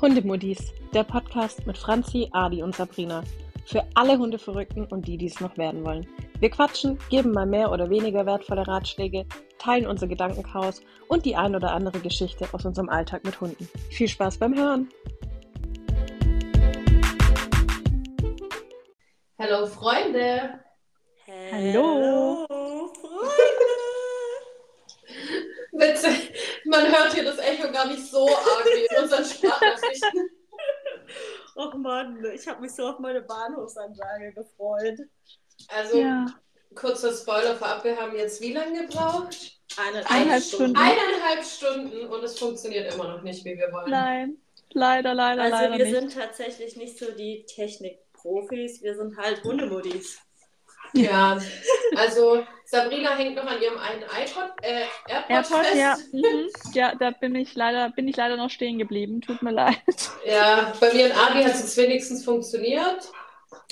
Hundemuddies, der Podcast mit Franzi, Adi und Sabrina. Für alle Hundeverrückten und die, die es noch werden wollen. Wir quatschen, geben mal mehr oder weniger wertvolle Ratschläge, teilen unser Gedankenchaos und die ein oder andere Geschichte aus unserem Alltag mit Hunden. Viel Spaß beim Hören! Hallo Freunde! Hallo. Freunde! Witzig, man hört hier das Echo gar nicht so arg wie in unseren Sprachnachrichten. Och Mann, ich habe mich so auf meine Bahnhofsansage gefreut. Also, Ja, kurzer Spoiler vorab, wir haben jetzt wie lange gebraucht? Eineinhalb, Eineinhalb Stunden. Eineinhalb Stunden und es funktioniert immer noch nicht, wie wir wollen. nein, leider, leider, Also leider wir nicht. sind tatsächlich nicht so die Technikprofis, wir sind halt Hundemuddies. Ja, also Sabrina hängt noch an ihrem einen iPod, äh, AirPod, AirPod, fest. ja, mhm. ja, da bin ich leider, bin ich leider noch stehen geblieben. Tut mir leid. Ja, bei mir und Adi hat es jetzt wenigstens funktioniert.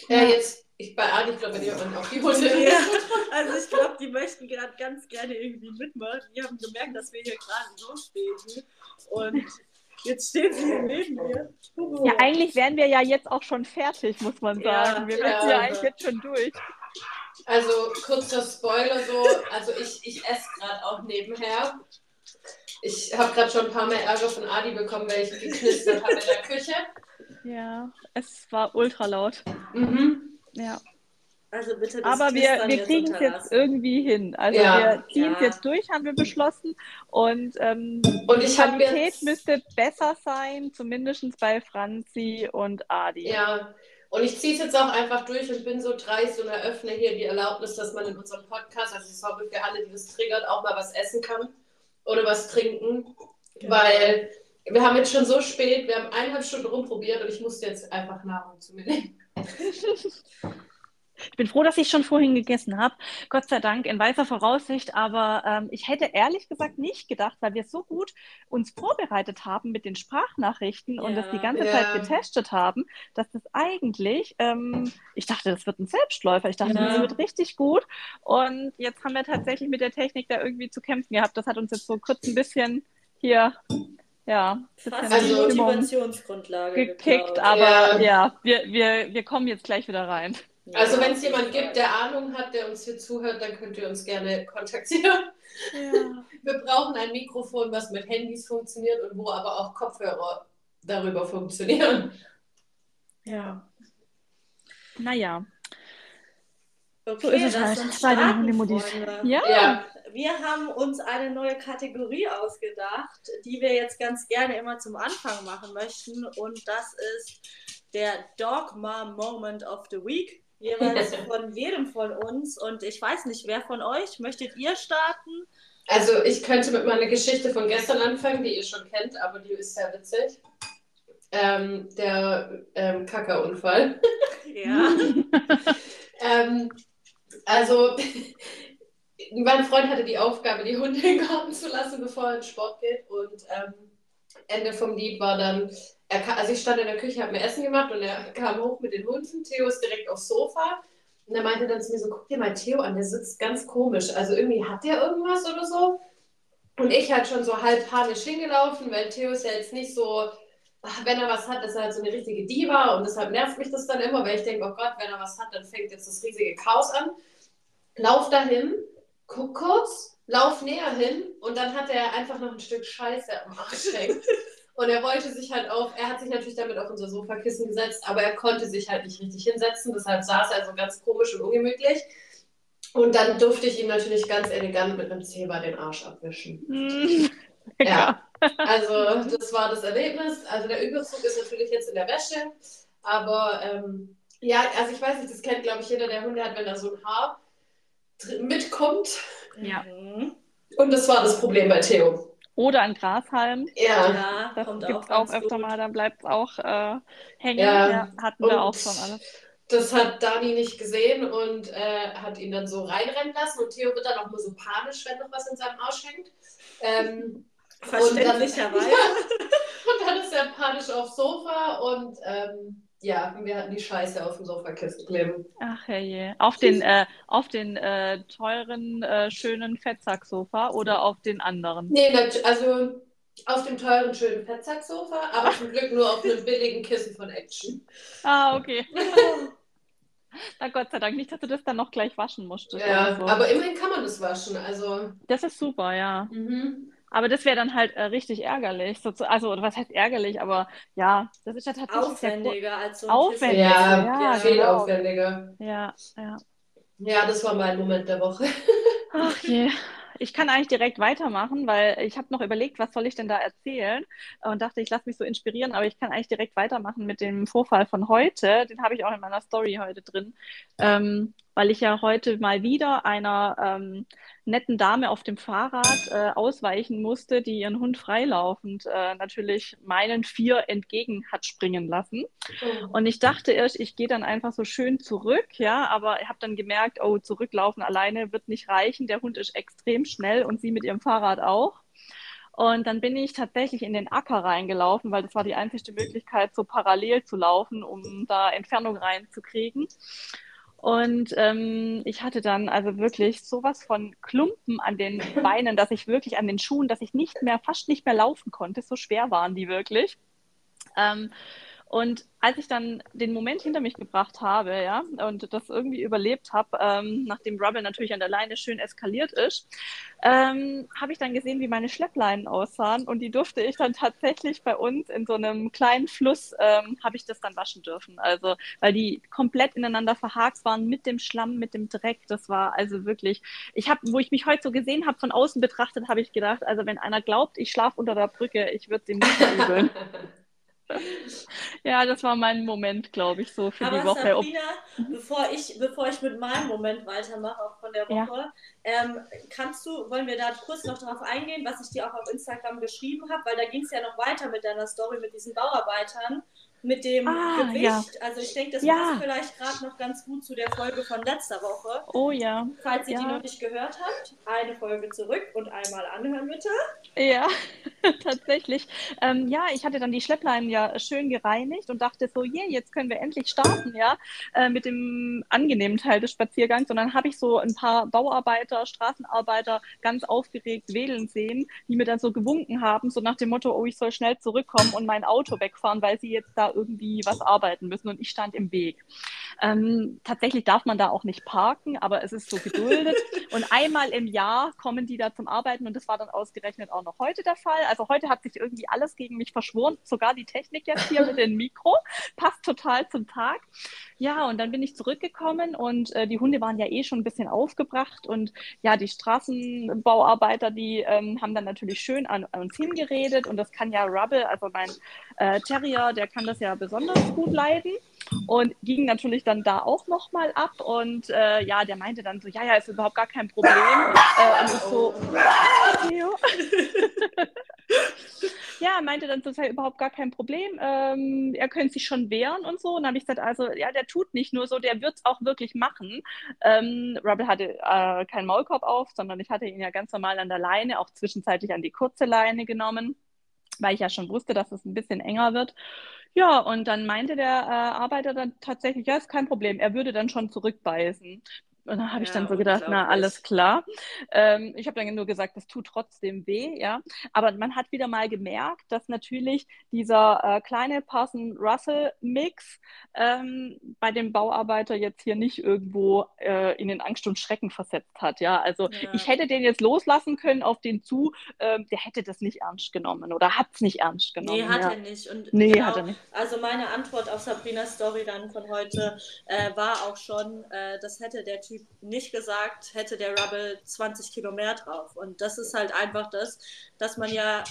Ja. Äh, jetzt, ich, bei Adi, ich glaube, dir und auch die Hunde. Ja, also ich glaube, die möchten gerade ganz gerne irgendwie mitmachen. Die haben gemerkt, dass wir hier gerade loslegen. Und jetzt stehen sie hier neben mir. Ja, eigentlich wären wir ja jetzt auch schon fertig, muss man Ja, sagen. wir ja. wären ja eigentlich jetzt schon durch. Also kurzer Spoiler so, also ich, ich esse gerade auch nebenher. Ich habe gerade schon ein paar Mal Ärger von Adi bekommen, weil ich geknistert habe in der Küche. Ja, es war ultra laut. Mhm. Ja. Also bitte das Aber wir, wir jetzt kriegen es jetzt irgendwie hin. Also Ja. wir ziehen es Ja. jetzt durch, haben wir beschlossen. Und ähm, Und die Qualität jetzt, müsste besser sein, zumindest bei Franzi und Adi. ja, und ich ziehe es jetzt auch einfach durch und bin so dreist und eröffne hier die Erlaubnis, dass man in unserem Podcast, also sorry für alle, die das triggert, auch mal was essen kann oder was trinken. Genau. Weil wir haben jetzt schon so spät, wir haben eineinhalb Stunden rumprobiert und ich musste jetzt einfach Nahrung zu mir nehmen. Ich bin froh, dass ich schon vorhin gegessen habe. Gott sei Dank in weißer Voraussicht. Aber ähm, ich hätte ehrlich gesagt nicht gedacht, weil wir so gut uns vorbereitet haben mit den Sprachnachrichten und Ja. das die ganze Ja. Zeit getestet haben, dass das eigentlich, ähm, ich dachte, das wird ein Selbstläufer. Ich dachte, Ja. das wird richtig gut. Und jetzt haben wir tatsächlich mit der Technik da irgendwie zu kämpfen gehabt. Das hat uns jetzt so kurz ein bisschen hier, ja, Fast Also- Motivationsgrundlage gekickt. geklaut. Aber Ja. ja, wir, wir, wir kommen jetzt gleich wieder rein. Ja, Also wenn es jemand gibt, der Ahnung hat, der uns hier zuhört, dann könnt ihr uns gerne kontaktieren. Ja. Wir brauchen ein Mikrofon, was mit Handys funktioniert und wo aber auch Kopfhörer darüber funktionieren. Ja. Naja. Okay, So ist es halt bei den. Freunde. Ja. Ja, Wir haben uns eine neue Kategorie ausgedacht, die wir jetzt ganz gerne immer zum Anfang machen möchten. Und das ist der Dog Mom Moment of the Week. Jeweils von jedem von uns. Und ich weiß nicht, wer von euch möchtet ihr starten? also ich könnte mit meiner Geschichte von gestern anfangen, die ihr schon kennt, aber die ist sehr witzig. Ähm, der ähm, Kackerunfall. Ja. Ähm, also, mein Freund hatte die Aufgabe, die Hunde in den Garten zu lassen, bevor er in den Sport geht. Und ähm, Ende vom Lied war dann, kam, also ich stand in der Küche, habe mir Essen gemacht und er kam hoch mit den Hunden. Theo ist direkt aufs Sofa. Und er meinte dann zu mir so, guck dir mal Theo an, der sitzt ganz komisch. Also irgendwie hat der irgendwas oder so. Und ich halt schon so halb panisch hingelaufen, weil Theo ist ja jetzt nicht so, ach, wenn er was hat, ist er halt so eine richtige Diva und deshalb nervt mich das dann immer, weil ich denke, oh Gott, wenn er was hat, dann fängt jetzt das riesige Chaos an. Lauf dahin, guck kurz, lauf näher hin und dann hat er einfach noch ein Stück Scheiße am Arsch hängen. Und er wollte sich halt auch, er hat sich natürlich damit auf unser Sofakissen gesetzt, aber er konnte sich halt nicht richtig hinsetzen, deshalb saß er so ganz komisch und ungemütlich. Und dann durfte ich ihm natürlich ganz elegant mit einem Zebra den Arsch abwischen. Hm. Ja, also das war das Erlebnis. Also der Überzug ist natürlich jetzt in der Wäsche, aber ähm, ja, also ich weiß nicht, das kennt glaube ich jeder, der Hunde hat, wenn da so ein Haar mitkommt. Ja. Mhm. Und das war das Problem bei Theo. Oder ein Grashalm. Ja, Ja, Das kommt gibt auch es auch öfter gut. mal, dann bleibt es auch äh, hängen. Ja. Ja, hatten wir Und- auch schon alles. das hat Dani nicht gesehen und äh, hat ihn dann so reinrennen lassen. Und Theo wird dann auch nur so panisch, wenn noch was in seinem Arsch hängt. Ähm, Verständlicherweise. und dann ist er panisch aufs Sofa und ähm, ja, wir hatten die Scheiße auf dem Sofakissen kleben. Ach herrje. Auf den, äh, auf den äh, teuren, äh, schönen Fettsacksofa oder auf den anderen? Nee, also Auf dem teuren, schönen Fettsacksofa, aber zum Glück nur auf einem billigen Kissen von Action. Ah, okay. Na Gott sei Dank, nicht, dass du das dann noch gleich waschen musstest. Ja, so. aber immerhin kann man das waschen. Also. Das ist super, ja. Mhm. Aber das wäre dann halt äh, richtig ärgerlich. So, zu- also, was heißt ärgerlich? Aber ja, das ist ja tatsächlich. Aufwendiger als so ein Aufwendiger, Kissen. Ja, ja, viel genau. aufwendiger. Ja, ja. Ja, das war mein Moment der Woche. Ach je. Ich kann eigentlich direkt weitermachen, weil ich habe noch überlegt, was soll ich denn da erzählen und dachte, ich lasse mich so inspirieren, aber ich kann eigentlich direkt weitermachen mit dem Vorfall von heute. Den habe ich auch in meiner Story heute drin, ähm, weil ich ja heute mal wieder einer ähm, netten Dame auf dem Fahrrad äh, ausweichen musste, die ihren Hund freilaufend äh, natürlich meinen vier entgegen hat springen lassen. Und ich dachte erst, ich gehe dann einfach so schön zurück, ja, aber ich habe dann gemerkt, oh, zurücklaufen alleine wird nicht reichen. Der Hund ist extrem schnell und sie mit ihrem Fahrrad auch. Und dann bin ich tatsächlich in den Acker reingelaufen, weil das war die einzige Möglichkeit, so parallel zu laufen, um da Entfernung reinzukriegen. Und ähm, ich hatte dann also wirklich sowas von Klumpen an den Beinen, dass ich wirklich an den Schuhen, dass ich nicht mehr, fast nicht mehr laufen konnte. So schwer waren die wirklich. Ähm, und als ich dann den Moment hinter mich gebracht habe, ja, und das irgendwie überlebt habe, ähm, nachdem Rubble natürlich an der Leine schön eskaliert ist, ähm, habe ich dann gesehen, wie meine Schleppleinen aussahen und die durfte ich dann tatsächlich bei uns in so einem kleinen Fluss, ähm, habe ich das dann waschen dürfen. Also, weil die komplett ineinander verhakt waren mit dem Schlamm, mit dem Dreck. Das war also wirklich, ich habe, wo ich mich heute so gesehen habe, von außen betrachtet, habe ich gedacht, also wenn einer glaubt, ich schlafe unter der Brücke, ich würde ihm nicht übeln. Ja, das war mein Moment, glaube ich, so für Aber die Woche. Ob- Sabrina, bevor ich, bevor ich mit meinem Moment weitermache, auch von der Ja. Woche, ähm, kannst du, wollen wir da kurz noch darauf eingehen, was ich dir auch auf Instagram geschrieben habe, weil da ging es ja noch weiter mit deiner Story mit diesen Bauarbeitern, mit dem Ah, Gewicht. ja. Also ich denke, das Ja. passt vielleicht gerade noch ganz gut zu der Folge von letzter Woche. Oh ja, Falls ihr die Ja. noch nicht gehört habt, eine Folge zurück und einmal anhören bitte. ja, tatsächlich. Ähm, ja, ich hatte dann die Schleppleinen ja schön gereinigt und dachte so, yeah, jetzt können wir endlich starten, ja, äh, mit dem angenehmen Teil des Spaziergangs. Und dann habe ich so ein paar Bauarbeiter, Straßenarbeiter ganz aufgeregt wählen sehen, die mir dann so gewunken haben, so nach dem Motto, oh, ich soll schnell zurückkommen und mein Auto wegfahren, weil sie jetzt da irgendwie was arbeiten müssen und ich stand im Weg. Ähm, tatsächlich darf man da auch nicht parken, aber es ist so geduldet. Und einmal im Jahr kommen die da zum Arbeiten und das war dann ausgerechnet auch noch heute der Fall. Also heute hat sich irgendwie alles gegen mich verschworen, sogar die Technik jetzt hier mit dem Mikro. Passt total zum Tag. Ja, und dann bin ich zurückgekommen und äh, die Hunde waren ja eh schon ein bisschen aufgebracht und ja, die Straßenbauarbeiter, die ähm, haben dann natürlich schön an, an uns hingeredet und das kann ja Rubble, also mein äh, Terrier, der kann das ja besonders gut leiden und ging natürlich dann da auch nochmal ab und äh, ja, der meinte dann so, ja, ja, ist überhaupt gar kein Problem. Äh, und ich so. Ja, meinte dann, das sei überhaupt gar kein Problem. Ähm, er könnte sich schon wehren und so. Und dann habe ich gesagt, also ja, der tut nicht nur so, der wird es auch wirklich machen. Ähm, Rubble hatte äh, keinen Maulkorb auf, sondern ich hatte ihn ja ganz normal an der Leine, auch zwischenzeitlich an die kurze Leine genommen, weil ich ja schon wusste, dass es ein bisschen enger wird. Ja, und dann meinte der äh, Arbeiter dann tatsächlich, ja, ist kein Problem, er würde dann schon zurückbeißen. Und dann habe ich Ja, dann so gedacht, na, alles klar. Ähm, ich habe dann nur gesagt, das tut trotzdem weh, ja. Aber man hat wieder mal gemerkt, dass natürlich dieser äh, kleine Parson-Russell-Mix ähm, bei dem Bauarbeiter jetzt hier nicht irgendwo äh, in den Angst und Schrecken versetzt hat, ja. Also Ja. ich hätte den jetzt loslassen können auf den zu, ähm, der hätte das nicht ernst genommen oder hat es nicht ernst genommen. Nee, hat ja. er nicht. Und Nee, genau, hat er nicht. Also meine Antwort auf Sabrinas Story dann von heute äh, war auch schon, äh, das hätte der Typ nicht gesagt, hätte der Rubble 20 Kilo mehr drauf. Und das ist halt einfach das, dass man ja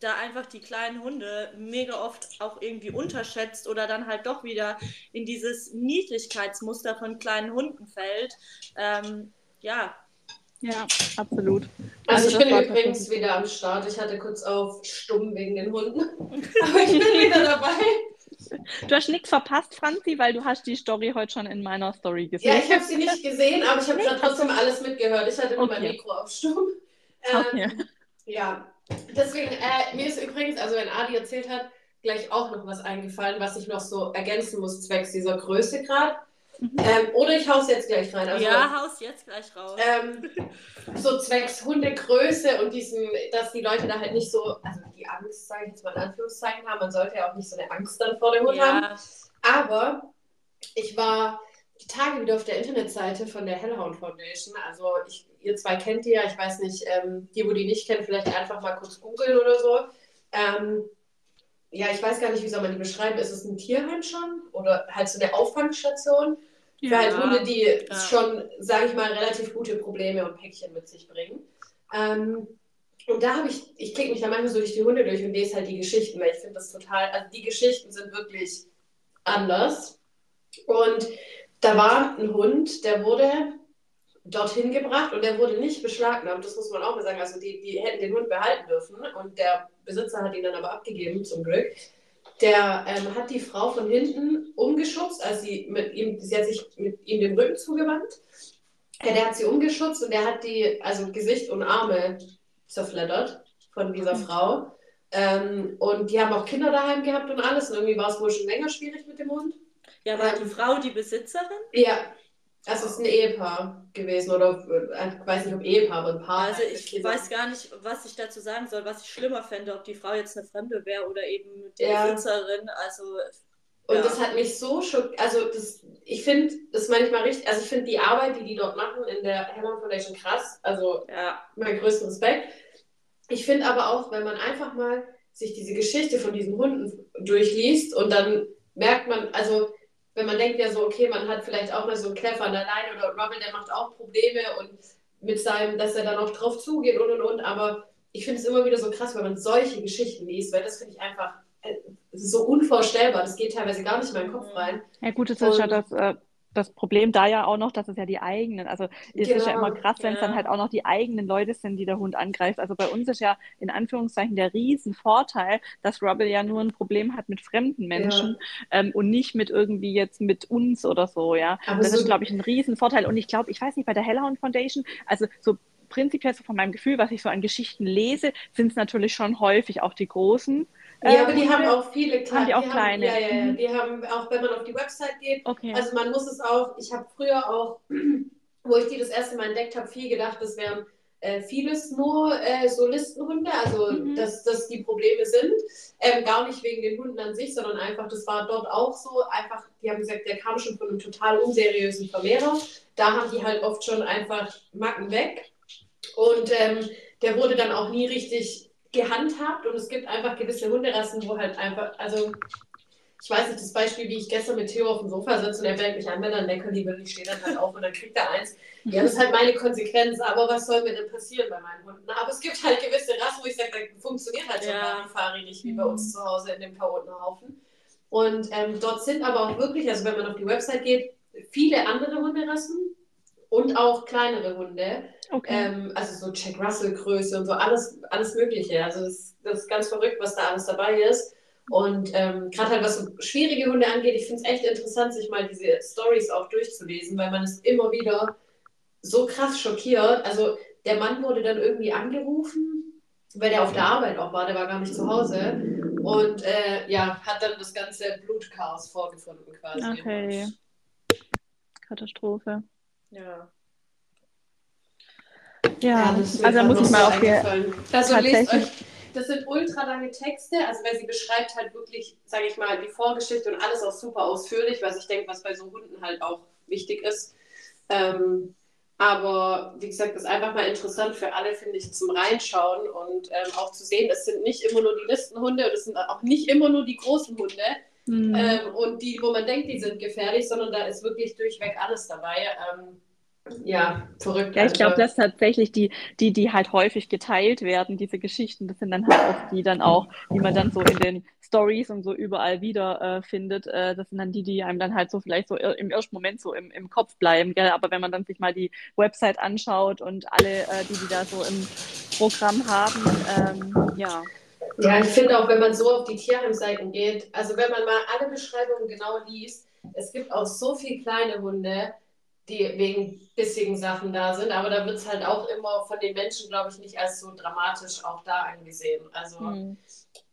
da einfach die kleinen Hunde mega oft auch irgendwie unterschätzt oder dann halt doch wieder in dieses Niedlichkeitsmuster von kleinen Hunden fällt. Ähm, ja, Ja, absolut. Also, Also ich bin übrigens wieder am Start. Ich hatte kurz auf stumm wegen den Hunden. Aber ich bin wieder dabei. Du hast nichts verpasst, Franzi, weil du hast die Story heute schon in meiner Story gesehen. Ja, ich habe sie nicht gesehen, aber ich habe Nee, schon trotzdem alles mitgehört. Ich hatte nur mein Okay. Mikro auf stumm. Ähm, Okay. Ja, deswegen, äh, mir ist übrigens, also wenn Adi erzählt hat, gleich auch noch was eingefallen, was ich noch so ergänzen muss, zwecks dieser Größe gerade. Mhm. Ähm, oder ich hau's jetzt gleich rein. Also, ja, haus jetzt gleich raus. Ähm, so zwecks Hundegröße und diesen, dass die Leute da halt nicht so, also die Angst, sage ich jetzt mal in Anführungszeichen haben. Man sollte ja auch nicht so eine Angst dann vor dem Hund ja. haben. Aber ich war die Tage wieder auf der Internetseite von der Hellhound Foundation. Also ich, ihr zwei kennt die ja, ich weiß nicht, ähm, die, wo die nicht kennen, vielleicht einfach mal kurz googeln oder so. Ähm, ja, ich weiß gar nicht, wie soll man die beschreiben. Ist es ein Tierheim schon? Oder halt so eine Auffangstation? Für ja, halt Hunde, die ja. schon, sage ich mal, relativ gute Probleme und Päckchen mit sich bringen. Ähm, und da habe ich, ich klicke mich da manchmal so durch die Hunde durch und lese halt die Geschichten, weil ich finde das total, also die Geschichten sind wirklich anders. Und da war ein Hund, der wurde dorthin gebracht und der wurde nicht beschlagnahmt, das muss man auch mal sagen. Also die, die hätten den Hund behalten dürfen und der Besitzer hat ihn dann aber abgegeben, zum Glück. Der ähm, hat die Frau von hinten umgeschubst, also sie, mit ihm, sie hat sich mit ihm den Rücken zugewandt. Ja, der hat sie umgeschubst und der hat die, also Gesicht und Arme zerfleddert von dieser mhm. Frau. Ähm, und die haben auch Kinder daheim gehabt und alles. Und irgendwie war es wohl schon länger schwierig mit dem Hund. Ja, war ähm, die Frau die Besitzerin? Ja, also es ist ein Ehepaar gewesen oder äh, ich weiß nicht, ob Ehepaar, aber ein Paar. Also ich weiß gar nicht, was ich dazu sagen soll, was ich schlimmer fände, ob die Frau jetzt eine Fremde wäre oder eben die ja. Besitzerin. Also und ja. das hat mich so schockiert. Also das, ich finde das manchmal richtig, also ich finde die Arbeit, die die dort machen in der Hermann Foundation krass. Also ja. mein größten Respekt. Ich finde aber auch, wenn man einfach mal sich diese Geschichte von diesen Hunden durchliest und dann merkt man, also wenn man denkt ja so, okay, man hat vielleicht auch mal so einen Kleffer an der Leine oder Rubble, der macht auch Probleme und mit seinem, dass er dann auch drauf zugeht und und und, aber ich finde es immer wieder so krass, wenn man solche Geschichten liest, weil das finde ich einfach äh, so unvorstellbar. Das geht teilweise gar nicht in meinen Kopf rein. Ja, gut, es ist ja das, äh, das Problem da ja auch noch, dass es ja die eigenen, also ist genau. es ja immer krass, wenn es ja. dann halt auch noch die eigenen Leute sind, die der Hund angreift. Also bei uns ist ja in Anführungszeichen der Riesenvorteil, dass Rubble ja nur ein Problem hat mit fremden Menschen ja. ähm, und nicht mit irgendwie jetzt mit uns oder so, ja. Aber das so ist, glaube ich, ein Riesenvorteil. Und ich glaube, ich weiß nicht, bei der Hellhound Foundation, also so prinzipiell so von meinem Gefühl, was ich so an Geschichten lese, sind es natürlich schon häufig auch die großen. Ja, aber die ähm, haben auch viele kleine. Haben die auch die kleine? Haben, ja, ja, ja. Die haben auch, wenn man auf die Website geht, okay. also man muss es auch, ich habe früher auch, wo ich die das erste Mal entdeckt habe, viel gedacht, das wären äh, vieles nur äh, so Listenhunde, also mhm. dass das die Probleme sind. Ähm, gar nicht wegen den Hunden an sich, sondern einfach, das war dort auch so, einfach, die haben gesagt, der kam schon von einem total unseriösen Vermehrer. Da haben die halt oft schon einfach Macken weg. Und ähm, der wurde dann auch nie richtig gehandhabt und es gibt einfach gewisse Hunderassen, wo halt einfach, also ich weiß nicht, das Beispiel, wie ich gestern mit Theo auf dem Sofa sitze und er fängt mich an, wenn er ein Leckerli will, ich stehe dann halt auf und dann kriegt er eins. Ja, das ist halt meine Konsequenz, aber was soll mir denn passieren bei meinen Hunden? Aber es gibt halt gewisse Rassen, wo ich sage, da funktioniert halt so ein Larifari nicht, wie bei uns zu Hause in dem Chaotenhaufen. Und ähm, dort sind aber auch wirklich, also wenn man auf die Website geht, viele andere Hunderassen und auch kleinere Hunde. Okay. Ähm, also so Jack Russell-Größe und so, alles, alles Mögliche. Also das, das, ist ganz verrückt, was da alles dabei ist. Und ähm, gerade halt, was so schwierige Hunde angeht, ich finde es echt interessant, sich mal diese Stories auch durchzulesen, weil man ist immer wieder so krass schockiert. Also der Mann wurde dann irgendwie angerufen, weil der auf der Arbeit auch war, der war gar nicht zu Hause. Und äh, ja, hat dann das ganze Blutchaos vorgefunden quasi. Okay. Katastrophe. Ja. Ja, also da muss ich mal auf die. Also lest euch, das sind ultra lange Texte, also weil sie beschreibt halt wirklich, sage ich mal, die Vorgeschichte und alles auch super ausführlich, was ich denke, was bei so Hunden halt auch wichtig ist. Ähm, aber wie gesagt, das ist einfach mal interessant für alle, finde ich, zum Reinschauen und ähm, auch zu sehen, es sind nicht immer nur die Listenhunde und es sind auch nicht immer nur die großen Hunde. Mhm. Ähm, und die, wo man denkt, die sind gefährlich, sondern da ist wirklich durchweg alles dabei. Ähm, ja, verrückt. Ja, ich glaube, dass tatsächlich die, die, die halt häufig geteilt werden, diese Geschichten, das sind dann halt auch die dann auch, die man dann so in den Stories und so überall wieder äh, findet. Äh, das sind dann die, die einem dann halt so vielleicht so im ersten Moment so im, im Kopf bleiben. Gell? Aber wenn man dann sich mal die Website anschaut und alle, äh, die die da so im Programm haben, ähm, ja. Ja, ich finde auch, wenn man so auf die Tierheimseiten geht, also wenn man mal alle Beschreibungen genau liest, es gibt auch so viele kleine Hunde, die wegen bissigen Sachen da sind, aber da wird es halt auch immer von den Menschen, glaube ich, nicht als so dramatisch auch da angesehen. Also hm.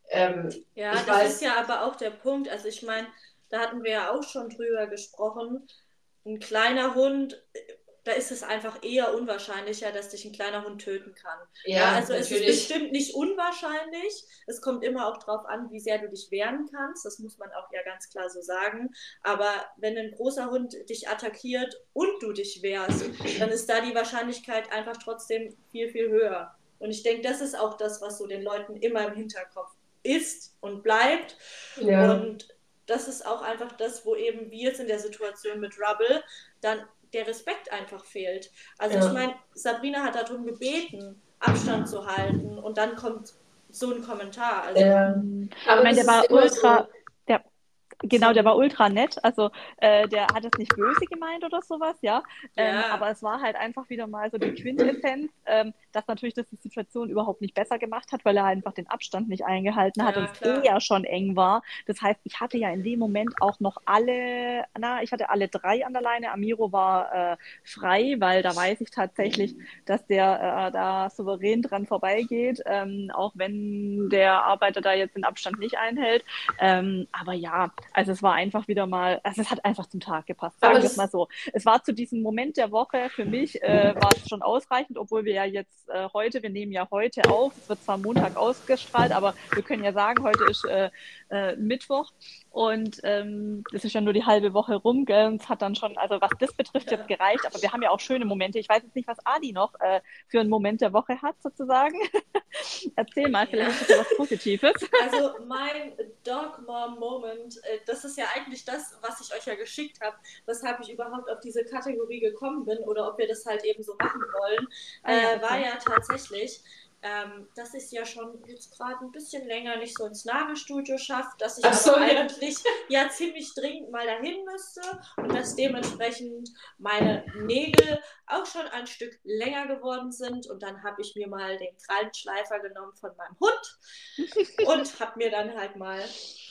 ähm, ja, das weiß, ist ja aber auch der Punkt. Also ich meine, da hatten wir ja auch schon drüber gesprochen. ein kleiner Hund da ist es einfach eher unwahrscheinlicher, dass dich ein kleiner Hund töten kann. Ja, ja also natürlich. es ist bestimmt nicht unwahrscheinlich. Es kommt immer auch darauf an, wie sehr du dich wehren kannst. Das muss man auch ja ganz klar so sagen. Aber wenn ein großer Hund dich attackiert und du dich wehrst, dann ist da die Wahrscheinlichkeit einfach trotzdem viel, viel höher. Und ich denke, das ist auch das, was so den Leuten immer im Hinterkopf ist und bleibt. Ja. Und das ist auch einfach das, wo eben wir jetzt in der Situation mit Rubble dann der Respekt einfach fehlt. Also ja. ich meine, Sabrina hat darum gebeten, Abstand zu halten und dann kommt so ein Kommentar. Also, ja. Aber ich meine, der war ultra, so, Genau, der war ultra nett. Also äh, der hat es nicht böse gemeint oder sowas, ja. Ähm, ja. Aber es war halt einfach wieder mal so die Quintessenz, ähm, dass natürlich das die Situation überhaupt nicht besser gemacht hat, weil er einfach den Abstand nicht eingehalten hat ja, und es eh ja schon eng war. Das heißt, ich hatte ja in dem Moment auch noch alle, na, ich hatte alle drei an der Leine. Amiro war äh, frei, weil da weiß ich tatsächlich, dass der äh, da souverän dran vorbeigeht, ähm, auch wenn der Arbeiter da jetzt den Abstand nicht einhält. Ähm, aber ja, also es war einfach wieder mal, also es hat einfach zum Tag gepasst, sagen wir es mal so. Es war zu diesem Moment der Woche, für mich äh, war es schon ausreichend, obwohl wir ja jetzt äh, heute, wir nehmen ja heute auf, es wird zwar Montag ausgestrahlt, aber wir können ja sagen, heute ist äh, äh Mittwoch und ähm, das ist ja nur die halbe Woche rum, gell? Und es hat dann schon, also was das betrifft, jetzt gereicht. Aber wir haben ja auch schöne Momente. Ich weiß jetzt nicht, was Adi noch äh, für einen Moment der Woche hat, sozusagen. Erzähl mal, vielleicht ist das was Positives. Also mein Dog Mom Moment, äh, das ist ja eigentlich das, was ich euch ja geschickt habe, weshalb ich überhaupt auf diese Kategorie gekommen bin oder ob wir das halt eben so machen wollen, ah äh, war ja tatsächlich ähm, dass ich es ja schon jetzt gerade ein bisschen länger nicht so ins Nagelstudio schafft, dass ich so, aber ja. eigentlich ja ziemlich dringend mal dahin müsste und dass dementsprechend meine Nägel auch schon ein Stück länger geworden sind und dann habe ich mir mal den Krallenschleifer genommen von meinem Hund und habe mir dann halt mal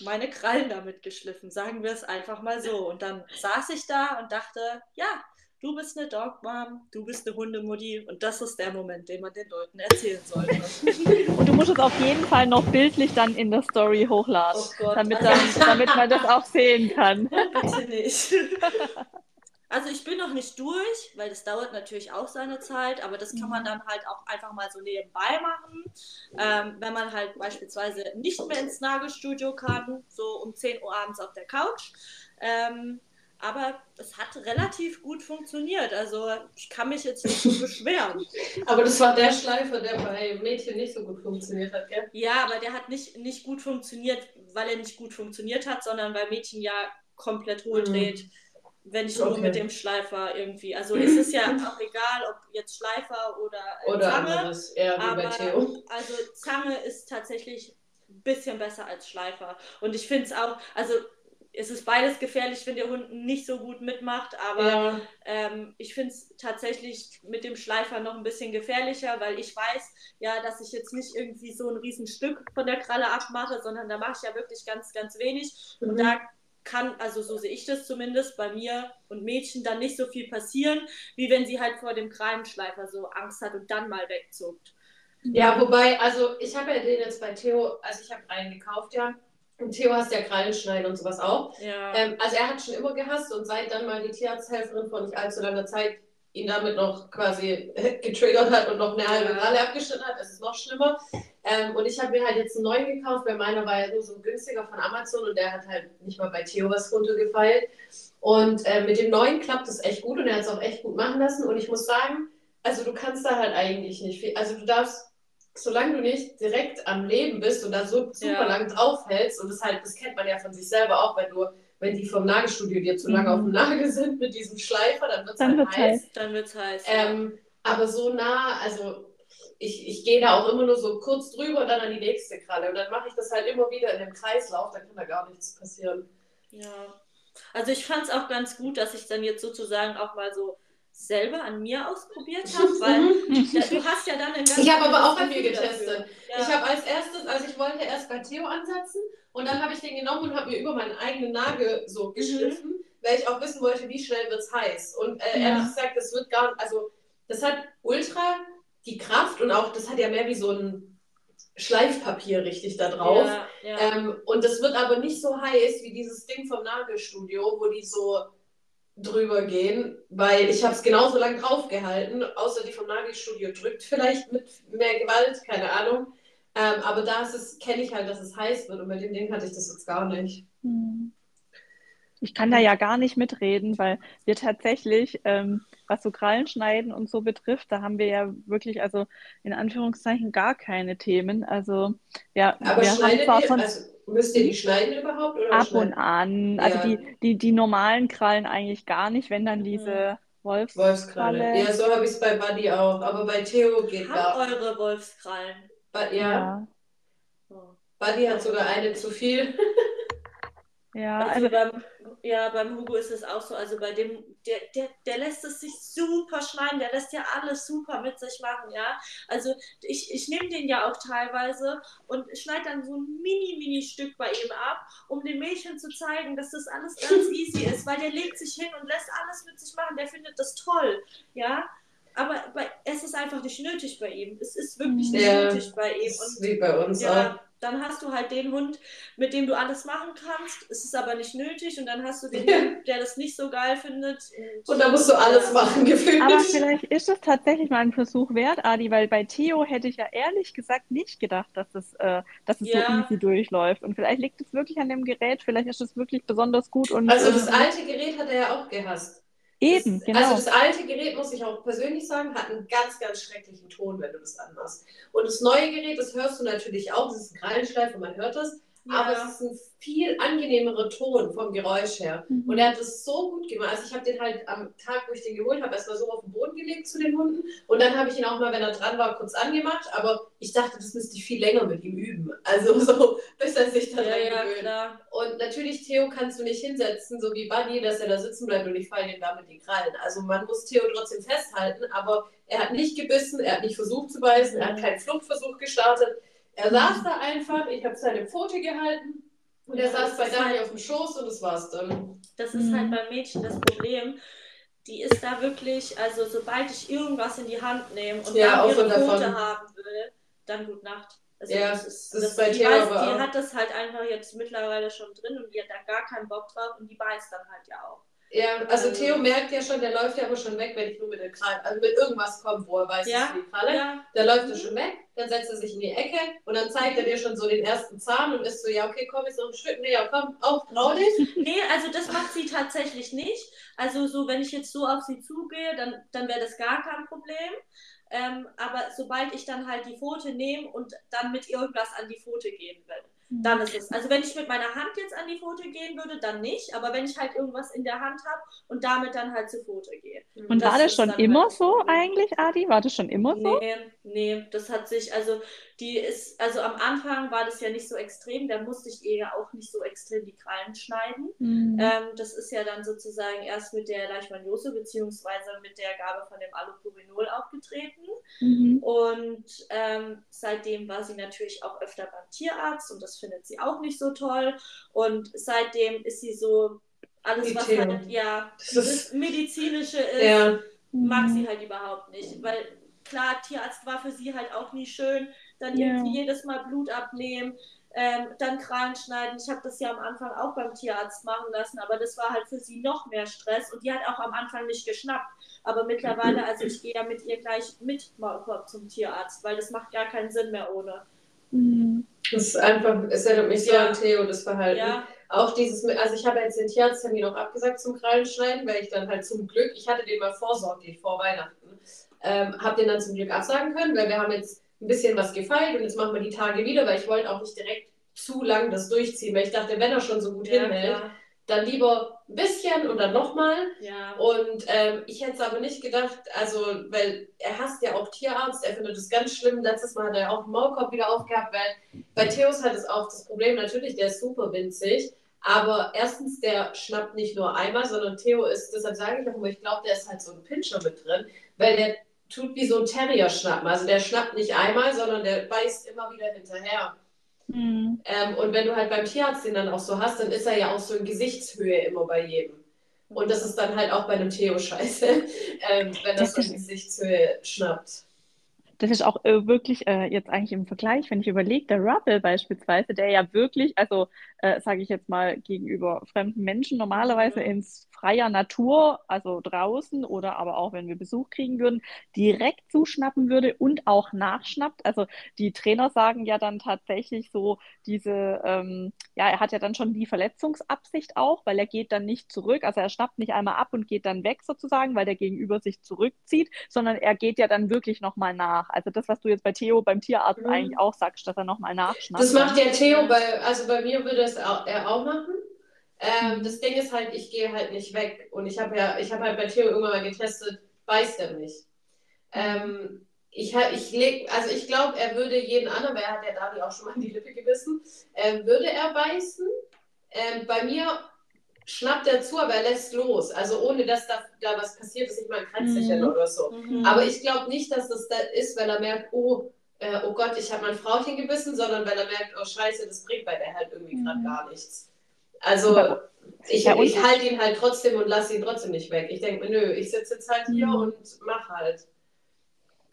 meine Krallen damit geschliffen, sagen wir es einfach mal so und dann saß ich da und dachte, ja, du bist eine Dogmom, du bist eine Hundemutti und das ist der Moment, den man den Leuten erzählen sollte. und du musst es auf jeden Fall noch bildlich dann in der Story hochladen, oh damit, dann, damit man das auch sehen kann. Bitte nicht. Also ich bin noch nicht durch, weil das dauert natürlich auch seine Zeit, aber das kann man mhm. dann halt auch einfach mal so nebenbei machen. Ähm, wenn man halt beispielsweise nicht mehr ins Nagelstudio kann, so um 10 Uhr abends auf der Couch. Ähm, aber es hat relativ gut funktioniert. Also ich kann mich jetzt nicht so beschweren. aber das war der Schleifer, der bei Mädchen nicht so gut funktioniert hat, gell? Ja, aber der hat nicht, nicht gut funktioniert, weil er nicht gut funktioniert hat, sondern weil Mädchen ja komplett hohl mhm. dreht. Mhm. Wenn ich okay. nur mit dem Schleifer irgendwie. Also ist es ja auch egal, ob jetzt Schleifer oder, äh, oder Zange. Anderes, eher wie aber, bei Theo. Also Zange ist tatsächlich ein bisschen besser als Schleifer. Und ich finde es auch, also es ist beides gefährlich, wenn der Hund nicht so gut mitmacht, aber ja. ähm, ich finde es tatsächlich mit dem Schleifer noch ein bisschen gefährlicher, weil ich weiß ja, dass ich jetzt nicht irgendwie so ein Riesenstück von der Kralle abmache, sondern da mache ich ja wirklich ganz, ganz wenig. Mhm. Und da kann, also so sehe ich das zumindest, bei mir und Mädchen dann nicht so viel passieren, wie wenn sie halt vor dem Krallenschleifer so Angst hat und dann mal wegzuckt. Ja, wobei, also ich habe ja den jetzt bei Theo, also ich habe einen gekauft, ja und Theo hasst ja Krallenschneiden und sowas auch. Ja. Ähm, also er hat schon immer gehasst und seit dann mal die Tierarzthelferin vor nicht allzu langer Zeit ihn damit noch quasi getriggert hat und noch eine halbe Kralle abgeschnitten hat, ist es noch schlimmer. Ähm, und ich habe mir halt jetzt einen neuen gekauft, weil meiner war ja nur so ein günstiger von Amazon und der hat halt nicht mal bei Theo was runtergefeilt. Und äh, mit dem neuen klappt es echt gut und er hat es auch echt gut machen lassen. Und ich muss sagen, also du kannst da halt eigentlich nicht viel, also du darfst solange du nicht direkt am Leben bist und da so super ja. lang draufhältst, und das halt, das kennt man ja von sich selber auch, wenn du, wenn die vom Nagelstudio dir zu lange mhm. auf dem Nagel sind mit diesem Schleifer, dann wird es halt heiß. heiß. Dann wird es heiß. Ähm, aber so nah, also ich, ich gehe da auch immer nur so kurz drüber und dann an die nächste Kralle. Und dann mache ich das halt immer wieder in dem Kreislauf, dann kann da gar nichts passieren. Ja. Also ich fand es auch ganz gut, dass ich dann jetzt sozusagen auch mal so selber an mir ausprobiert habe, weil du hast ja dann Ich habe aber auch an mir getestet. Ja. Ich habe als erstes, also ich wollte erst bei Theo ansetzen und dann habe ich den genommen und habe mir über meinen eigenen Nagel so mhm. geschliffen, mhm. weil ich auch wissen wollte, wie schnell wird es heiß. Und äh, ja. ehrlich gesagt, das wird gar also das hat ultra die Kraft und auch, das hat ja mehr wie so ein Schleifpapier richtig da drauf. Ja, ja. Ähm, und das wird aber nicht so heiß wie dieses Ding vom Nagelstudio, wo die so drüber gehen, weil ich habe es genauso lang draufgehalten, außer die vom Nagelstudio drückt vielleicht mit mehr Gewalt, keine Ahnung. Ähm, aber da kenne ich halt, dass es heiß wird und bei dem Ding hatte ich das jetzt gar nicht. Hm. Ich kann da ja gar nicht mitreden, weil wir tatsächlich, ähm, was so Krallenschneiden und so betrifft, da haben wir ja wirklich, also in Anführungszeichen gar keine Themen. Also ja, aber wir schneidet ihr, also müsst ihr die schneiden überhaupt? Oder ab und an. Also ja. die, die, die normalen Krallen eigentlich gar nicht, wenn dann diese Wolfs Wolfskralle. Ja, so habe ich es bei Buddy auch. Aber bei Theo geht gar eure Wolfskrallen. Ba ja. ja. Oh. Buddy hat sogar eine zu viel. Ja, also, also beim, ja, beim Hugo ist es auch so. Also bei dem, der, der, der lässt es sich super schneiden, der lässt ja alles super mit sich machen, ja. Also ich, ich nehme den ja auch teilweise und schneide dann so ein mini, mini Stück bei ihm ab, um dem Mädchen zu zeigen, dass das alles ganz easy ist, weil der legt sich hin und lässt alles mit sich machen, der findet das toll, ja. Aber bei, es ist einfach nicht nötig bei ihm. Es ist wirklich nicht ja, nötig bei ihm. Und, wie bei uns ja, auch dann hast du halt den Hund, mit dem du alles machen kannst. Es ist aber nicht nötig. Und dann hast du den Hund, der das nicht so geil findet. Und, und dann musst du alles ja. machen, gefühlt. Aber vielleicht ist es tatsächlich mal ein Versuch wert, Adi, weil bei Theo hätte ich ja ehrlich gesagt nicht gedacht, dass es, äh, dass es ja. so easy durchläuft. Und vielleicht liegt es wirklich an dem Gerät. Vielleicht ist es wirklich besonders gut. Und, also das ähm, alte Gerät hat er ja auch gehasst. Eben, das, genau. Also das alte Gerät, muss ich auch persönlich sagen, hat einen ganz, ganz schrecklichen Ton, wenn du das anmachst. Und das neue Gerät, das hörst du natürlich auch, das ist ein Krallenschleif und man hört das. Ja. Aber es ist ein viel angenehmerer Ton vom Geräusch her. Mhm. Und er hat das so gut gemacht. Also ich habe den halt am Tag, wo ich den geholt habe, erstmal so auf den Boden gelegt zu den Hunden. Und dann habe ich ihn auch mal, wenn er dran war, kurz angemacht. Aber ich dachte, das müsste ich viel länger mit ihm üben. Also so, bis er sich daran ja, gewöhnt. Ja, und natürlich, Theo kannst du nicht hinsetzen, so wie Buddy, dass er da sitzen bleibt und ich falle ihm damit die Krallen. Also man muss Theo trotzdem festhalten, aber er hat nicht gebissen, er hat nicht versucht zu beißen, er hat keinen Fluchtversuch gestartet er saß da einfach, ich habe seine Pfote gehalten und er saß bei Dani auf dem Schoß und das war's dann. Das ist halt mhm. beim Mädchen das Problem. Die ist da wirklich, also sobald ich irgendwas in die Hand nehme und ja, dann ihre Pfote haben will, dann gut Nacht. Also ja, das ist, das, das bei die, weiß, die hat das halt einfach jetzt mittlerweile schon drin und die hat da gar keinen Bock drauf und die beißt dann halt ja auch. Ja, also ähm, Theo merkt ja schon, der läuft ja aber schon weg, wenn ich nur mit der Kralle, also mit irgendwas komme, wo er weiß, ja, dass die Kralle, ja. dann läuft er schon weg, dann setzt er sich in die Ecke und dann zeigt er dir schon so den ersten Zahn und ist so, ja, okay, komm, jetzt noch ein Stück, nee, ja, komm, auf, trau dich. Nee, also das macht sie tatsächlich nicht. Also so, wenn ich jetzt so auf sie zugehe, dann, dann wäre das gar kein Problem. Ähm, aber sobald ich dann halt die Pfote nehme und dann mit irgendwas an die Pfote gehen will, dann ist es. Also wenn ich mit meiner Hand jetzt an die Pfote gehen würde, dann nicht. Aber wenn ich halt irgendwas in der Hand habe und damit dann halt zur Pfote gehe. Und das war das schon immer halt so eigentlich, Adi? War das schon immer so? Nee, nee, das hat sich, also die ist, also am Anfang war das ja nicht so extrem, da musste ich ihr ja auch nicht so extrem die Krallen schneiden. Mhm. Ähm, das ist ja dann sozusagen erst mit der Leishmaniose beziehungsweise mit der Gabe von dem Allopurinol aufgetreten. Mhm. Und ähm, seitdem war sie natürlich auch öfter beim Tierarzt und das findet sie auch nicht so toll. Und seitdem ist sie so, alles was halt, ja, das medizinische ist, ja. mag sie halt überhaupt nicht. Weil klar, Tierarzt war für sie halt auch nie schön. Dann ja. irgendwie jedes Mal Blut abnehmen, ähm, dann Krallen schneiden. Ich habe das ja am Anfang auch beim Tierarzt machen lassen, aber das war halt für sie noch mehr Stress und die hat auch am Anfang nicht geschnappt. Aber mittlerweile, also ich gehe ja mit ihr gleich mit Maulkorb zum Tierarzt, weil das macht gar keinen Sinn mehr ohne. Mhm. Das ist einfach, es erinnert mich so ja. an Theo, das Verhalten. Ja. Auch dieses, also ich habe jetzt den Tierarzttermin auch abgesagt zum Krallenschneiden, weil ich dann halt zum Glück, ich hatte den mal vorsorglich vor Weihnachten, ähm, habe den dann zum Glück absagen können, weil wir haben jetzt ein bisschen was gefeilt und jetzt machen wir die Tage wieder, weil ich wollte auch nicht direkt zu lang das durchziehen, weil ich dachte, wenn er schon so gut ja, hinhält, klar. dann lieber ein bisschen und dann nochmal. Ja. Und ähm, ich hätte es aber nicht gedacht, also, weil er hasst ja auch Tierarzt, er findet es ganz schlimm. Letztes Mal hat er auch einen Maulkorb wieder aufgehabt, weil bei Theos hat es auch das Problem, natürlich, der ist super winzig. Aber erstens, der schnappt nicht nur einmal, sondern Theo ist, deshalb sage ich auch immer, ich glaube, der ist halt so ein Pinscher mit drin, weil der tut wie so ein Terrier schnappen. Also der schnappt nicht einmal, sondern der beißt immer wieder hinterher. Mhm. Ähm, und wenn du halt beim Tierarzt den dann auch so hast, dann ist er ja auch so in Gesichtshöhe immer bei jedem. Und das ist dann halt auch bei einem Theo scheiße, ähm, wenn das, das in Gesichtshöhe schnappt. das ist auch äh, wirklich äh, jetzt eigentlich im Vergleich, wenn ich überlege, der Rubble beispielsweise, der ja wirklich, also äh, sage ich jetzt mal gegenüber fremden Menschen normalerweise ins freier Natur, also draußen oder aber auch wenn wir Besuch kriegen würden, direkt zuschnappen würde und auch nachschnappt. Also die Trainer sagen ja dann tatsächlich so diese, ähm, ja, er hat ja dann schon die Verletzungsabsicht auch, weil er geht dann nicht zurück, also er schnappt nicht einmal ab und geht dann weg sozusagen, weil der Gegenüber sich zurückzieht, sondern er geht ja dann wirklich nochmal nach. Also das, was du jetzt bei Theo beim Tierarzt mhm. eigentlich auch sagst, dass er nochmal nachschnappt. Das macht ja Theo bei, also bei mir würde es auch, er auch machen. Ähm, das Ding ist halt, ich gehe halt nicht weg. Und ich habe ja, ich habe halt bei Theo irgendwann mal getestet, beißt er nicht. Ähm, ich, ich leg, also ich glaube, er würde jeden anderen, weil er hat ja Dani auch schon mal in die Lippe gebissen, äh, würde er beißen. Ähm, bei mir schnappt er zu, aber er lässt los. Also ohne, dass da, da was passiert ist, ich meine, sich mhm. oder so. Mhm. Aber ich glaube nicht, dass das da ist, weil er merkt, oh, äh, oh Gott, ich habe mein Frauchen gebissen, sondern weil er merkt, oh Scheiße, das bringt bei der halt irgendwie mhm. gerade gar nichts. Also ich, ja, ich halte ihn halt trotzdem und lasse ihn trotzdem nicht weg. Ich denke mir, nö, ich sitze jetzt halt hier mhm. und mach halt.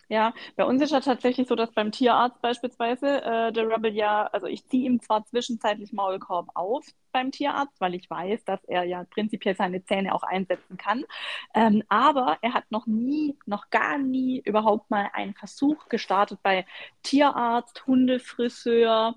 Ja, bei uns ist ja tatsächlich so, dass beim Tierarzt beispielsweise äh, der Rebel ja, also ich ziehe ihm zwar zwischenzeitlich Maulkorb auf beim Tierarzt, weil ich weiß, dass er ja prinzipiell seine Zähne auch einsetzen kann, ähm, aber er hat noch nie, noch gar nie überhaupt mal einen Versuch gestartet bei Tierarzt, Hundefriseur,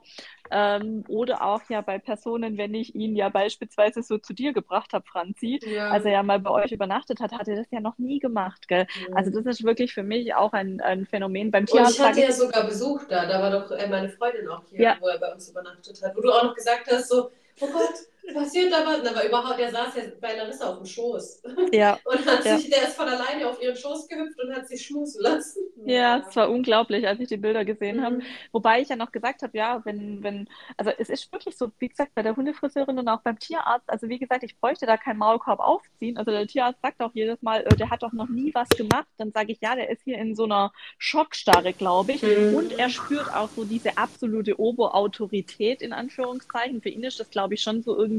ähm, oder auch ja bei Personen, wenn ich ihn ja beispielsweise so zu dir gebracht habe, Franzi, ja. als er ja mal bei euch übernachtet hat, hat er das ja noch nie gemacht. Gell? Ja. Also das ist wirklich für mich auch ein, ein Phänomen beim Tierarzt. Und ich hatte ja sogar Besuch da, da war doch äh, meine Freundin auch hier, ja. wo er bei uns übernachtet hat, wo du auch noch gesagt hast, so, oh Gott, passiert da was? Aber überhaupt, der saß ja bei Larissa auf dem Schoß. Ja. Und hat ja. sich, der ist von alleine auf ihren Schoß gehüpft und hat sich schmusen lassen. Ja, es war unglaublich, als ich die Bilder gesehen mhm. habe. Wobei ich ja noch gesagt habe, ja, wenn, wenn, also es ist wirklich so, wie gesagt, bei der Hundefriseurin und auch beim Tierarzt, also wie gesagt, ich bräuchte da keinen Maulkorb aufziehen. Also der Tierarzt sagt auch jedes Mal, äh, der hat doch noch nie was gemacht. Dann sage ich, ja, der ist hier in so einer Schockstarre, glaube ich. Mhm. Und er spürt auch so diese absolute Oberautorität, in Anführungszeichen. Für ihn ist das, glaube ich, schon so irgendwie,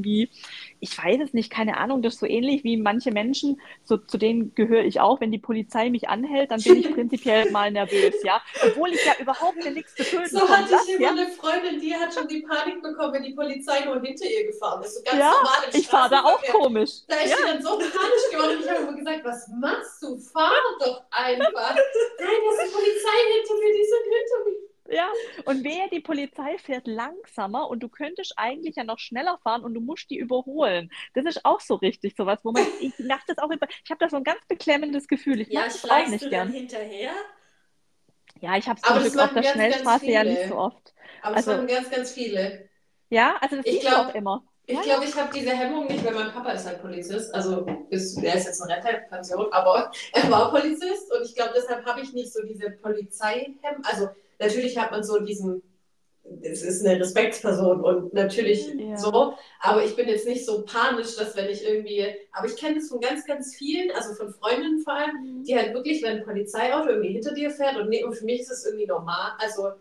ich weiß es nicht, keine Ahnung, das ist so ähnlich wie manche Menschen, so zu denen gehöre ich auch, wenn die Polizei mich anhält, dann bin ich prinzipiell mal nervös, ja. Obwohl ich ja überhaupt nichts zu tun So hatte das, ich immer ja? eine Freundin, die hat schon die Panik bekommen, wenn die Polizei nur hinter ihr gefahren ist. So ganz ja, normal im ich fahre da auch komisch. Da ist ja. sie dann so panisch geworden und ich habe immer gesagt, was machst du? Fahr doch einfach. Nein, das ist die Polizei hinter mir, die sind hinter mir. Ja, und wer die Polizei fährt langsamer und du könntest eigentlich ja noch schneller fahren und du musst die überholen. Das ist auch so richtig sowas, wo man, ich mache das auch immer, ich habe da so ein ganz beklemmendes Gefühl. Ich mache das auch nicht gern. hinterher? Ja, ich habe es auf der ganz, Schnellstraße ganz ja nicht so oft. Aber also, das machen ganz, ganz viele. Ja, also das ich glaub, auch immer. Ich glaube, ich habe diese Hemmung nicht, weil mein Papa ist halt Polizist. Also ist, er ist jetzt eine Rentenpension, aber er war Polizist und ich glaube, deshalb habe ich nicht so diese Polizeihemmung. Also natürlich hat man so diesen, es ist eine Respektsperson und natürlich ja. so, aber ich bin jetzt nicht so panisch, dass wenn ich irgendwie, aber ich kenne das von ganz, ganz vielen, also von Freundinnen vor allem, mhm. die halt wirklich, wenn ein Polizeiauto irgendwie hinter dir fährt und, nee, und für mich ist es irgendwie normal, also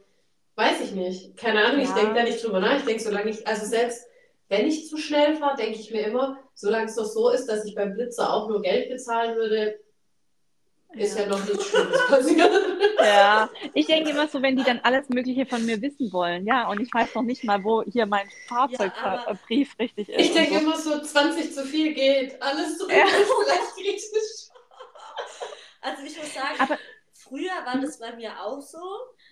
weiß ich nicht, keine Ahnung, ja. ich denke da nicht drüber nach, ich denke, solange ich, also selbst wenn ich zu schnell fahre, denke ich mir immer, solange es doch so ist, dass ich beim Blitzer auch nur Geld bezahlen würde, ist ja, ja noch nichts Schlimmes passiert. Ja, ich denke immer so, wenn die dann alles Mögliche von mir wissen wollen, ja, und ich weiß noch nicht mal, wo hier mein Fahrzeugbrief ja, richtig ist. Ich denke so. immer so, 20 zu viel geht, alles drüber ja. ist vielleicht kritisch. Also ich muss sagen, aber, früher war das bei mir auch so.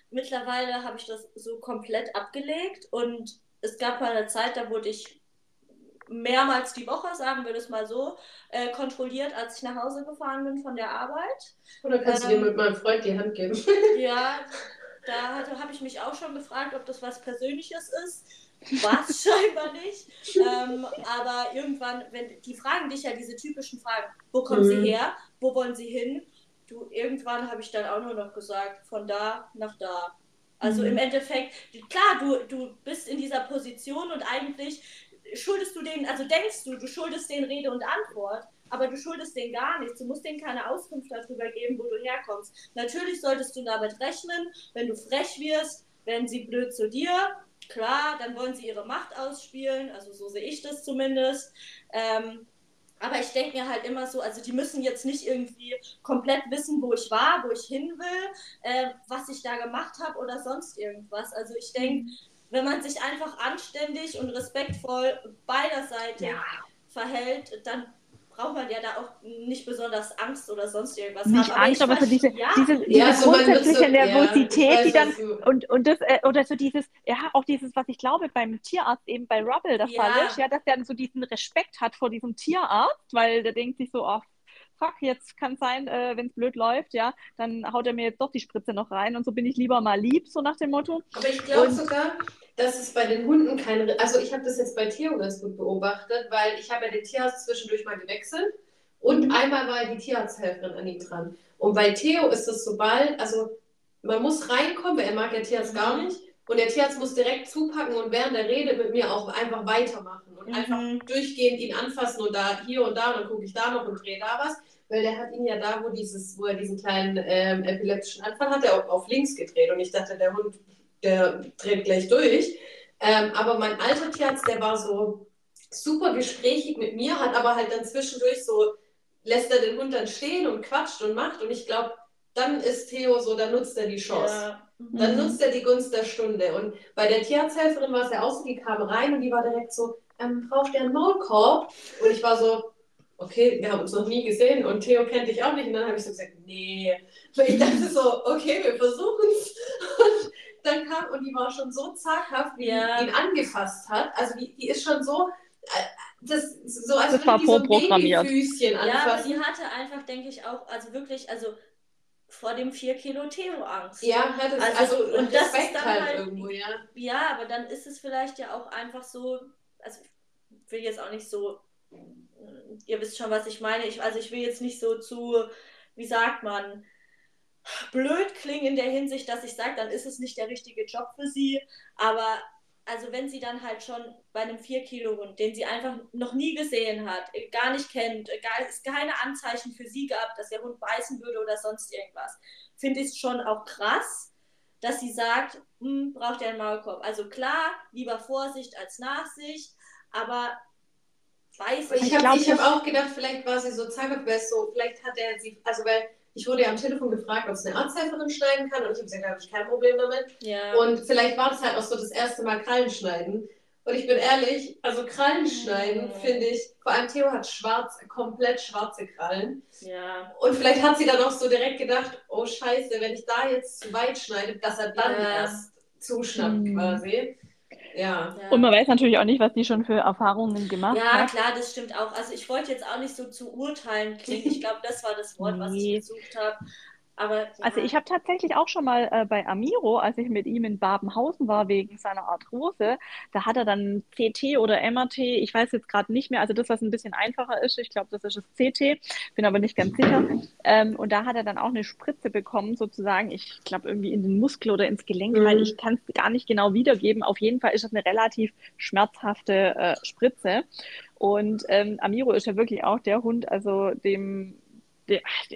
Mittlerweile habe ich das so komplett abgelegt und es gab mal eine Zeit, da wurde ich mehrmals die Woche, sagen wir das mal so, äh, kontrolliert, als ich nach Hause gefahren bin von der Arbeit. Oder kannst ähm, du dir ähm, mit meinem Freund die Hand geben? ja, da habe ich mich auch schon gefragt, ob das was Persönliches ist. War es scheinbar nicht. Ähm, aber irgendwann, wenn die fragen dich ja diese typischen Fragen, wo kommen mhm. sie her, wo wollen sie hin? Du, irgendwann habe ich dann auch nur noch gesagt, von da nach da. Also mhm. im Endeffekt, klar, du, du bist in dieser Position und eigentlich schuldest du denen, also denkst du, du schuldest denen Rede und Antwort, aber du schuldest denen gar nichts. Du musst denen keine Auskunft darüber geben, wo du herkommst. Natürlich solltest du damit rechnen, wenn du frech wirst, werden sie blöd zu dir. Klar, dann wollen sie ihre Macht ausspielen, also so sehe ich das zumindest. Ähm, Aber ich denke mir halt immer so, also die müssen jetzt nicht irgendwie komplett wissen, wo ich war, wo ich hin will, äh, was ich da gemacht habe oder sonst irgendwas. Also ich denke. Wenn man sich einfach anständig und respektvoll beiderseitig ja. verhält, dann braucht man ja da auch nicht besonders Angst oder sonst irgendwas nicht haben. Angst, aber, so diese, ja. diese, diese ja, so grundsätzliche so, Nervosität, ja, die dann und, und das äh, oder so dieses, ja, auch dieses, was ich glaube beim Tierarzt eben bei Rubble der Fall ist, ja, dass der dann so diesen Respekt hat vor diesem Tierarzt, weil der denkt sich so, oh, fuck, jetzt kann es sein, äh, wenn es blöd läuft, ja, dann haut er mir jetzt doch die Spritze noch rein und so bin ich lieber mal lieb, so nach dem Motto. Aber ich glaube sogar, dass es bei den Hunden keine, also ich habe das jetzt bei Theo ganz gut beobachtet, weil ich habe ja den Tierarzt zwischendurch mal gewechselt und mhm. einmal war die Tierarzthelferin an ihm dran. Und bei Theo ist es sobald, also man muss reinkommen, er mag ja Tierarzt mhm. gar nicht. Und der Tierarzt muss direkt zupacken und während der Rede mit mir auch einfach weitermachen und mhm. einfach durchgehend ihn anfassen und da hier und da und dann gucke ich da noch und drehe da was. Weil der hat ihn ja da, wo dieses, wo er diesen kleinen ähm, epileptischen Anfall hatte, auch auf links gedreht. Und ich dachte, der Hund der dreht gleich durch. Ähm, aber mein alter Tierarzt, der war so super gesprächig mit mir, hat aber halt dann zwischendurch so, lässt er den Hund dann stehen und quatscht und macht. Und ich glaube, dann ist Theo so, dann nutzt er die Chance. Ja. Mhm. Dann nutzt er die Gunst der Stunde. Und bei der Tierarzthelferin war es ja auch so, die kam rein und die war direkt so, ähm, braucht ihr einen Maulkorb? Und ich war so, okay, wir haben uns noch nie gesehen und Theo kennt dich auch nicht. Und dann habe ich so gesagt, nee. Weil ich dachte so, okay, wir versuchen es. Und dann kam und die war schon so zaghaft, wie ja. ihn angefasst hat. Also die, die ist schon so, äh, das, so als das würde die so ein Babyfüßchen. Ja, aber sie hatte einfach, denke ich, auch, also wirklich, also vor dem 4 Kilo Theo Angst. Ja, hat es, also, also und das ist dann halt, halt, irgendwo, ja. Ja, aber dann ist es vielleicht ja auch einfach so, also ich will jetzt auch nicht so, ihr wisst schon, was ich meine, ich, also ich will jetzt nicht so zu, wie sagt man, blöd klingen in der Hinsicht, dass ich sage, dann ist es nicht der richtige Job für sie. Aber also wenn sie dann halt schon bei einem 4-Kilo-Hund, den sie einfach noch nie gesehen hat, gar nicht kennt, gar, es keine Anzeichen für sie gab, dass der Hund beißen würde oder sonst irgendwas, finde ich es schon auch krass, dass sie sagt, hm, braucht er einen Maulkorb. Also klar, lieber Vorsicht als Nachsicht, aber weiß ich. Ich habe hab auch gedacht, vielleicht war sie so zagefest, so vielleicht hat er sie, also weil ich wurde ja am Telefon gefragt, ob es eine Arzthelferin schneiden kann und ich habe gesagt, da habe ich kein Problem damit. Ja. Und vielleicht war das halt auch so das erste Mal Krallen schneiden. Und ich bin ehrlich, also Krallen schneiden mhm. finde ich, vor allem Theo hat schwarz, komplett schwarze Krallen. Ja. Und vielleicht hat sie dann auch so direkt gedacht, oh scheiße, wenn ich da jetzt zu weit schneide, dass er dann ja. erst zuschnappt mhm. quasi. Ja. Und man weiß natürlich auch nicht, was die schon für Erfahrungen gemacht ja, hat. Ja, klar, das stimmt auch. Also ich wollte jetzt auch nicht so zu urteilen klingen. Ich glaube, das war das Wort, nee. was ich gesucht habe. Aber, ja. Also ich habe tatsächlich auch schon mal äh, bei Amiro, als ich mit ihm in Babenhausen war wegen seiner Arthrose, da hat er dann CT oder MRT, ich weiß jetzt gerade nicht mehr, also das, was ein bisschen einfacher ist, ich glaube, das ist das CT, bin aber nicht ganz sicher. Ähm, und da hat er dann auch eine Spritze bekommen, sozusagen, ich glaube irgendwie in den Muskel oder ins Gelenk, mhm. weil ich kann es gar nicht genau wiedergeben. Auf jeden Fall ist das eine relativ schmerzhafte äh, Spritze. Und ähm, Amiro ist ja wirklich auch der Hund, also dem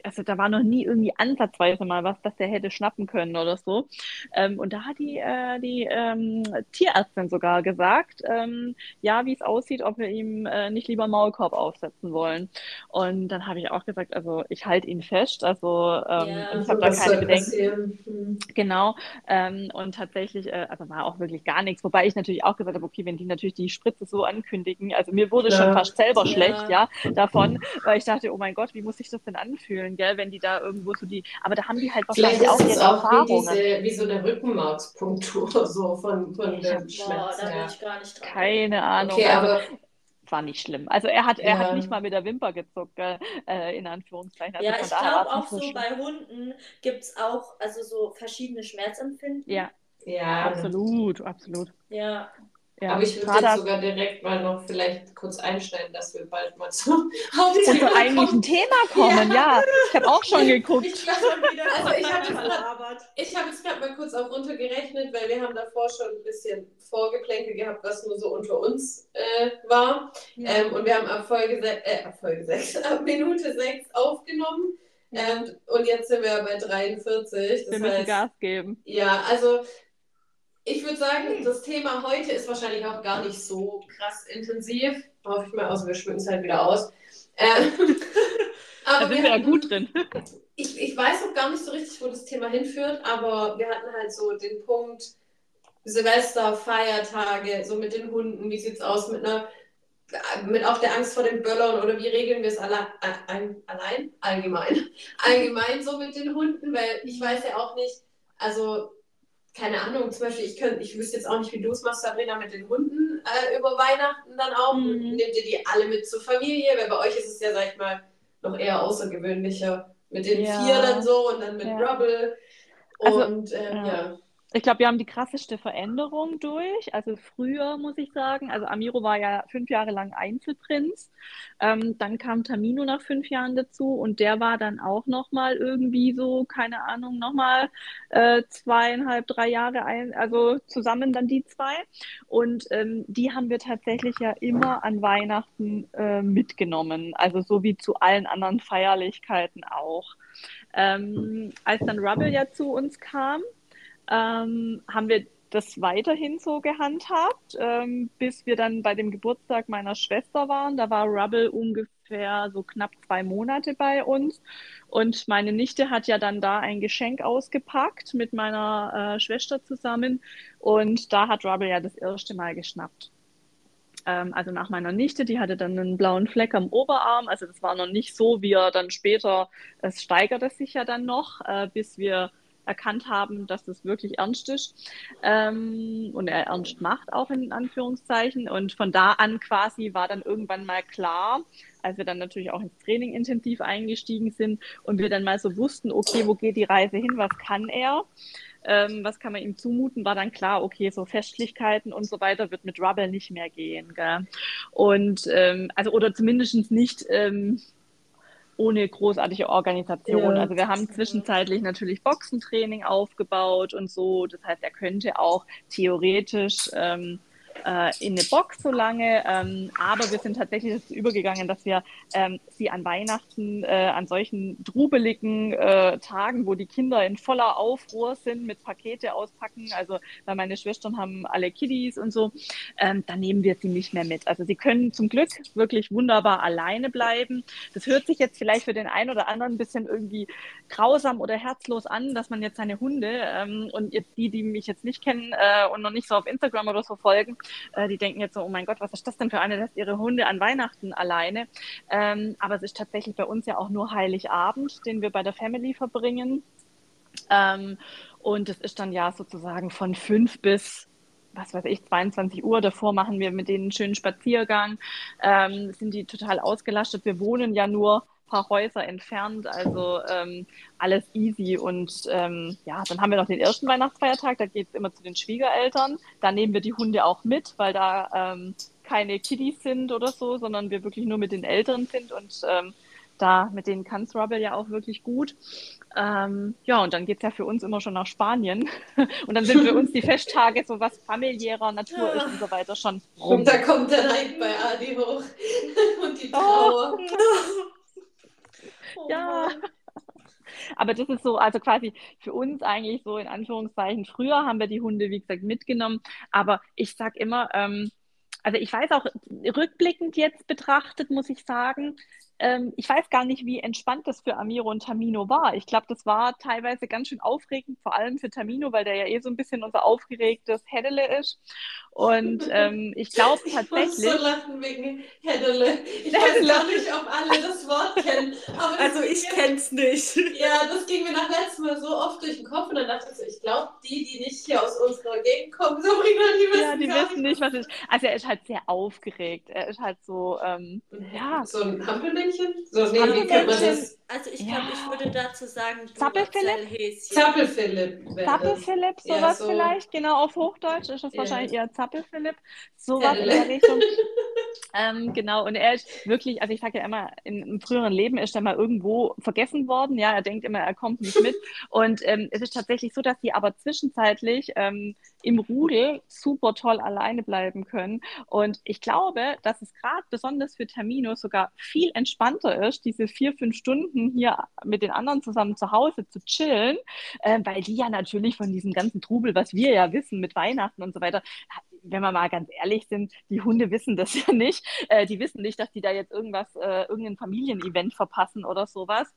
also da war noch nie irgendwie ansatzweise mal was, dass der hätte schnappen können oder so. Ähm, und da hat die, äh, die ähm, Tierärztin sogar gesagt, ähm, ja, wie es aussieht, ob wir ihm äh, nicht lieber Maulkorb aufsetzen wollen. Und dann habe ich auch gesagt, also ich halte ihn fest, also ähm, ja, ich habe da keine Bedenken. Mhm. Genau. Ähm, und tatsächlich, äh, also war auch wirklich gar nichts. Wobei ich natürlich auch gesagt habe, okay, wenn die natürlich die Spritze so ankündigen, also mir wurde ja. schon fast selber ja. schlecht, ja, davon, weil ich dachte, oh mein Gott, wie muss ich das denn anfühlen, gell, wenn die da irgendwo so die, aber da haben die halt wahrscheinlich auch ihre auch Erfahrungen. Wie, diese, wie so eine Rückenmarkspunktur so von, von dem Schmerz. da bin ich gar nicht dran. Keine Ahnung. Okay, also, aber war nicht schlimm. Also er hat, ja. er hat nicht mal mit der Wimper gezuckt, äh, in Anführungszeichen. Also ja, ich glaube auch so schlimm. bei Hunden gibt es auch also so verschiedene Schmerzempfinden. Ja. Ja. Absolut, absolut. Ja. Ja, Aber ich würde jetzt sogar direkt mal noch vielleicht kurz einstellen, dass wir bald mal zum Hauptthema zu eigentlichen Thema kommen. Ja, ja. ich habe auch schon geguckt. Ich, also ich habe jetzt, hab jetzt gerade mal kurz auch runtergerechnet, weil wir haben davor schon ein bisschen Vorgeplänkel gehabt, was nur so unter uns äh, war. Ja. Ähm, und wir haben ab Folge, äh, ab Folge 6, ab Minute 6 aufgenommen. Ähm, und jetzt sind wir bei 43. Das wir müssen heißt, Gas geben. Ja, also ich würde sagen, das Thema heute ist wahrscheinlich auch gar nicht so krass intensiv. Hoffe ich mal, außer wir schmücken es halt wieder aus. Äh, aber da sind wir, wir ja gut drin. Ich, ich weiß auch gar nicht so richtig, wo das Thema hinführt, aber wir hatten halt so den Punkt Silvester, Feiertage, so mit den Hunden, wie sieht es aus mit einer mit auch der Angst vor den Böllern oder wie regeln wir es alle, ein, allein? Allgemein. Allgemein so mit den Hunden, weil ich weiß ja auch nicht, also keine Ahnung, zum Beispiel, ich, könnt, ich wüsste jetzt auch nicht, wie du es machst, Sabrina, mit den Hunden äh, über Weihnachten dann auch. Mhm. Nehmt ihr die alle mit zur Familie? Weil bei euch ist es ja, sag ich mal, noch eher außergewöhnlicher. Mit den ja. vier dann so und dann mit ja. Rubble. Also, und also, ähm, ja. ja. Ich glaube, wir haben die krasseste Veränderung durch. Also früher muss ich sagen, also Amiro war ja fünf Jahre lang Einzelprinz. Ähm, dann kam Tamino nach fünf Jahren dazu und der war dann auch nochmal irgendwie so, keine Ahnung, nochmal äh, zweieinhalb, drei Jahre ein, also zusammen dann die zwei. Und ähm, die haben wir tatsächlich ja immer an Weihnachten äh, mitgenommen. Also so wie zu allen anderen Feierlichkeiten auch. Ähm, als dann Rubble ja zu uns kam, ähm, haben wir das weiterhin so gehandhabt, ähm, bis wir dann bei dem Geburtstag meiner Schwester waren. Da war Rubble ungefähr so knapp zwei Monate bei uns. Und meine Nichte hat ja dann da ein Geschenk ausgepackt mit meiner äh, Schwester zusammen. Und da hat Rubble ja das erste Mal geschnappt. Ähm, also nach meiner Nichte, die hatte dann einen blauen Fleck am Oberarm. Also das war noch nicht so, wie er dann später, es steigerte sich ja dann noch, äh, bis wir erkannt haben, dass das wirklich ernst ist ähm, und er ernst macht auch in Anführungszeichen. Und von da an quasi war dann irgendwann mal klar, als wir dann natürlich auch ins Training intensiv eingestiegen sind und wir dann mal so wussten, okay, wo geht die Reise hin, was kann er? Ähm, was kann man ihm zumuten, war dann klar, okay, so Festlichkeiten und so weiter wird mit Rubble nicht mehr gehen. Gell? Und ähm, also oder zumindest nicht ähm, ohne großartige Organisation. Ja. Also wir haben zwischenzeitlich natürlich Boxentraining aufgebaut und so. Das heißt, er könnte auch theoretisch ähm, äh, in eine Box so lange. Ähm, aber wir sind tatsächlich dazu übergegangen, dass wir ähm, sie an Weihnachten, äh, an solchen trubeligen äh, Tagen, wo die Kinder in voller Aufruhr sind, mit Pakete auspacken, also weil meine Schwestern haben alle Kiddies und so, ähm, dann nehmen wir sie nicht mehr mit. Also sie können zum Glück wirklich wunderbar alleine bleiben. Das hört sich jetzt vielleicht für den einen oder anderen ein bisschen irgendwie grausam oder herzlos an, dass man jetzt seine Hunde ähm, und jetzt die, die mich jetzt nicht kennen äh, und noch nicht so auf Instagram oder so folgen, äh, die denken jetzt so, oh mein Gott, was ist das denn für eine, lässt ihre Hunde an Weihnachten alleine. Ähm, aber es ist tatsächlich bei uns ja auch nur Heiligabend, den wir bei der Family verbringen. Ähm, und es ist dann ja sozusagen von fünf bis was weiß ich, 22 Uhr. Davor machen wir mit denen einen schönen Spaziergang. Ähm, sind die total ausgelastet. Wir wohnen ja nur paar Häuser entfernt, also ähm, alles easy. Und ähm, ja, dann haben wir noch den ersten Weihnachtsfeiertag, da geht es immer zu den Schwiegereltern. Da nehmen wir die Hunde auch mit, weil da ähm, keine Kiddies sind oder so, sondern wir wirklich nur mit den Älteren sind und ähm, da mit denen kann Rubble ja auch wirklich gut. Ähm, ja, und dann geht es ja für uns immer schon nach Spanien. und dann sind für uns die Festtage, so was familiärer Natur ist und so weiter, schon rum. Und da kommt der Neid bei Adi hoch und die Trauer. Oh. Oh ja. Aber das ist so, also quasi für uns eigentlich so in Anführungszeichen, früher haben wir die Hunde, wie gesagt, mitgenommen. Aber ich sage immer, ähm, also ich weiß auch, rückblickend jetzt betrachtet, muss ich sagen, ähm, ich weiß gar nicht, wie entspannt das für Amiro und Tamino war. Ich glaube, das war teilweise ganz schön aufregend, vor allem für Tamino, weil der ja eh so ein bisschen unser aufgeregtes Heddele ist. Und ähm, ich glaube tatsächlich. Ich muss so lachen wegen Heddele. Ich weiß gar nicht, ob alle das Wort kennen. also ich kenne es nicht. Ja, das ging mir nach letztem Mal so oft durch den Kopf und dann dachte ich so, ich glaube, die, die nicht hier aus unserer Gegend kommen, Sabrina, die wissen, ja, die wissen nicht, was ist. Also er ist halt sehr aufgeregt. Er ist halt so, ähm, ja. So ein Hampelmännchen? So, nee, wie man das? Also ich glaube, ja. ich würde dazu sagen, Zappelphilipp? Zappelphilipp. Zappelphilipp, sowas ja, so. vielleicht, genau auf Hochdeutsch ist das ja. wahrscheinlich eher Zappelphilipp, sowas in der Richtung. ähm, genau, und er ist wirklich, also ich sage ja immer, in, im früheren Leben ist er mal irgendwo vergessen worden, ja, er denkt immer, er kommt nicht mit. Und ähm, es ist tatsächlich so, dass sie aber zwischenzeitlich ähm, im Rudel super toll alleine bleiben können. Und ich glaube, dass es gerade besonders für Termino sogar viel entspannter ist, diese vier, fünf Stunden Stunden hier mit den anderen zusammen zu Hause zu chillen, äh, weil die ja natürlich von diesem ganzen Trubel, was wir ja wissen mit Weihnachten und so weiter, wenn wir mal ganz ehrlich sind, die Hunde wissen das ja nicht. Äh, die wissen nicht, dass die da jetzt irgendwas, äh, irgendein Familienevent verpassen oder sowas.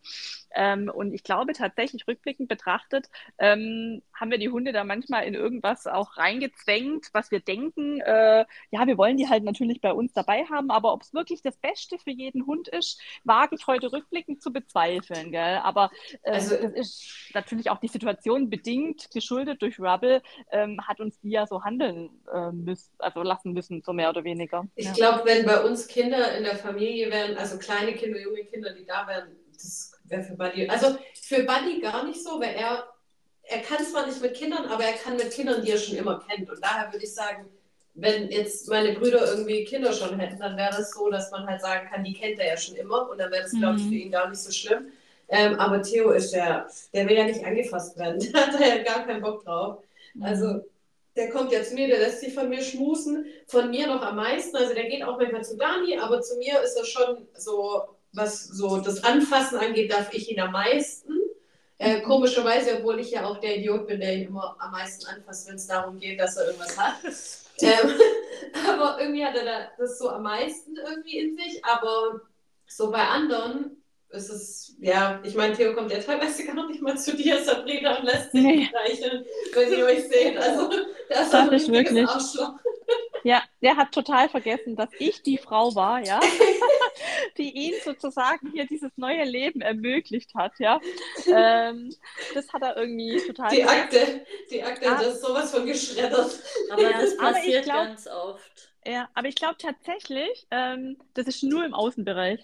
Ähm, und ich glaube tatsächlich, rückblickend betrachtet, ähm, haben wir die Hunde da manchmal in irgendwas auch reingezwängt, was wir denken. Äh, ja, wir wollen die halt natürlich bei uns dabei haben, aber ob es wirklich das Beste für jeden Hund ist, wage ich heute rückblickend zu bezweifeln. Gell? Aber äh, also, das ist natürlich auch die Situation bedingt, geschuldet durch Rubble, ähm, hat uns die ja so handeln äh, müssen, also lassen müssen, so mehr oder weniger. Ich ja. glaube, wenn bei uns Kinder in der Familie wären, also kleine Kinder, junge Kinder, die da wären, das wäre für Buddy. Also für Buddy gar nicht so, weil er, er kann zwar nicht mit Kindern, aber er kann mit Kindern, die er schon immer kennt. Und daher würde ich sagen, wenn jetzt meine Brüder irgendwie Kinder schon hätten, dann wäre das so, dass man halt sagen kann, die kennt er ja schon immer und dann wäre das, glaube ich, mhm. für ihn gar nicht so schlimm. Ähm, aber Theo ist ja, der will ja nicht angefasst werden. Da hat er ja gar keinen Bock drauf. Mhm. Also der kommt ja zu mir, der lässt sich von mir schmusen, von mir noch am meisten. Also der geht auch manchmal zu Dani, aber zu mir ist er schon so, was so das Anfassen angeht, darf ich ihn am meisten. Äh, komischerweise, obwohl ich ja auch der Idiot bin, der ihn immer am meisten anfasst, wenn es darum geht, dass er irgendwas hat. ähm, aber irgendwie hat er das so am meisten irgendwie in sich. Aber so bei anderen es ist, ja, ich meine, Theo kommt ja teilweise gar nicht mal zu dir, Sabrina, und lässt sich nee. reichen, wenn ihr euch seht. Also, das, ist das ist wirklich. Arschloch. Der hat total vergessen, dass ich die Frau war, ja, die ihn sozusagen hier dieses neue Leben ermöglicht hat, ja. Ähm, das hat er irgendwie total Die vergessen. Akte, die Akte, ah. das ist sowas von geschreddert. Aber das passiert glaub, ganz oft. Ja, aber ich glaube tatsächlich, ähm, das ist nur im Außenbereich.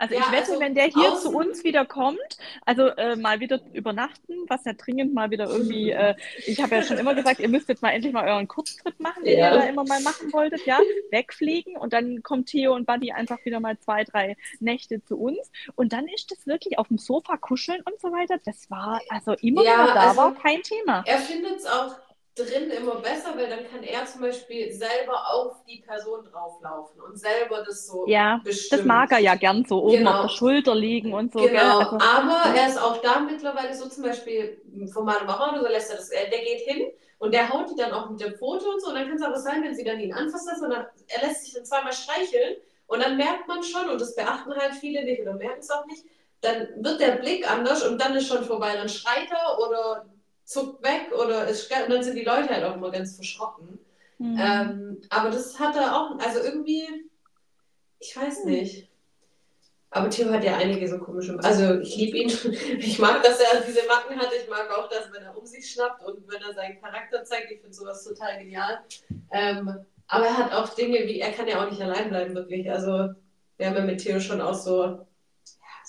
Also ja, ich wette, also wenn der hier zu uns wieder kommt, also äh, mal wieder übernachten, was ja dringend mal wieder irgendwie, äh, ich habe ja schon immer gesagt, ihr müsst jetzt mal endlich mal euren Kurztrip machen, den ja. ihr da immer mal machen wolltet, ja, wegfliegen und dann kommt Theo und Buddy einfach wieder mal zwei, drei Nächte zu uns und dann ist das wirklich auf dem Sofa kuscheln und so weiter, das war, also immer ja, da also war kein Thema. Er findet es auch drin immer besser, weil dann kann er zum Beispiel selber auf die Person drauflaufen und selber das so Ja, bestimmen. das mag er ja gern so oben genau. auf der Schulter liegen und so. Genau, also, aber er ist auch da mittlerweile so zum Beispiel von meiner Mama oder so lässt er das, der geht hin und der haut die dann auch mit dem Foto und so und dann kann es aber sein, wenn sie dann ihn anfasst, sondern er lässt sich dann zweimal streicheln und dann merkt man schon, und das beachten halt viele nicht oder merken es auch nicht, dann wird der Blick anders und dann ist schon vorbei. Dann schreit er oder zuckt weg oder ist, und dann sind die Leute halt auch immer ganz verschrocken. Mhm. Ähm, aber das hat er auch, also irgendwie, ich weiß mhm. nicht. Aber Theo hat ja einige so komische, also ich liebe ihn. Ich mag, dass er diese Macken hat. Ich mag auch, dass wenn er um sich schnappt und wenn er seinen Charakter zeigt, ich finde sowas total genial. Ähm, aber er hat auch Dinge wie, er kann ja auch nicht allein bleiben, wirklich. Also wir haben ja mit Theo schon auch so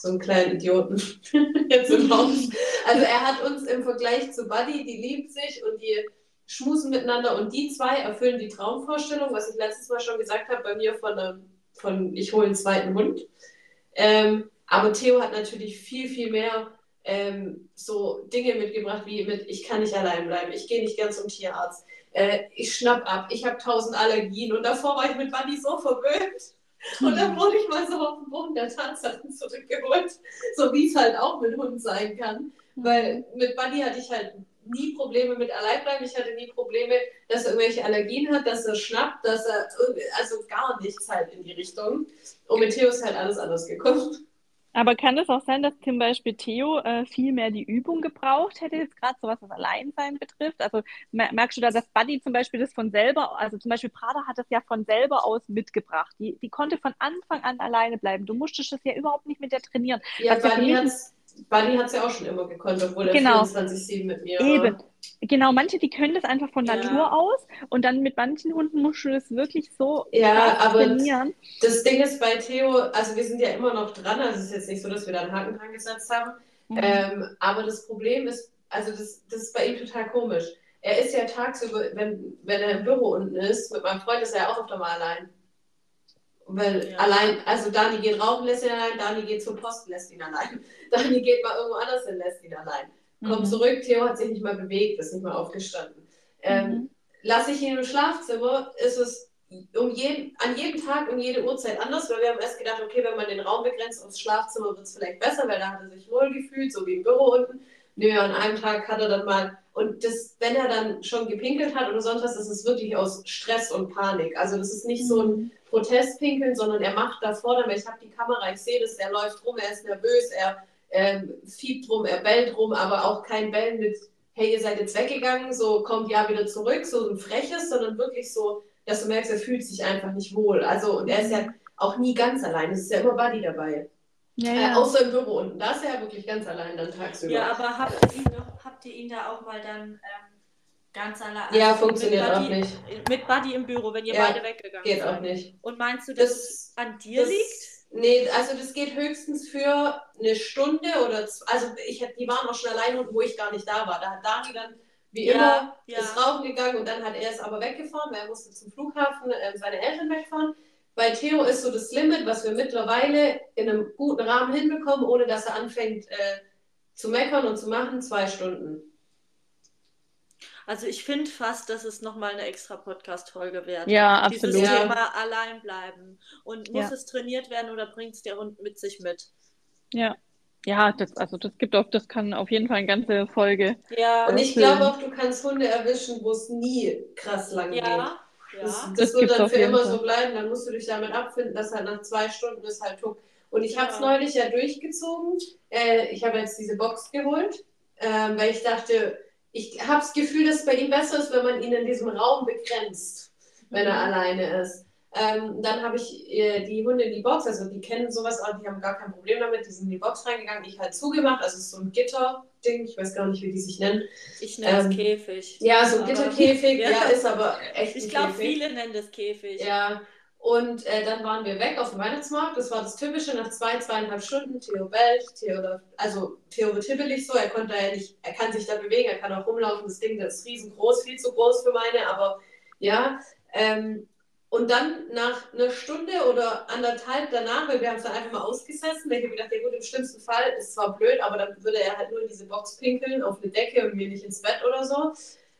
so einen kleinen Idioten jetzt im Haus. Also er hat uns im Vergleich zu Buddy, die liebt sich und die schmusen miteinander und die zwei erfüllen die Traumvorstellung, was ich letztes Mal schon gesagt habe, bei mir von, einem, von ich hole einen zweiten Hund. Ähm, aber Theo hat natürlich viel, viel mehr ähm, so Dinge mitgebracht, wie mit ich kann nicht allein bleiben, ich gehe nicht ganz zum Tierarzt, äh, ich schnapp ab, ich habe tausend Allergien und davor war ich mit Buddy so verwöhnt. Und dann wurde ich mal so auf den Boden der Tatsachen zurückgeholt, so wie es halt auch mit Hund sein kann. Weil mit Buddy hatte ich halt nie Probleme mit Alleinbleiben. Ich hatte nie Probleme, dass er irgendwelche Allergien hat, dass er schnappt, dass er, also gar nichts halt in die Richtung. Und mit Theo ist halt alles anders gekommen. Aber kann es auch sein, dass zum Beispiel Theo äh, viel mehr die Übung gebraucht hätte, jetzt gerade so was das Alleinsein betrifft? Also merkst du da, dass Buddy zum Beispiel das von selber, also zum Beispiel Prada hat das ja von selber aus mitgebracht. Die, die konnte von Anfang an alleine bleiben. Du musstest das ja überhaupt nicht mit der trainieren. Ja, Buddy hat es Buddy hat es ja auch schon immer gekonnt, obwohl er genau. 24-7 mit mir Eben. war. Genau, manche, die können das einfach von Natur ja. aus und dann mit manchen Hunden musst du das wirklich so ja, aber trainieren. Das Ding ist bei Theo, also wir sind ja immer noch dran, also es ist jetzt nicht so, dass wir da einen Haken dran gesetzt haben, mhm. ähm, aber das Problem ist, also das, das ist bei ihm total komisch. Er ist ja tagsüber, wenn, wenn er im Büro unten ist, mit meinem Freund ist er ja auch öfter mal allein. Weil ja. allein, also Dani geht rauchen, lässt ihn allein, Dani geht zur Post, lässt ihn allein. Dani geht mal irgendwo anders hin, lässt ihn allein. Kommt mhm. zurück, Theo hat sich nicht mal bewegt, ist nicht mal aufgestanden. Ähm, mhm. Lasse ich ihn im Schlafzimmer, ist es um jeden, an jedem Tag und jede Uhrzeit anders, weil wir haben erst gedacht, okay, wenn man den Raum begrenzt aufs Schlafzimmer, wird es vielleicht besser, weil da hat er sich wohl gefühlt, so wie im Büro unten. Nö, an einem Tag hat er dann mal Und das, wenn er dann schon gepinkelt hat oder sonst was, das ist wirklich aus Stress und Panik. Also das ist nicht so ein Mhm. Protestpinkeln, sondern er macht da vorne, weil ich habe die Kamera, ich sehe das, er läuft rum, er ist nervös, er ähm, fiebt rum, er bellt rum, aber auch kein Bellen mit, hey, ihr seid jetzt weggegangen, so kommt ja wieder zurück, so ein freches, sondern wirklich so, dass du merkst, er fühlt sich einfach nicht wohl. Also, und er ist ja auch nie ganz allein, es ist ja immer Buddy dabei. Ja, Äh, ja. außer im Büro unten, da ist er ja wirklich ganz allein dann tagsüber. Ja, aber habt ihr ihn, noch, habt ihr ihn da auch mal dann ähm, ganz allein? Ja, also funktioniert mit auch Buddy, nicht. Mit Buddy im Büro, wenn ihr Ja, beide weggegangen Geht seid. auch nicht. Und meinst du, dass Das- es an dir das, liegt? Nee, also das geht höchstens für eine Stunde oder z- also ich die waren auch schon allein wo ich gar nicht da war. Da hat Dani dann wie Ja, immer ja. ist rauchen gegangen und dann hat er es aber weggefahren, weil er musste zum Flughafen äh, seine Eltern wegfahren. Bei Theo ist so das Limit, was wir mittlerweile in einem guten Rahmen hinbekommen, ohne dass er anfängt äh, zu meckern und zu machen, zwei Stunden. Also ich finde fast, dass es nochmal eine extra Podcast-Folge wert. Ja, Dieses absolut. Ja. Thema allein bleiben. Und muss Ja. es trainiert werden oder bringt es der Hund mit sich mit? Ja. Ja, das, also das gibt auch, das kann auf jeden Fall eine ganze Folge. Ja, Und ich glaube auch, du kannst Hunde erwischen, wo es nie krass lang geht. ja, ja. Das, das, Das wird dann für immer Fall. so bleiben. Dann musst du dich damit abfinden, dass halt nach zwei Stunden ist halt tuck. Und ich Ja. habe es neulich ja durchgezogen. Äh, ich habe jetzt diese Box geholt, ähm, weil ich dachte, ich habe das Gefühl, dass es bei ihm besser ist, wenn man ihn in diesem Raum begrenzt, wenn er Mhm. alleine ist. Ähm, dann habe ich äh, die Hunde in die Box, also die kennen sowas auch, die haben gar kein Problem damit, die sind in die Box reingegangen, ich halt zugemacht, also es ist so ein Gitterding, ich weiß gar nicht, wie die sich nennen. Ich nenne es Ähm, Käfig. Ja, so ein Gitterkäfig, Ja. ja, ist aber echt Ich glaube, viele nennen das Käfig. Ja, und äh, dann waren wir weg auf dem Weihnachtsmarkt. Das war das Typische nach zwei, zweieinhalb Stunden. Theo bellt, Theo, also Theo wird hibbelig so, er konnte ja nicht, er kann sich da bewegen, er kann auch rumlaufen. Das Ding, das ist riesengroß, viel zu groß für meine, aber ja. Ähm, und dann nach einer Stunde oder anderthalb danach, weil wir haben es dann einfach mal ausgesessen, weil ich habe gedacht, ja gut, im schlimmsten Fall ist zwar blöd, aber dann würde er halt nur in diese Box pinkeln, auf eine Decke und mir nicht ins Bett oder so.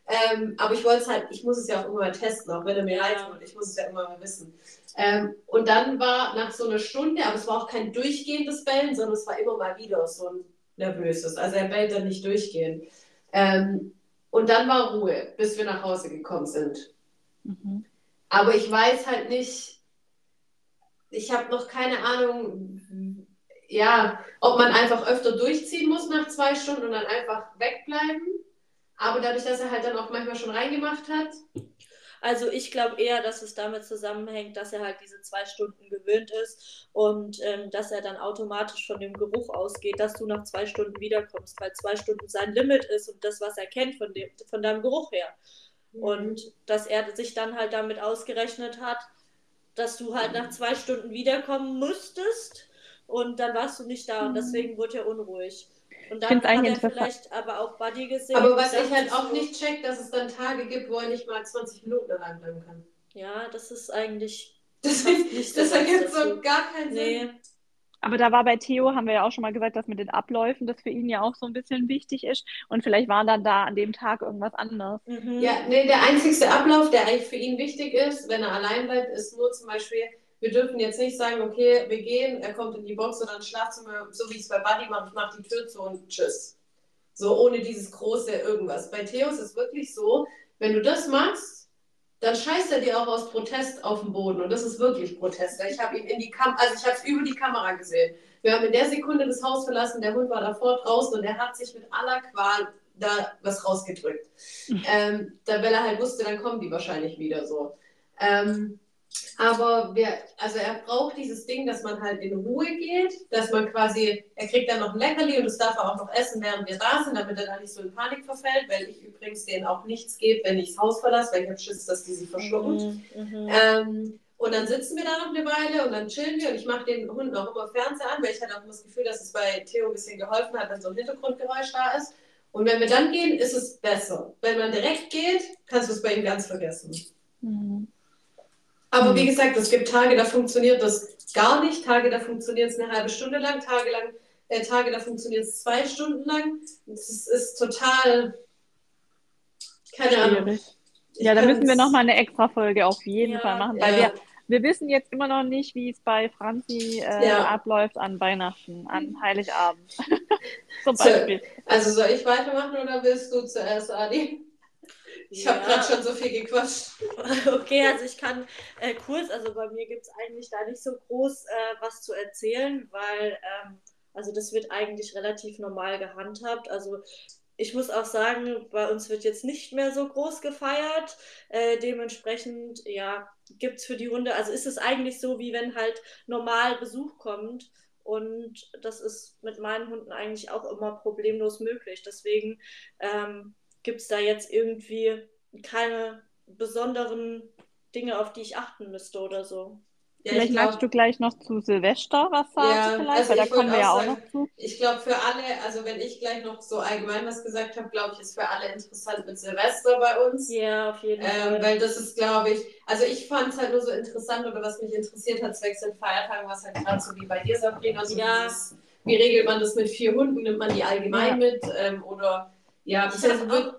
Ähm, aber ich wollte es halt, ich muss es ja auch immer mal testen, auch wenn er mir Ja. leid tut. Ich muss es ja immer mal wissen. Ähm, und dann war nach so einer Stunde, aber es war auch kein durchgehendes Bellen, sondern es war immer mal wieder so ein nervöses. Also er bellt dann nicht durchgehend. Ähm, und dann war Ruhe, bis wir nach Hause gekommen sind. Mhm. Aber ich weiß halt nicht, ich habe noch keine Ahnung, ja, ob man einfach öfter durchziehen muss nach zwei Stunden und dann einfach wegbleiben. Aber dadurch, dass er halt dann auch manchmal schon reingemacht hat, Also ich glaube eher, dass es damit zusammenhängt, dass er halt diese zwei Stunden gewöhnt ist und ähm, dass er dann automatisch von dem Geruch ausgeht, dass du nach zwei Stunden wiederkommst, weil zwei Stunden sein Limit ist und das, was er kennt von, dem, von deinem Geruch her. Und dass er sich dann halt damit ausgerechnet hat, dass du halt nach zwei Stunden wiederkommen müsstest und dann warst du nicht da und deswegen wurde er unruhig. Und dann hat eigentlich er vielleicht aber auch Buddy gesehen. Aber was ich halt auch so, nicht check, dass es dann Tage gibt, wo er nicht mal 20 Minuten allein bleiben kann. Ja, das ist eigentlich Das, so das ergibt so gar keinen Nee, Sinn. Aber da war bei Theo, haben wir ja auch schon mal gesagt, dass mit den Abläufen das für ihn ja auch so ein bisschen wichtig ist. Und vielleicht war dann da an dem Tag irgendwas anderes. mhm. Ja, nee, der einzigste Ablauf, der eigentlich für ihn wichtig ist, wenn er allein bleibt, ist nur zum Beispiel, wir dürfen jetzt nicht sagen, okay, wir gehen, er kommt in die Box oder ins Schlafzimmer, so wie ich es bei Buddy mache, ich mache die Tür zu und tschüss. So ohne dieses große irgendwas. Bei Theo ist es wirklich so, wenn du das machst, dann scheißt er dir auch aus Protest auf den Boden. Und das ist wirklich Protest. Ich habe ihn in die Kam also ich habe es über die Kamera gesehen. Wir haben in der Sekunde das Haus verlassen, der Hund war davor draußen und er hat sich mit aller Qual da was rausgedrückt. ähm, da, weil er halt wusste, dann kommen die wahrscheinlich wieder so. Ähm, aber wir, also er braucht dieses Ding, dass man halt in Ruhe geht, dass man quasi, er kriegt dann noch ein Leckerli und das darf er auch noch essen, während wir da sind, damit er da nicht so in Panik verfällt, weil ich übrigens denen auch nichts gebe, wenn ich das Haus verlasse, weil ich habe Schiss, dass die sie verschlucken. Mhm, mhm. Ähm, und dann sitzen wir da noch eine Weile und dann chillen wir und ich mache den Hunden auch immer Fernseher an, weil ich hatte auch immer das Gefühl, dass es bei Theo ein bisschen geholfen hat, wenn so ein Hintergrundgeräusch da ist. Und wenn wir dann gehen, ist es besser. Wenn man direkt geht, kannst du es bei ihm ganz vergessen. Mhm. Aber Mhm. wie gesagt, es gibt Tage, da funktioniert das gar nicht. Tage, da funktioniert es eine halbe Stunde lang. Tage, lang, äh, Tage da funktioniert es zwei Stunden lang. Es ist, total. Keine Ahnung. Ja, da müssen wir nochmal eine extra Folge auf jeden Ja, Fall machen, weil ja. wir, wir wissen jetzt immer noch nicht, wie es bei Franzi äh, ja. abläuft an Weihnachten, an Heiligabend. Zum Beispiel. Also soll ich weitermachen oder willst du zuerst, Adi? Ich ja. habe gerade schon so viel gequatscht. Okay, also ich kann äh, kurz, also bei mir gibt es eigentlich da nicht so groß äh, was zu erzählen, weil ähm, also das wird eigentlich relativ normal gehandhabt. Also ich muss auch sagen, bei uns wird jetzt nicht mehr so groß gefeiert. Äh, dementsprechend, ja, gibt es für die Hunde, also ist es eigentlich so, wie wenn halt normal Besuch kommt. Und das ist mit meinen Hunden eigentlich auch immer problemlos möglich. Deswegen ähm, gibt es da jetzt irgendwie keine besonderen Dinge, auf die ich achten müsste oder so. Ja, vielleicht glaub, magst du gleich noch zu Silvester was sagen, ja, vielleicht, also weil da kommen wir ja auch noch zu. Ich glaube, für alle, also wenn ich gleich noch so allgemein was gesagt habe, glaube ich, ist für alle interessant mit Silvester bei uns. Ja, auf jeden ähm, Fall. Weil das ist, glaube ich, also ich fand es halt nur so interessant oder was mich interessiert hat, zwecks den Feiertagen, was halt gerade so wie bei dir, Sabrina, so ja. dieses, wie regelt man das mit vier Hunden? Nimmt man die allgemein ja. mit? Ähm, oder ja, ich also, wird,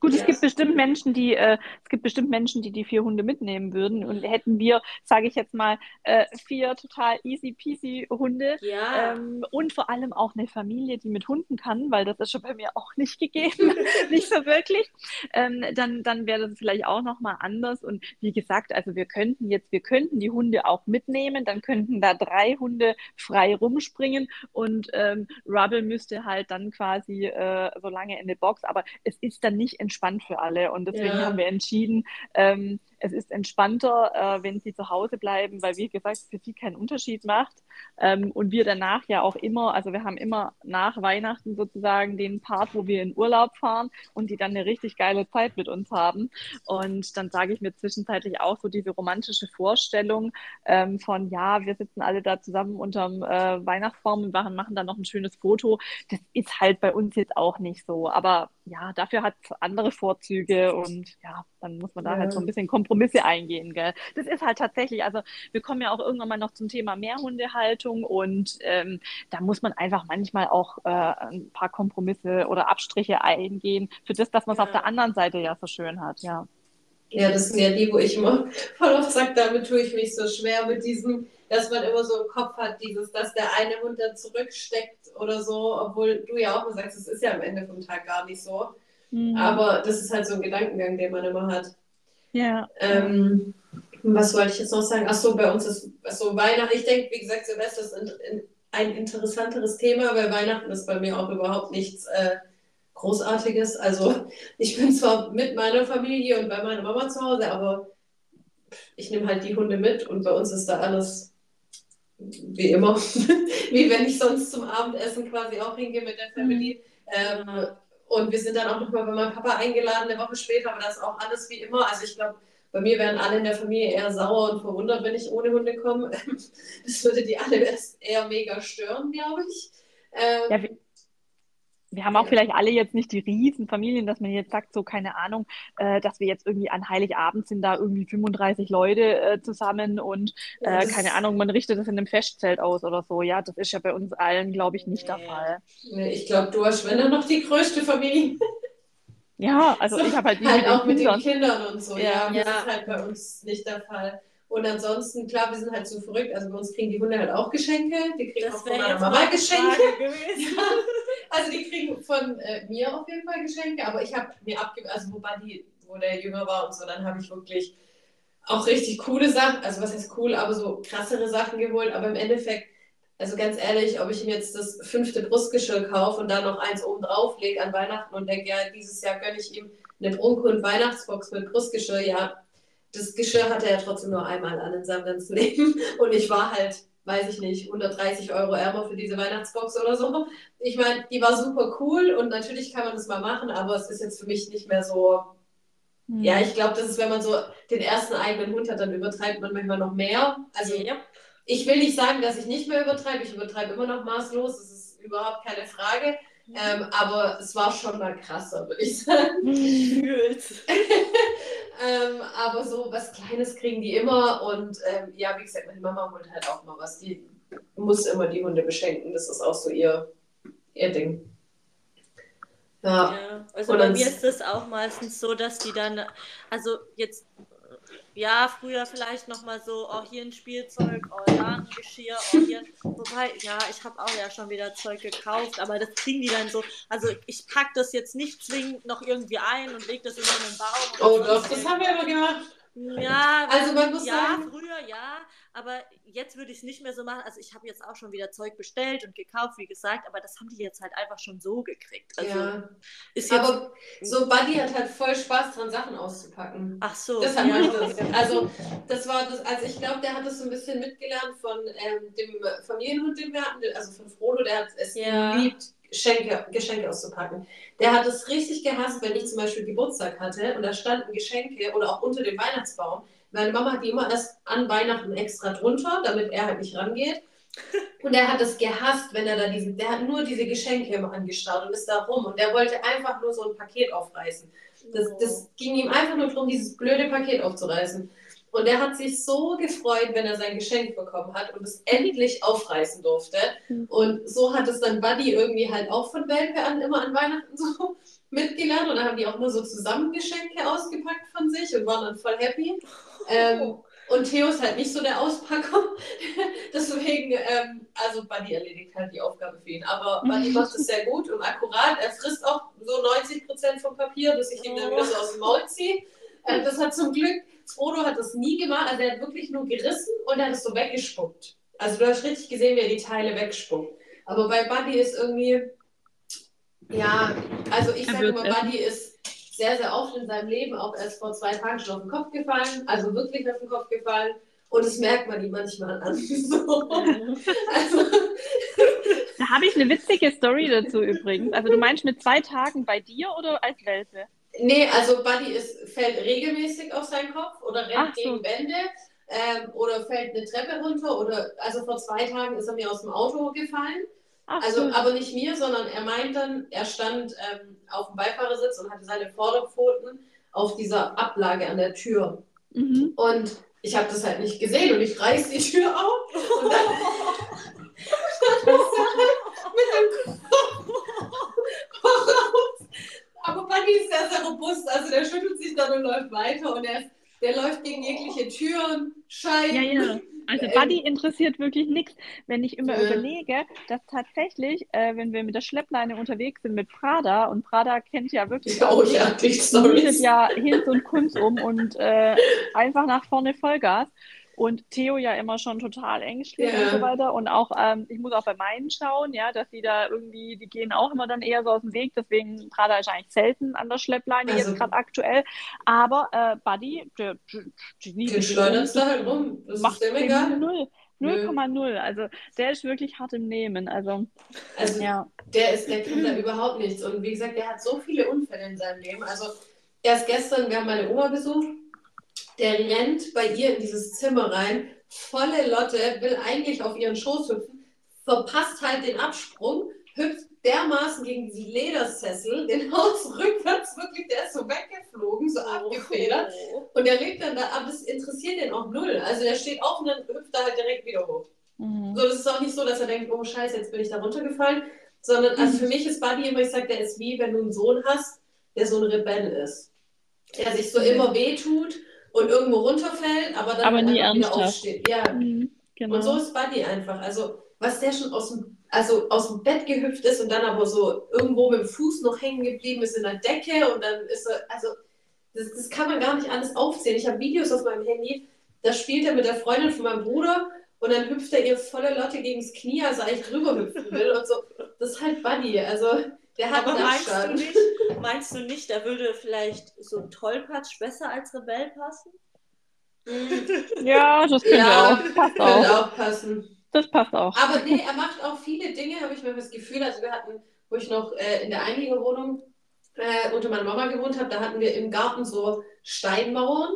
Gut, es gibt bestimmt Menschen, die äh, gibt bestimmt Menschen, die die vier Hunde mitnehmen würden und hätten wir, sage ich jetzt mal, äh, vier total easy peasy Hunde ja. ähm, und vor allem auch eine Familie, die mit Hunden kann, weil das ist schon bei mir auch nicht gegeben, nicht so wirklich. Ähm, dann dann wäre das vielleicht auch noch mal anders und wie gesagt, also wir könnten jetzt, wir könnten die Hunde auch mitnehmen, dann könnten da drei Hunde frei rumspringen und ähm, Rubble müsste halt dann quasi äh, so lange in der Box, aber es ist dann nicht entspannt für alle. Und deswegen ja. haben wir entschieden, ähm, es ist entspannter, äh, wenn sie zu Hause bleiben, weil, wie gesagt, für sie keinen Unterschied macht. Ähm, und wir danach ja auch immer, also wir haben immer nach Weihnachten sozusagen den Part, wo wir in Urlaub fahren und die dann eine richtig geile Zeit mit uns haben. Und dann sage ich mir zwischenzeitlich auch so diese romantische Vorstellung ähm, von, ja, wir sitzen alle da zusammen unterm äh, Weihnachtsbaum und machen, machen dann noch ein schönes Foto. Das ist halt bei uns jetzt auch nicht so. Aber ja, dafür hat es andere Vorzüge und ja, dann muss man da ja. halt so ein bisschen Kompromisse eingehen. Gell? Das ist halt tatsächlich, also wir kommen ja auch irgendwann mal noch zum Thema Mehrhundehaltung und ähm, da muss man einfach manchmal auch äh, ein paar Kompromisse oder Abstriche eingehen für das, dass man es ja. auf der anderen Seite ja so schön hat, ja. Ja, das sind ja die, wo ich immer voll oft sage, damit tue ich mich so schwer mit diesem, dass man immer so im Kopf hat, dieses, dass der eine Hund dann zurücksteckt oder so, obwohl du ja auch mal sagst, es ist ja am Ende vom Tag gar nicht so. Mhm. Aber das ist halt so ein Gedankengang, den man immer hat. Ja. Ähm, was wollte ich jetzt noch sagen? Achso, bei uns ist so Weihnachten. Ich denke, wie gesagt, Silvester ist ein, ein, interessanteres Thema, weil Weihnachten ist bei mir auch überhaupt nichts äh, Großartiges. Also ich bin zwar mit meiner Familie und bei meiner Mama zu Hause, aber ich nehme halt die Hunde mit und bei uns ist da alles wie immer, wie wenn ich sonst zum Abendessen quasi auch hingehe mit der Family. Mhm. Ähm, und wir sind dann auch nochmal bei meinem Papa eingeladen, eine Woche später, aber das ist auch alles wie immer. Also ich glaube, bei mir wären alle in der Familie eher sauer und verwundert, wenn ich ohne Hunde komme. Das würde die alle eher mega stören, glaube ich. Ähm, ja, wir haben auch vielleicht alle jetzt nicht die Riesenfamilien, dass man jetzt sagt, so keine Ahnung, äh, dass wir jetzt irgendwie an Heiligabend sind da irgendwie 35 Leute äh, zusammen und äh, keine Ahnung, man richtet das in einem Festzelt aus oder so. Ja, das ist ja bei uns allen, glaube ich, nicht nee. der Fall. Nee, ich glaube, du hast, wenn dann noch die größte Familie. Ja, also so, ich habe halt die halt mit auch mit den Kindern und so. Ja, ja, das ist halt bei uns nicht der Fall. Und ansonsten, klar, wir sind halt so verrückt. Also bei uns kriegen die Hunde halt auch Geschenke. Die kriegen das auch von meiner Mama Geschenke. Ja. Also die kriegen von äh, mir auf jeden Fall Geschenke, aber ich habe mir abgegeben, also wo Buddy, wo der jünger war und so, dann habe ich wirklich auch richtig coole Sachen, also was heißt cool, aber so krassere Sachen geholt. Aber im Endeffekt, also ganz ehrlich, ob ich ihm jetzt das fünfte Brustgeschirr kaufe und dann noch eins oben drauf lege an Weihnachten und denke, ja, dieses Jahr gönne ich ihm eine Brunke- und Weihnachtsbox mit Brustgeschirr, ja, das Geschirr hatte er trotzdem nur einmal an in seinem ganzen Leben. Und ich war halt, weiß ich nicht, 130 Euro ärmer für diese Weihnachtsbox oder so. Ich meine, die war super cool und natürlich kann man das mal machen, aber es ist jetzt für mich nicht mehr so. Hm. Ja, ich glaube, das ist, wenn man so den ersten eigenen Hund hat, dann übertreibt man manchmal noch mehr. Also, ja. ich will nicht sagen, dass ich nicht mehr übertreibe. Ich übertreibe immer noch maßlos. Das ist überhaupt keine Frage. Ähm, aber es war schon mal krasser, würde ich sagen. ähm, aber so was Kleines kriegen die immer. Und ähm, ja, wie gesagt, meine Mama holt halt auch mal was. Die muss immer die Hunde beschenken. Das ist auch so ihr, ihr Ding. Ja. ja also und bei mir ist es auch meistens so, dass die dann, also jetzt Ja, früher vielleicht nochmal so, oh, hier ein Spielzeug, oh, da ein Geschirr, oh, hier. Wobei, ja, ich habe auch ja schon wieder Zeug gekauft, aber das kriegen die dann so. Also, ich packe das jetzt nicht zwingend noch irgendwie ein und lege das in so einen Baum. Oh, doch, das haben wir immer gemacht. Ja, Also man muss ja, sagen- früher ja, aber jetzt würde ich es nicht mehr so machen. Also ich habe jetzt auch schon wieder Zeug bestellt und gekauft, wie gesagt, aber das haben die jetzt halt einfach schon so gekriegt. Also ja. ist jetzt. Aber so Buddy hat halt voll Spaß dran, Sachen auszupacken. ach so. Das hat ja. man das. Also, das war das, also ich glaube, der hat das so ein bisschen mitgelernt von ähm, dem Familienhund, den wir hatten, also von Frodo, der hat es Ja. geliebt, Geschenke, Geschenke auszupacken. Der hat es richtig gehasst, wenn ich zum Beispiel Geburtstag hatte und da standen Geschenke oder auch unter dem Weihnachtsbaum. Meine Mama hat die immer erst an Weihnachten extra drunter, damit er halt nicht rangeht. Und er hat es gehasst, wenn er da diesen, der hat nur diese Geschenke immer angestarrt und ist da rum und der wollte einfach nur so ein Paket aufreißen. Das, das ging ihm einfach nur darum, dieses blöde Paket aufzureißen. Und er hat sich so gefreut, wenn er sein Geschenk bekommen hat und es endlich aufreißen durfte. Und so hat es dann Buddy irgendwie halt auch von Welpe an immer an Weihnachten so mitgelernt. Und dann haben die auch nur so zusammen Geschenke ausgepackt von sich und waren dann voll happy. Ähm, und Theo ist halt nicht so der Auspacker. Deswegen, ähm, also Buddy erledigt halt die Aufgabe für ihn. Aber Buddy macht es sehr gut und akkurat. Er frisst auch so 90 Prozent vom Papier, bis ich ihm dann wieder so aus dem Maul ziehe. Äh, das hat zum Glück, Frodo hat das nie gemacht. Also er hat wirklich nur gerissen und er hat es so weggespuckt. Also du hast richtig gesehen, wie er die Teile wegspuckt. Aber bei Buddy ist irgendwie, ja, also ich sage immer. Buddy ist sehr, sehr oft in seinem Leben auch erst vor zwei Tagen schon auf den Kopf gefallen, also wirklich auf den Kopf gefallen. Und das merkt man ihm manchmal an. So. Also, Da habe ich eine witzige Story dazu übrigens. Also du meinst mit zwei Tagen bei dir oder als Welpe? Nee, also Buddy ist, fällt regelmäßig auf seinen Kopf oder rennt so. gegen Wände ähm, oder fällt eine Treppe runter oder also vor zwei Tagen ist er mir aus dem Auto gefallen. Ach, Also, so. aber nicht mir, sondern er meint dann, er stand ähm, auf dem Beifahrersitz und hatte seine Vorderpfoten auf dieser Ablage an der Tür. Mhm. Und ich habe das halt nicht gesehen und ich reiß die Tür auf und dann, dann ist er halt mit dem Kopf raus. Aber Buddy ist sehr, sehr robust, also der schüttelt sich dann und läuft weiter und er ist, der läuft gegen jegliche Türen, Scheiben. Ja, ja. Also Ähm, Buddy interessiert wirklich nichts. Wenn ich immer Ja. überlege, dass tatsächlich, äh, wenn wir mit der Schleppleine unterwegs sind mit Prada, und Prada kennt ja wirklich Oh ja, die bietet Storys. ja Hinz und Kunz um und äh, einfach nach vorne Vollgas. Und Theo ja immer schon total ängstlich Ja. und so weiter. Und auch, ähm, ich muss auch bei meinen schauen, ja, dass die da irgendwie, die gehen auch immer dann eher so aus dem Weg. Deswegen Prada ist eigentlich selten an der Schleppleine Also- jetzt gerade aktuell. Aber äh, Buddy, der, der, Den schleuderst du halt rum. Das macht ist dem dem egal. null. Nö. 0,0. Also der ist wirklich hart im Nehmen. Also Also ja. der ist, der kann da überhaupt nichts. Und wie gesagt, der hat so viele Unfälle in seinem Leben. Also erst gestern, wir haben meine Oma besucht, der rennt bei ihr in dieses Zimmer rein, volle Lotte, will eigentlich auf ihren Schoß hüpfen, verpasst halt den Absprung, hüpft dermaßen gegen die Ledersessel, den Haus rückwärts, wirklich, der ist so weggeflogen, so abgefedert. Und der liegt dann da, aber das interessiert den auch null. Also der steht auf und dann hüpft er halt direkt wieder hoch. Mhm. So, das ist auch nicht so, dass er denkt, oh Scheiße, jetzt bin ich da runtergefallen. Sondern, also für mich ist Buddy immer, ich sage, der ist wie, wenn du einen Sohn hast, der so ein Rebell ist. Der sich so immer wehtut und irgendwo runterfällt, aber dann Aber halt nie wieder aufsteht. Ja. Mhm, genau. Und so ist Buddy einfach. Also, was der schon aus dem, also aus dem Bett gehüpft ist und dann aber so irgendwo mit dem Fuß noch hängen geblieben ist in der Decke und dann ist er, also, das, das kann man gar nicht alles aufzählen. Ich habe Videos auf meinem Handy, da spielt er mit der Freundin von meinem Bruder und dann hüpft er ihr volle Lotte gegen das Knie, als er eigentlich drüber hüpfen will und so. Das ist halt Buddy. Also, der hat Aber einen meinst du, Abstand. nicht, meinst du nicht, da würde vielleicht so ein Tollpatsch besser als Rebell passen? ja, das könnte Ja, auch. Passt Würde auch. auch passen. Das passt auch. Aber nee, er macht auch viele Dinge, habe ich mir das Gefühl. Also wir hatten, wo ich noch äh, in der Einliegerwohnung äh, unter meiner Mama gewohnt habe, da hatten wir im Garten so Steinmauern.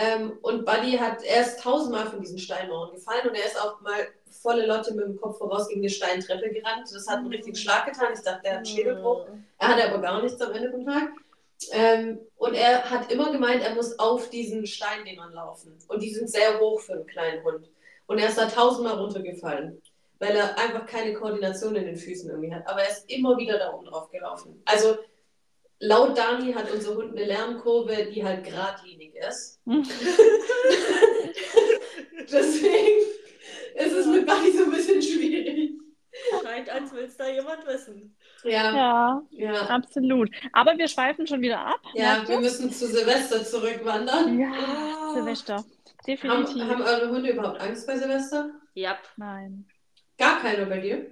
Ähm, und Buddy hat, er ist tausendmal von diesen Steinmauern gefallen und er ist auch mal volle Lotte mit dem Kopf voraus gegen eine Steintreppe gerannt. Das hat einen richtigen Schlag getan. Ich dachte, der hat einen Schädelbruch. Er hatte aber gar nichts am Ende vom Tag. Ähm, und er hat immer gemeint, er muss auf diesen Steindingern laufen. Und die sind sehr hoch für einen kleinen Hund. Und er ist da tausendmal runtergefallen, weil er einfach keine Koordination in den Füßen irgendwie hat. Aber er ist immer wieder da oben drauf gelaufen. Also laut Dani hat unser Hund eine Lernkurve, die halt geradlinig ist. Deswegen ist es mit Buddy so ein bisschen schwierig. Scheint, als will es da jemand wissen. Ja. Ja, Ja. absolut. Aber wir schweifen schon wieder ab. Ja, wir müssen zu Silvester zurückwandern. Ja, Silvester. Haben, Definitiv. haben eure Hunde überhaupt Angst bei Silvester? Ja. Nein. Gar keiner bei dir?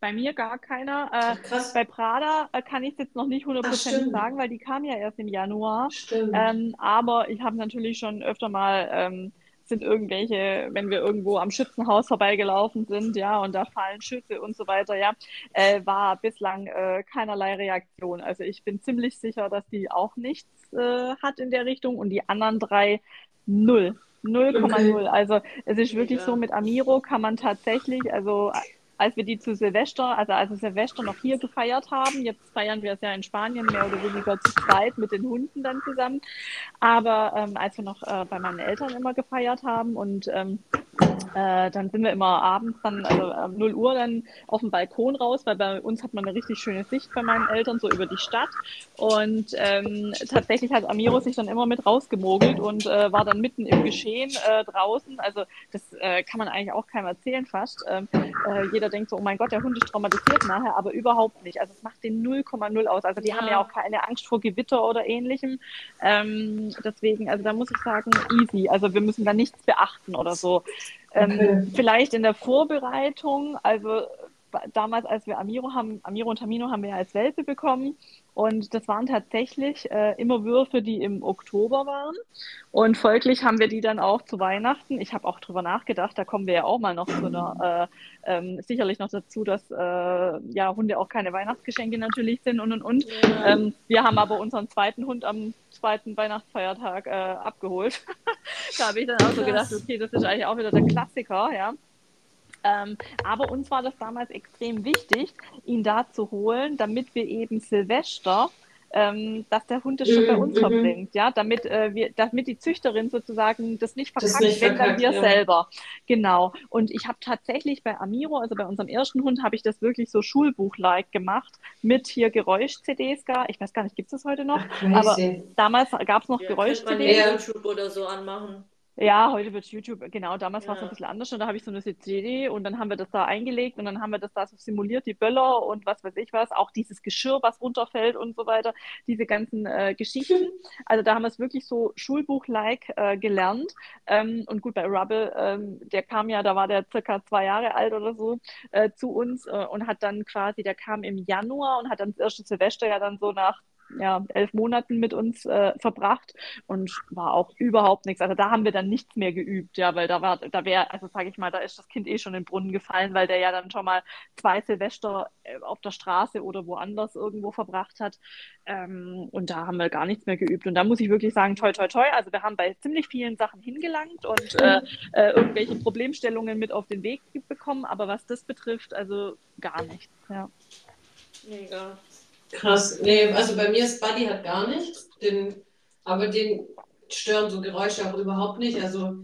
Bei mir gar keiner. Äh, krass. bei Prada äh, kann ich es jetzt noch nicht hundertprozentig sagen, weil die kam ja erst im Januar. Stimmt. Ähm, aber ich habe natürlich schon öfter mal, ähm, sind irgendwelche, wenn wir irgendwo am Schützenhaus vorbeigelaufen sind, ja, und da fallen Schüsse und so weiter, ja, äh, war bislang äh, keinerlei Reaktion. Also ich bin ziemlich sicher, dass die auch nichts äh, hat in der Richtung und die anderen drei null. 0,0. Also es ist wirklich Mega. so, mit Amiro kann man tatsächlich, also als wir die zu Silvester, also als wir Silvester noch hier gefeiert haben, jetzt feiern wir es ja in Spanien mehr oder weniger zu zweit mit den Hunden dann zusammen, aber ähm, als wir noch äh, bei meinen Eltern immer gefeiert haben und ähm, äh, dann sind wir immer abends dann, also um 0 Uhr dann auf dem Balkon raus, weil bei uns hat man eine richtig schöne Sicht bei meinen Eltern, so über die Stadt. Und ähm, tatsächlich hat Amiro sich dann immer mit rausgemogelt und äh, war dann mitten im Geschehen äh, draußen. Also das äh, kann man eigentlich auch keinem erzählen fast. Ähm, äh, jeder denkt so, oh mein Gott, der Hund ist traumatisiert nachher, aber überhaupt nicht. Also es macht den 0,0 aus. Also die Ja. haben ja auch keine Angst vor Gewitter oder ähnlichem. Ähm, deswegen, also da muss ich sagen, easy. Also wir müssen da nichts beachten oder so. Ähm, Okay. Vielleicht in der Vorbereitung, also damals, als wir Amiro haben, Amiro und Tamino haben wir ja als Welpe bekommen und das waren tatsächlich äh, immer Würfe, die im Oktober waren und folglich haben wir die dann auch zu Weihnachten. Ich habe auch drüber nachgedacht, da kommen wir ja auch mal noch zu einer, äh, ähm, sicherlich noch dazu, dass äh, ja Hunde auch keine Weihnachtsgeschenke natürlich sind und und und. Ja. Ähm, wir haben aber unseren zweiten Hund am zweiten Weihnachtsfeiertag äh, abgeholt. da habe ich dann auch so gedacht, okay, das ist eigentlich auch wieder der Klassiker, ja. Ähm, aber uns war das damals extrem wichtig, ihn da zu holen, damit wir eben Silvester, ähm, dass der Hund es schon bei Mhm, uns mhm. verbringt, ja, damit äh, wir, damit die Züchterin sozusagen das nicht Das verkackt, nicht wenn dann wir ja. selber. Genau. Und ich habe tatsächlich bei Amiro, also bei unserem ersten Hund, habe ich das wirklich so Schulbuch-like gemacht mit hier Geräusch-CDs gar. Ich weiß gar nicht, gibt es das heute noch? Ach, crazy. Damals gab es noch Ja, man Geräusch-CDs. ja Ja. YouTube oder so anmachen. Ja, heute wird YouTube, genau, damals war es Ja. ein bisschen anders und da habe ich so eine CD und dann haben wir das da eingelegt und dann haben wir das da so simuliert, die Böller und was weiß ich was, auch dieses Geschirr, was runterfällt und so weiter, diese ganzen äh, Geschichten. Also da haben wir es wirklich so Schulbuch-like äh, gelernt. Ähm, und gut, bei Rubble, ähm, der kam ja, da war der circa zwei Jahre alt oder so, äh, zu uns äh, und hat dann quasi, der kam im Januar und hat dann das erste Silvester ja dann so nach ja, elf Monaten mit uns äh, verbracht und war auch überhaupt nichts. Also da haben wir dann nichts mehr geübt, ja, weil da war, da wäre, also sage ich mal, da ist das Kind eh schon in den Brunnen gefallen, weil der ja dann schon mal zwei Silvester äh, auf der Straße oder woanders irgendwo verbracht hat. Ähm, und da haben wir gar nichts mehr geübt. Und da muss ich wirklich sagen, toi, toi, toi. Also wir haben bei ziemlich vielen Sachen hingelangt und äh, äh, irgendwelche Problemstellungen mit auf den Weg bekommen, aber was das betrifft, also gar nichts. Ja. Mega. Krass. Nee, also bei mir ist Buddy hat gar nichts. Den, aber den stören so Geräusche auch überhaupt nicht. Also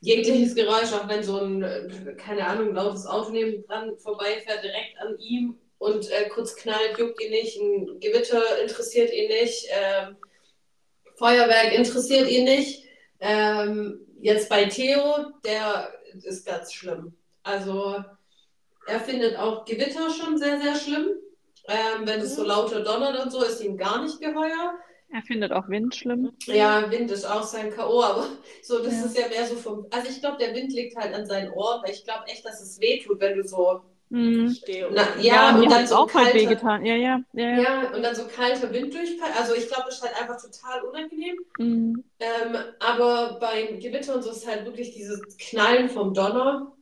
jegliches Geräusch, auch wenn so ein, äh, keine Ahnung, lautes Auto neben dran vorbeifährt, direkt an ihm und äh, kurz knallt, juckt ihn nicht. Ein Gewitter interessiert ihn nicht. Ähm, Feuerwerk interessiert ihn nicht. Ähm, jetzt bei Theo, der ist ganz schlimm. Also er findet auch Gewitter schon sehr, sehr schlimm. Ähm, wenn es so lauter donnert und so, ist ihm gar nicht geheuer. Er findet auch Wind schlimm. Ja, Wind ist auch sein K.O., aber so, das Ja. ist ja mehr so vom. Also ich glaube, der Wind liegt halt an seinen Ohren, weil ich glaube echt, dass es weh tut, wenn du so. Mhm. Na, ja, mir und dann so auch kalter, wehgetan. Ja, ja, ja. ja. ja, und dann so kalter Wind durchpackt. Also ich glaube, das ist halt einfach total unangenehm. Mhm. Ähm, aber beim Gewitter und so ist halt wirklich dieses Knallen vom Donner.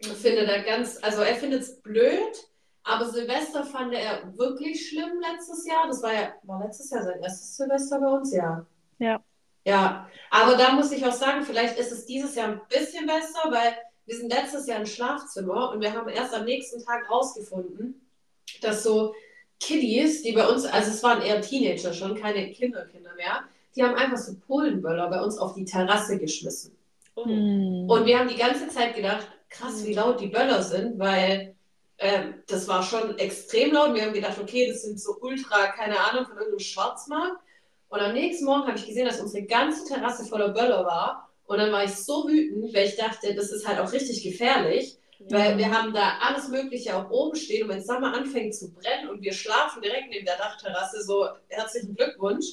Findet er ganz, also er findet es blöd, aber Silvester fand er wirklich schlimm letztes Jahr. Das war ja, war letztes Jahr sein erstes Silvester bei uns, ja. Ja. Ja, aber da muss ich auch sagen, vielleicht ist es dieses Jahr ein bisschen besser, weil wir sind letztes Jahr im Schlafzimmer und wir haben erst am nächsten Tag rausgefunden, dass so Kiddies, die bei uns, also es waren eher Teenager schon, keine Kinderkinder mehr, die haben einfach so Polenböller bei uns auf die Terrasse geschmissen. Mhm. Und wir haben die ganze Zeit gedacht, krass, wie laut die Böller sind, weil ähm, das war schon extrem laut. Wir haben gedacht, okay, das sind so ultra, keine Ahnung, von irgendeinem Schwarzmarkt. Und am nächsten Morgen habe ich gesehen, dass unsere ganze Terrasse voller Böller war. Und dann war ich so wütend, weil ich dachte, das ist halt auch richtig gefährlich. Weil wir haben da alles Mögliche auch oben stehen und wenn es dann mal anfängt zu brennen und wir schlafen direkt neben der Dachterrasse, so herzlichen Glückwunsch.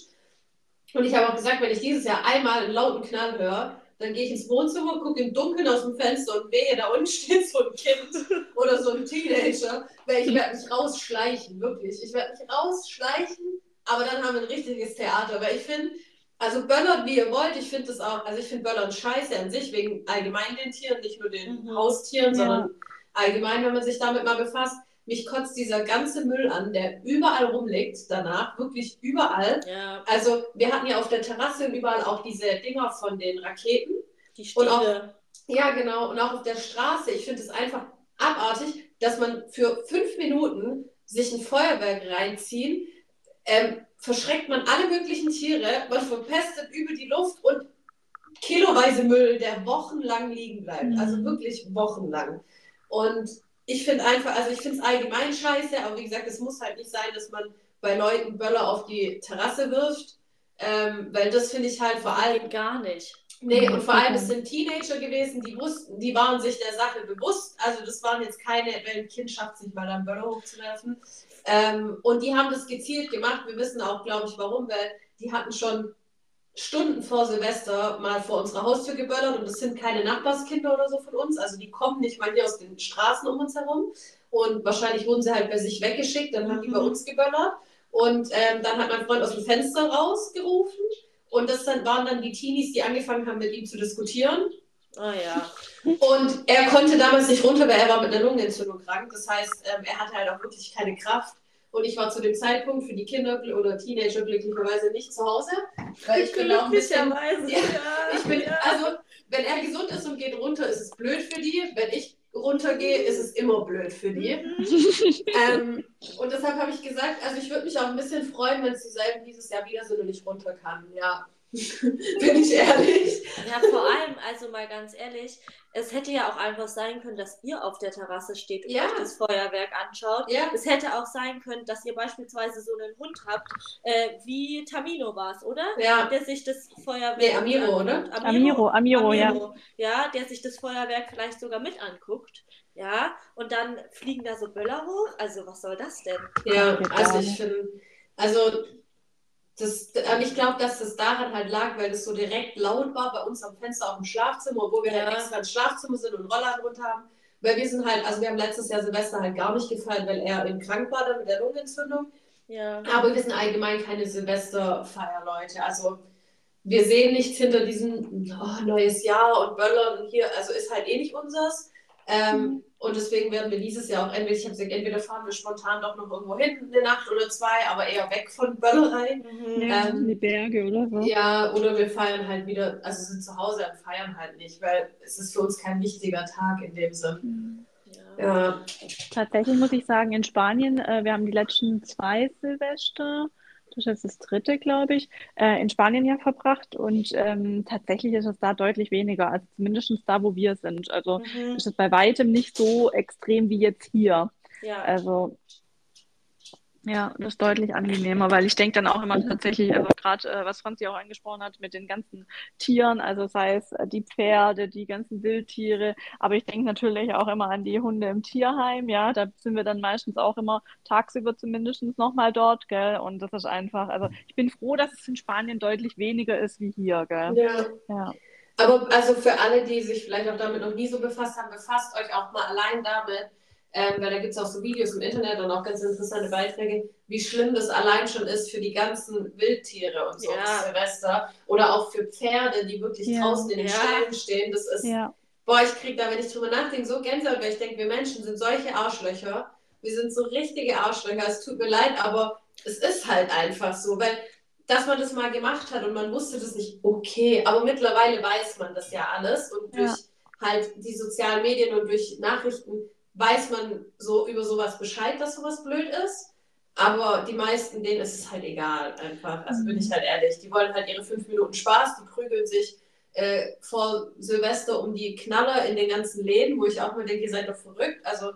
Und ich habe auch gesagt, wenn ich dieses Jahr einmal einen lauten Knall höre, dann gehe ich ins Wohnzimmer, gucke im Dunkeln aus dem Fenster und wehe, da unten steht so ein Kind oder so ein Teenager. Weil ich werde mich rausschleichen, wirklich. Ich werde mich rausschleichen, aber dann haben wir ein richtiges Theater. Weil ich finde, also böllert wie ihr wollt, ich finde das auch, also ich finde Böllern scheiße an sich, wegen allgemein den Tieren, nicht nur den mhm. Haustieren, ja. sondern allgemein, wenn man sich damit mal befasst. Mich kotzt dieser ganze Müll an, der überall rumliegt danach, wirklich überall. Ja. Also wir hatten ja auf der Terrasse und überall auch diese Dinger von den Raketen. Die Stiele. Und auch, ja, genau. Und auch auf der Straße. Ich finde es einfach abartig, dass man für fünf Minuten sich ein Feuerwerk reinziehen, ähm, verschreckt man alle möglichen Tiere, man verpestet über die Luft und kiloweise Müll, der wochenlang liegen bleibt. Mhm. Also wirklich wochenlang. Und ich finde einfach, also ich finde es allgemein scheiße, aber wie gesagt, es muss halt nicht sein, dass man bei Leuten Böller auf die Terrasse wirft. Ähm, weil das finde ich halt vor allem. Gar nicht. Nee, und vor allem, es sind Teenager gewesen, die wussten, die waren sich der Sache bewusst. Also das waren jetzt keine, wenn ein Kind schafft, sich mal dann Böller hochzuwerfen. Ähm, und die haben das gezielt gemacht. Wir wissen auch, glaube ich, warum, weil die hatten schon Stunden vor Silvester mal vor unserer Haustür geböllert und das sind keine Nachbarskinder oder so von uns. Also die kommen nicht mal hier aus den Straßen um uns herum. Und wahrscheinlich wurden sie halt bei sich weggeschickt, dann haben die bei mhm. uns geböllert. Und ähm, dann hat mein Freund aus dem Fenster rausgerufen. Und das dann, waren dann die Teenies, die angefangen haben, mit ihm zu diskutieren. Ah ja. Und er konnte damals nicht runter, weil er war mit einer Lungenentzündung krank. Das heißt, ähm, er hatte halt auch wirklich keine Kraft. Und ich war zu dem Zeitpunkt für die Kinder oder Teenager glücklicherweise nicht zu Hause. Weil ich bin auch ein bisschen. Ja, ich bin, also, wenn er gesund ist und geht runter, ist es blöd für die. Wenn ich runtergehe, ist es immer blöd für die. Mhm. ähm, und deshalb habe ich gesagt, also ich würde mich auch ein bisschen freuen, wenn es dieselben dieses Jahr wieder sind und ich runter kann. Ja. Bin ich ehrlich? Ja, vor allem, also mal ganz ehrlich, es hätte ja auch einfach sein können, dass ihr auf der Terrasse steht und ja. euch das Feuerwerk anschaut. Ja. Es hätte auch sein können, dass ihr beispielsweise so einen Hund habt, äh, wie Tamino war es, oder? Ja. Der sich das Feuerwerk. Nee, Amiro, oder? Amiro, Amiro, Amiro, ja. Ja, der sich das Feuerwerk vielleicht sogar mit anguckt. Ja, und dann fliegen da so Böller hoch. Also, was soll das denn? Ja, also ich finde, also das, ich glaube, dass das daran halt lag, weil es so direkt laut war bei uns am Fenster auch im Schlafzimmer, obwohl wir halt ja. halt extra ins Schlafzimmer sind und Roller rund haben. Weil wir sind halt, also wir haben letztes Jahr Silvester halt gar nicht gefeiert, weil er eben krank war dann mit der Lungenentzündung. Ja. Aber wir sind allgemein keine Silvesterfeierleute. Also wir sehen nichts hinter diesem oh, neues Jahr und Böllern und hier, also ist halt eh nicht unseres. Ähm, mhm. Und deswegen werden wir dieses Jahr auch entweder, ich habe gesagt, entweder fahren wir spontan doch noch irgendwo hin, eine Nacht oder zwei, aber eher weg von Böllerei. Mhm. Ja, ähm, in die Berge oder so. Ja, oder wir feiern halt wieder, also sind zu Hause und feiern halt nicht, weil es ist für uns kein wichtiger Tag in dem Sinn. Mhm. Ja. Tatsächlich muss ich sagen, in Spanien, äh, wir haben die letzten zwei Silvester das ist das dritte, glaube ich, äh, in Spanien ja verbracht und ähm, tatsächlich ist es da deutlich weniger, also zumindest da, wo wir sind. Also mhm. ist es bei weitem nicht so extrem wie jetzt hier. Ja. Also ja, das ist deutlich angenehmer, weil ich denke dann auch immer tatsächlich, also gerade äh, was Franzi auch angesprochen hat mit den ganzen Tieren, also sei es äh, die Pferde, die ganzen Wildtiere, aber ich denke natürlich auch immer an die Hunde im Tierheim, ja, da sind wir dann meistens auch immer tagsüber zumindest nochmal dort, gell, und das ist einfach, also ich bin froh, dass es in Spanien deutlich weniger ist wie hier, gell. Ja. ja. Aber also für alle, die sich vielleicht auch damit noch nie so befasst haben, befasst euch auch mal allein damit, ähm, weil da gibt es auch so Videos im Internet und auch ganz interessante Beiträge, wie schlimm das allein schon ist für die ganzen Wildtiere und so, ja. Silvester. Oder auch für Pferde, die wirklich ja. draußen in den ja. Ställen stehen. Das ist, ja. boah, ich kriege da, wenn ich drüber nachdenke, so Gänsehaut, weil ich denke, wir Menschen sind solche Arschlöcher. Wir sind so richtige Arschlöcher. Es tut mir leid, aber es ist halt einfach so, weil dass man das mal gemacht hat und man wusste das nicht, okay, aber mittlerweile weiß man das ja alles und durch halt die sozialen Medien und durch Nachrichten weiß man so über sowas Bescheid, dass sowas blöd ist. Aber die meisten, denen ist es halt egal, einfach. Also bin ich mhm. halt ehrlich. Die wollen halt ihre fünf Minuten Spaß, die prügeln sich äh, vor Silvester um die Knaller in den ganzen Läden, wo ich auch mir denke, ihr seid doch verrückt. Also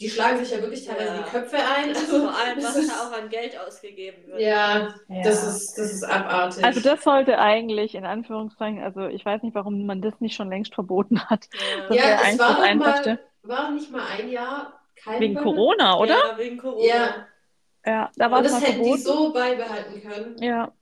die schlagen sich ja wirklich teilweise Ja. die Köpfe ein. Also, Vor allem, was ist, da auch an Geld ausgegeben wird. ja, Ja. Das, ist, das ist abartig. Also das sollte eigentlich in Anführungszeichen, also ich weiß nicht, warum man das nicht schon längst verboten hat. Ja. Das ja, es war das doch Einfachste. mal, war nicht mal ein Jahr kein Wegen Böllern? Corona, oder? Ja, wegen Corona. Ja, Ja, da war und das das hätten die so beibehalten können. Ja,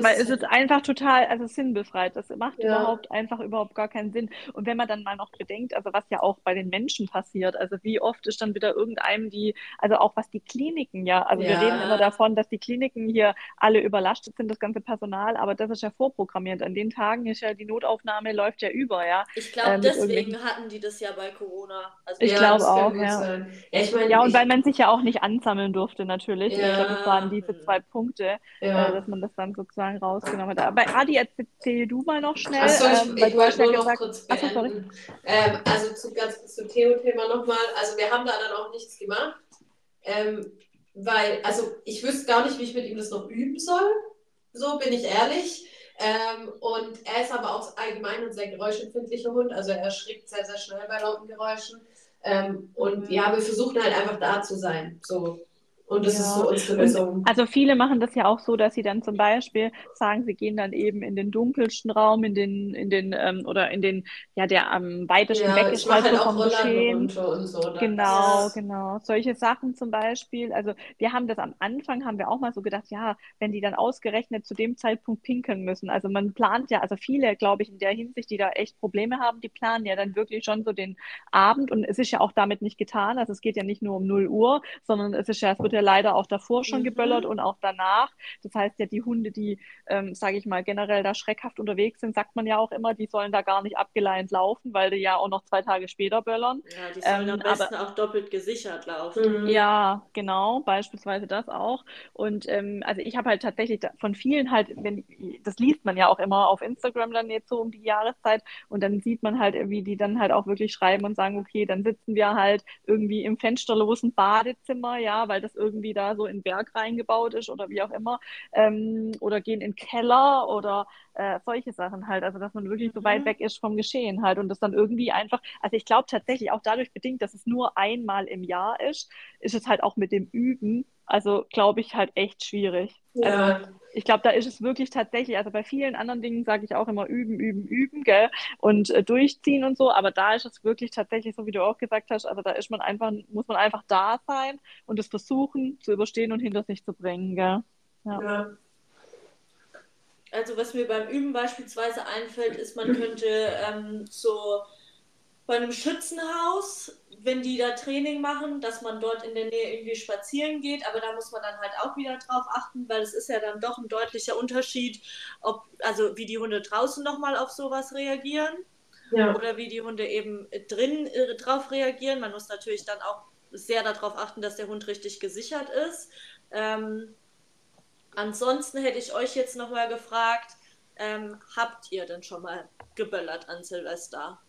weil es ist einfach total, also sinnbefreit. Das macht Ja. überhaupt einfach überhaupt gar keinen Sinn. Und wenn man dann mal noch bedenkt, also was ja auch bei den Menschen passiert, also wie oft ist dann wieder irgendeinem die, also auch was die Kliniken ja, also wir Ja. reden immer davon, dass die Kliniken hier alle überlastet sind, das ganze Personal, aber das ist ja vorprogrammiert. An den Tagen ist ja die Notaufnahme läuft ja über, ja. Ich glaube, Äh, deswegen hatten die das ja bei Corona. Also Ich ja, glaube auch, ja. ich meine, Ja, und ich, weil man sich ja auch nicht ansammeln durfte, natürlich. Ich glaube, das waren diese zwei Punkte, äh, dass man das dann sozusagen rausgenommen hat. Aber Adi, erzähl du mal noch schnell, Achso, ich, ähm, ich wollte nur noch gesagt, kurz beenden. ähm, also zu, ganz kurz zum Theo-Thema nochmal. Also wir haben da dann auch nichts gemacht. Ähm, weil, also ich wüsste gar nicht, wie ich mit ihm das noch üben soll. So bin ich ehrlich. Ähm, und er ist aber auch allgemein ein sehr geräuschempfindlicher Hund. Also er erschrickt sehr, sehr schnell bei lauten Geräuschen. Ähm, und Mhm. ja, wir versuchen halt einfach da zu sein. So. Und das Ja. ist so unsere Lösung. Also viele machen das ja auch so, dass sie dann zum Beispiel sagen, sie gehen dann eben in den dunkelsten Raum, in den, in den, ähm, oder in den, ja, der am weitesten Ja, weg ich ist mache halt halt so vom Geschehen. so. Genau, das- genau. Solche Sachen zum Beispiel. Also wir haben das am Anfang, haben wir auch mal so gedacht, ja, wenn die dann ausgerechnet zu dem Zeitpunkt pinkeln müssen. Also man plant ja, also viele, glaube ich, in der Hinsicht, die da echt Probleme haben, die planen ja dann wirklich schon so den Abend und es ist ja auch damit nicht getan. Also es geht ja nicht nur um 0 Uhr, sondern es ist ja, es wird ja leider auch davor schon Mhm. geböllert und auch danach. Das heißt ja, die Hunde, die, ähm, sage ich mal, generell da schreckhaft unterwegs sind, sagt man ja auch immer, die sollen da gar nicht abgeleint laufen, weil die ja auch noch zwei Tage später böllern. Ja, die sollen Ähm, am besten auch doppelt gesichert laufen. Mhm. Ja, genau, beispielsweise das auch. Und ähm, also ich habe halt tatsächlich da- von vielen halt, wenn das liest man ja auch immer auf Instagram dann jetzt so um die Jahreszeit und dann sieht man halt, wie die dann halt auch wirklich schreiben und sagen, okay, dann sitzen wir halt irgendwie im fensterlosen Badezimmer, ja, weil das irgendwie da so in den Berg reingebaut ist oder wie auch immer, ähm, oder gehen in den Keller oder äh, solche Sachen halt, also dass man wirklich so weit Mhm. weg ist vom Geschehen halt und das dann irgendwie einfach, also ich glaube tatsächlich auch dadurch bedingt, dass es nur einmal im Jahr ist, ist es halt auch mit dem Üben, also glaube ich halt echt schwierig. Also Ja. Ich glaube, da ist es wirklich tatsächlich, also bei vielen anderen Dingen sage ich auch immer üben, üben, üben, gell, und äh, durchziehen und so, aber da ist es wirklich tatsächlich, so wie du auch gesagt hast, also da ist man einfach, muss man einfach da sein und es versuchen zu überstehen und hinter sich zu bringen, gell. Ja. Ja. Also was mir beim Üben beispielsweise einfällt, ist, man könnte ähm, so bei einem Schützenhaus, wenn die da Training machen, dass man dort in der Nähe irgendwie spazieren geht, aber da muss man dann halt auch wieder drauf achten, weil es ist ja dann doch ein deutlicher Unterschied, ob, also wie die Hunde draußen nochmal auf sowas reagieren Ja. oder wie die Hunde eben drin äh, drauf reagieren. Man muss natürlich dann auch sehr darauf achten, dass der Hund richtig gesichert ist. Ähm, ansonsten hätte ich euch jetzt nochmal gefragt, ähm, habt ihr denn schon mal geböllert an Silvester?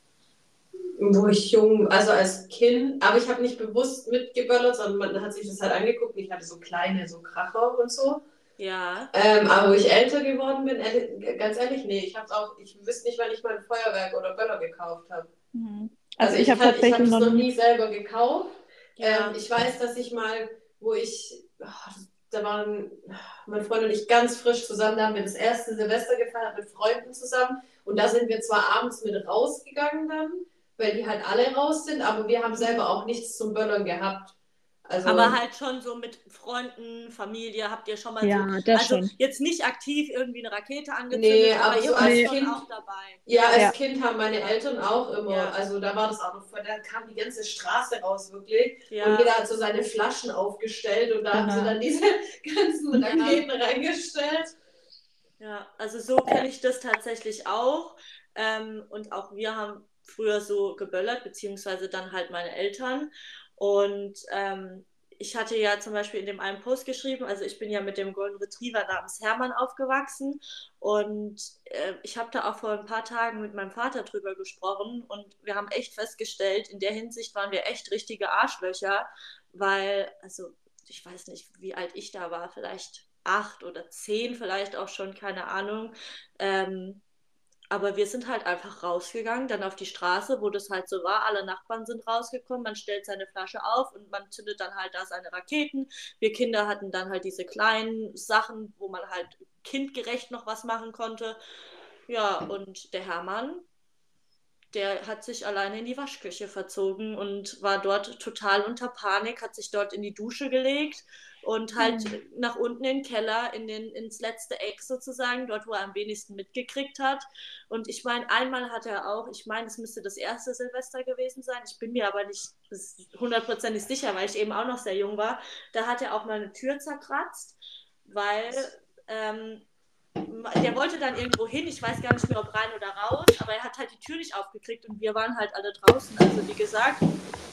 Wo ich jung, also als Kind, aber ich habe nicht bewusst mitgeböllert, sondern man hat sich das halt angeguckt. Ich hatte so kleine, so Kracher und so. Ja, Ähm, aber wo ich älter geworden bin, ehrlich, ganz ehrlich, nee, ich hab's auch, ich wüsste nicht, wann ich mal ein Feuerwerk oder Böller gekauft habe. Mhm. Also, Also ich habe kann- ich tatsächlich es noch noch nie. selber gekauft. ja. Ähm, ich weiß, dass ich mal, wo ich, ah, da waren mein Freund und ich ganz frisch zusammen, da haben wir das erste Silvester gefeiert mit Freunden zusammen. Und da sind wir zwar abends mit rausgegangen dann, weil die halt alle raus sind, aber wir haben selber auch nichts zum Böllern gehabt. Also, aber halt schon so mit Freunden, Familie, habt ihr schon mal Ja, so, das also schon. jetzt nicht aktiv irgendwie eine Rakete angezündet, Nee, aber, aber ihr so als schon Kind- auch dabei. Ja, als Ja. Kind haben meine Eltern auch immer, Ja. also da war das auch noch voll, da kam die ganze Straße raus wirklich Ja. und jeder hat so seine Flaschen aufgestellt und da haben sie dann diese ganzen Raketen reingestellt. Ja, also so kenne ich das tatsächlich auch. Ähm, und auch wir haben früher so geböllert, beziehungsweise dann halt meine Eltern. Und ähm, ich hatte ja zum Beispiel in dem einen Post geschrieben, also ich bin ja mit dem Golden Retriever namens Hermann aufgewachsen und äh, ich habe da auch vor ein paar Tagen mit meinem Vater drüber gesprochen und wir haben echt festgestellt, in der Hinsicht waren wir echt richtige Arschlöcher, weil, also ich weiß nicht, wie alt ich da war, vielleicht acht oder zehn, vielleicht auch schon, keine Ahnung. Ähm, aber wir sind halt einfach rausgegangen, dann auf die Straße, wo das halt so war. Alle Nachbarn sind rausgekommen, man stellt seine Flasche auf und man zündet dann halt da seine Raketen. Wir Kinder hatten dann halt diese kleinen Sachen, wo man halt kindgerecht noch was machen konnte. Ja, und der Hermann, der hat sich alleine in die Waschküche verzogen und war dort total unter Panik, hat sich dort in die Dusche gelegt und halt mhm. nach unten in den Keller, in den, ins letzte Eck sozusagen, dort, wo er am wenigsten mitgekriegt hat. Und ich meine, einmal hat er auch, ich meine, es müsste das erste Silvester gewesen sein, ich bin mir aber nicht hundertprozentig sicher, weil ich eben auch noch sehr jung war, da hat er auch mal eine Tür zerkratzt, weil ähm, der wollte dann irgendwo hin, ich weiß gar nicht mehr, ob rein oder raus, aber er hat halt die Tür nicht aufgekriegt und wir waren halt alle draußen. Also wie gesagt,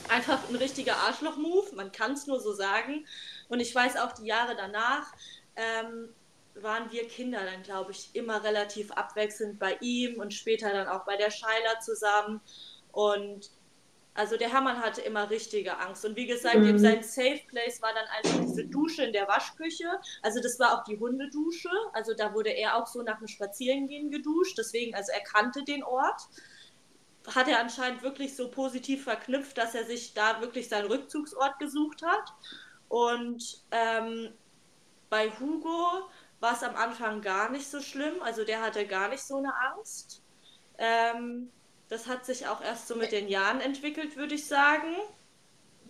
einfach ein richtiger Arschloch-Move, man kann es nur so sagen. Und ich weiß auch, die Jahre danach ähm, waren wir Kinder dann, glaube ich, immer relativ abwechselnd bei ihm und später dann auch bei der Scheiler zusammen. Und also der Hermann hatte immer richtige Angst. Und wie gesagt, mhm. sein Safe Place war dann einfach diese Dusche in der Waschküche. Also das war auch die Hundedusche. Also da wurde er auch so nach dem Spazierengehen geduscht. Deswegen, also er kannte den Ort. Hat er anscheinend wirklich so positiv verknüpft, dass er sich da wirklich seinen Rückzugsort gesucht hat. Und ähm, bei Hugo war es am Anfang gar nicht so schlimm. Also der hatte gar nicht so eine Angst. Ähm, das hat sich auch erst so mit den Jahren entwickelt, würde ich sagen.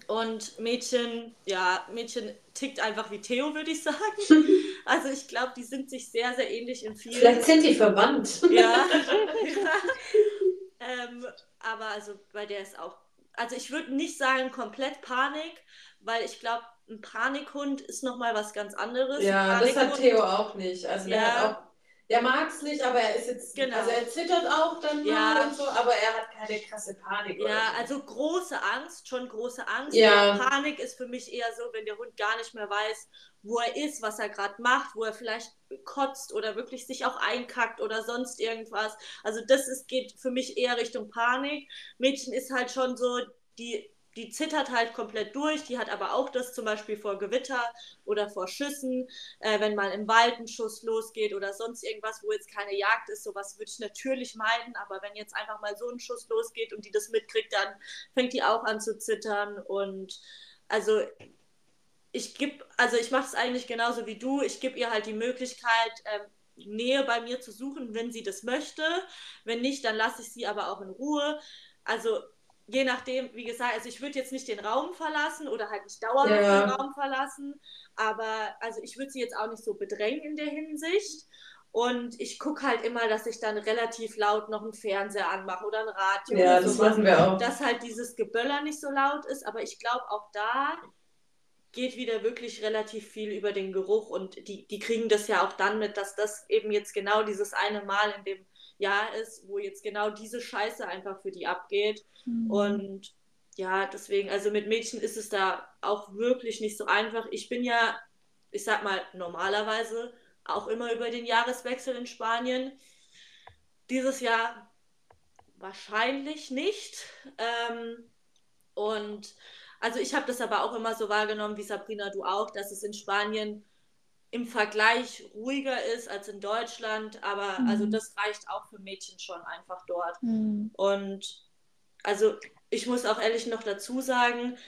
Und Mädchen, ja, Mädchen tickt einfach wie Theo, würde ich sagen. Also ich glaube, die sind sich sehr, sehr ähnlich in vielen. Vielleicht sind die verwandt. Ja. ja. Ähm, aber also bei der ist auch, also ich würde nicht sagen komplett Panik, weil ich glaube, ein Panikhund ist nochmal was ganz anderes. Ja, das hat Theo auch nicht. Also der ja. hat auch der mag es nicht, aber er ist jetzt, genau. also er zittert auch dann ja. mal und so, aber er hat keine krasse Panik. Ja, so. also große Angst, schon große Angst. Ja. Panik ist für mich eher so, wenn der Hund gar nicht mehr weiß, wo er ist, was er gerade macht, wo er vielleicht kotzt oder wirklich sich auch einkackt oder sonst irgendwas. Also das ist, geht für mich eher Richtung Panik. Mädchen ist halt schon so, die die zittert halt komplett durch, die hat aber auch das zum Beispiel vor Gewitter oder vor Schüssen, äh, wenn mal im Wald ein Schuss losgeht oder sonst irgendwas, wo jetzt keine Jagd ist, sowas würde ich natürlich meiden, aber wenn jetzt einfach mal so ein Schuss losgeht und die das mitkriegt, dann fängt die auch an zu zittern und also ich gebe, also ich mache es eigentlich genauso wie du, ich gebe ihr halt die Möglichkeit, ähm, Nähe bei mir zu suchen, wenn sie das möchte. Wenn nicht, dann lasse ich sie aber auch in Ruhe. Also je nachdem, wie gesagt, also ich würde jetzt nicht den Raum verlassen oder halt nicht dauerhaft ja. den Raum verlassen, aber also ich würde sie jetzt auch nicht so bedrängen in der Hinsicht. Und ich gucke halt immer, dass ich dann relativ laut noch einen Fernseher anmache oder ein Radio. Ja, das machen wir auch. Dass halt dieses Geböller nicht so laut ist. Aber ich glaube, auch da geht wieder wirklich relativ viel über den Geruch. Und die, die kriegen das ja auch dann mit, dass das eben jetzt genau dieses eine Mal in dem Jahr ist, wo jetzt genau diese Scheiße einfach für die abgeht. Mhm. Und ja, deswegen, also mit Mädchen ist es da auch wirklich nicht so einfach. Ich bin ja, ich sag mal, normalerweise auch immer über den Jahreswechsel in Spanien. Dieses Jahr wahrscheinlich nicht. Ähm, und also ich habe das aber auch immer so wahrgenommen, wie Sabrina, du auch, dass es in Spanien im Vergleich ruhiger ist als in Deutschland, aber mhm. also das reicht auch für Mädchen schon einfach dort. Mhm. Und also ich muss auch ehrlich noch dazu sagen,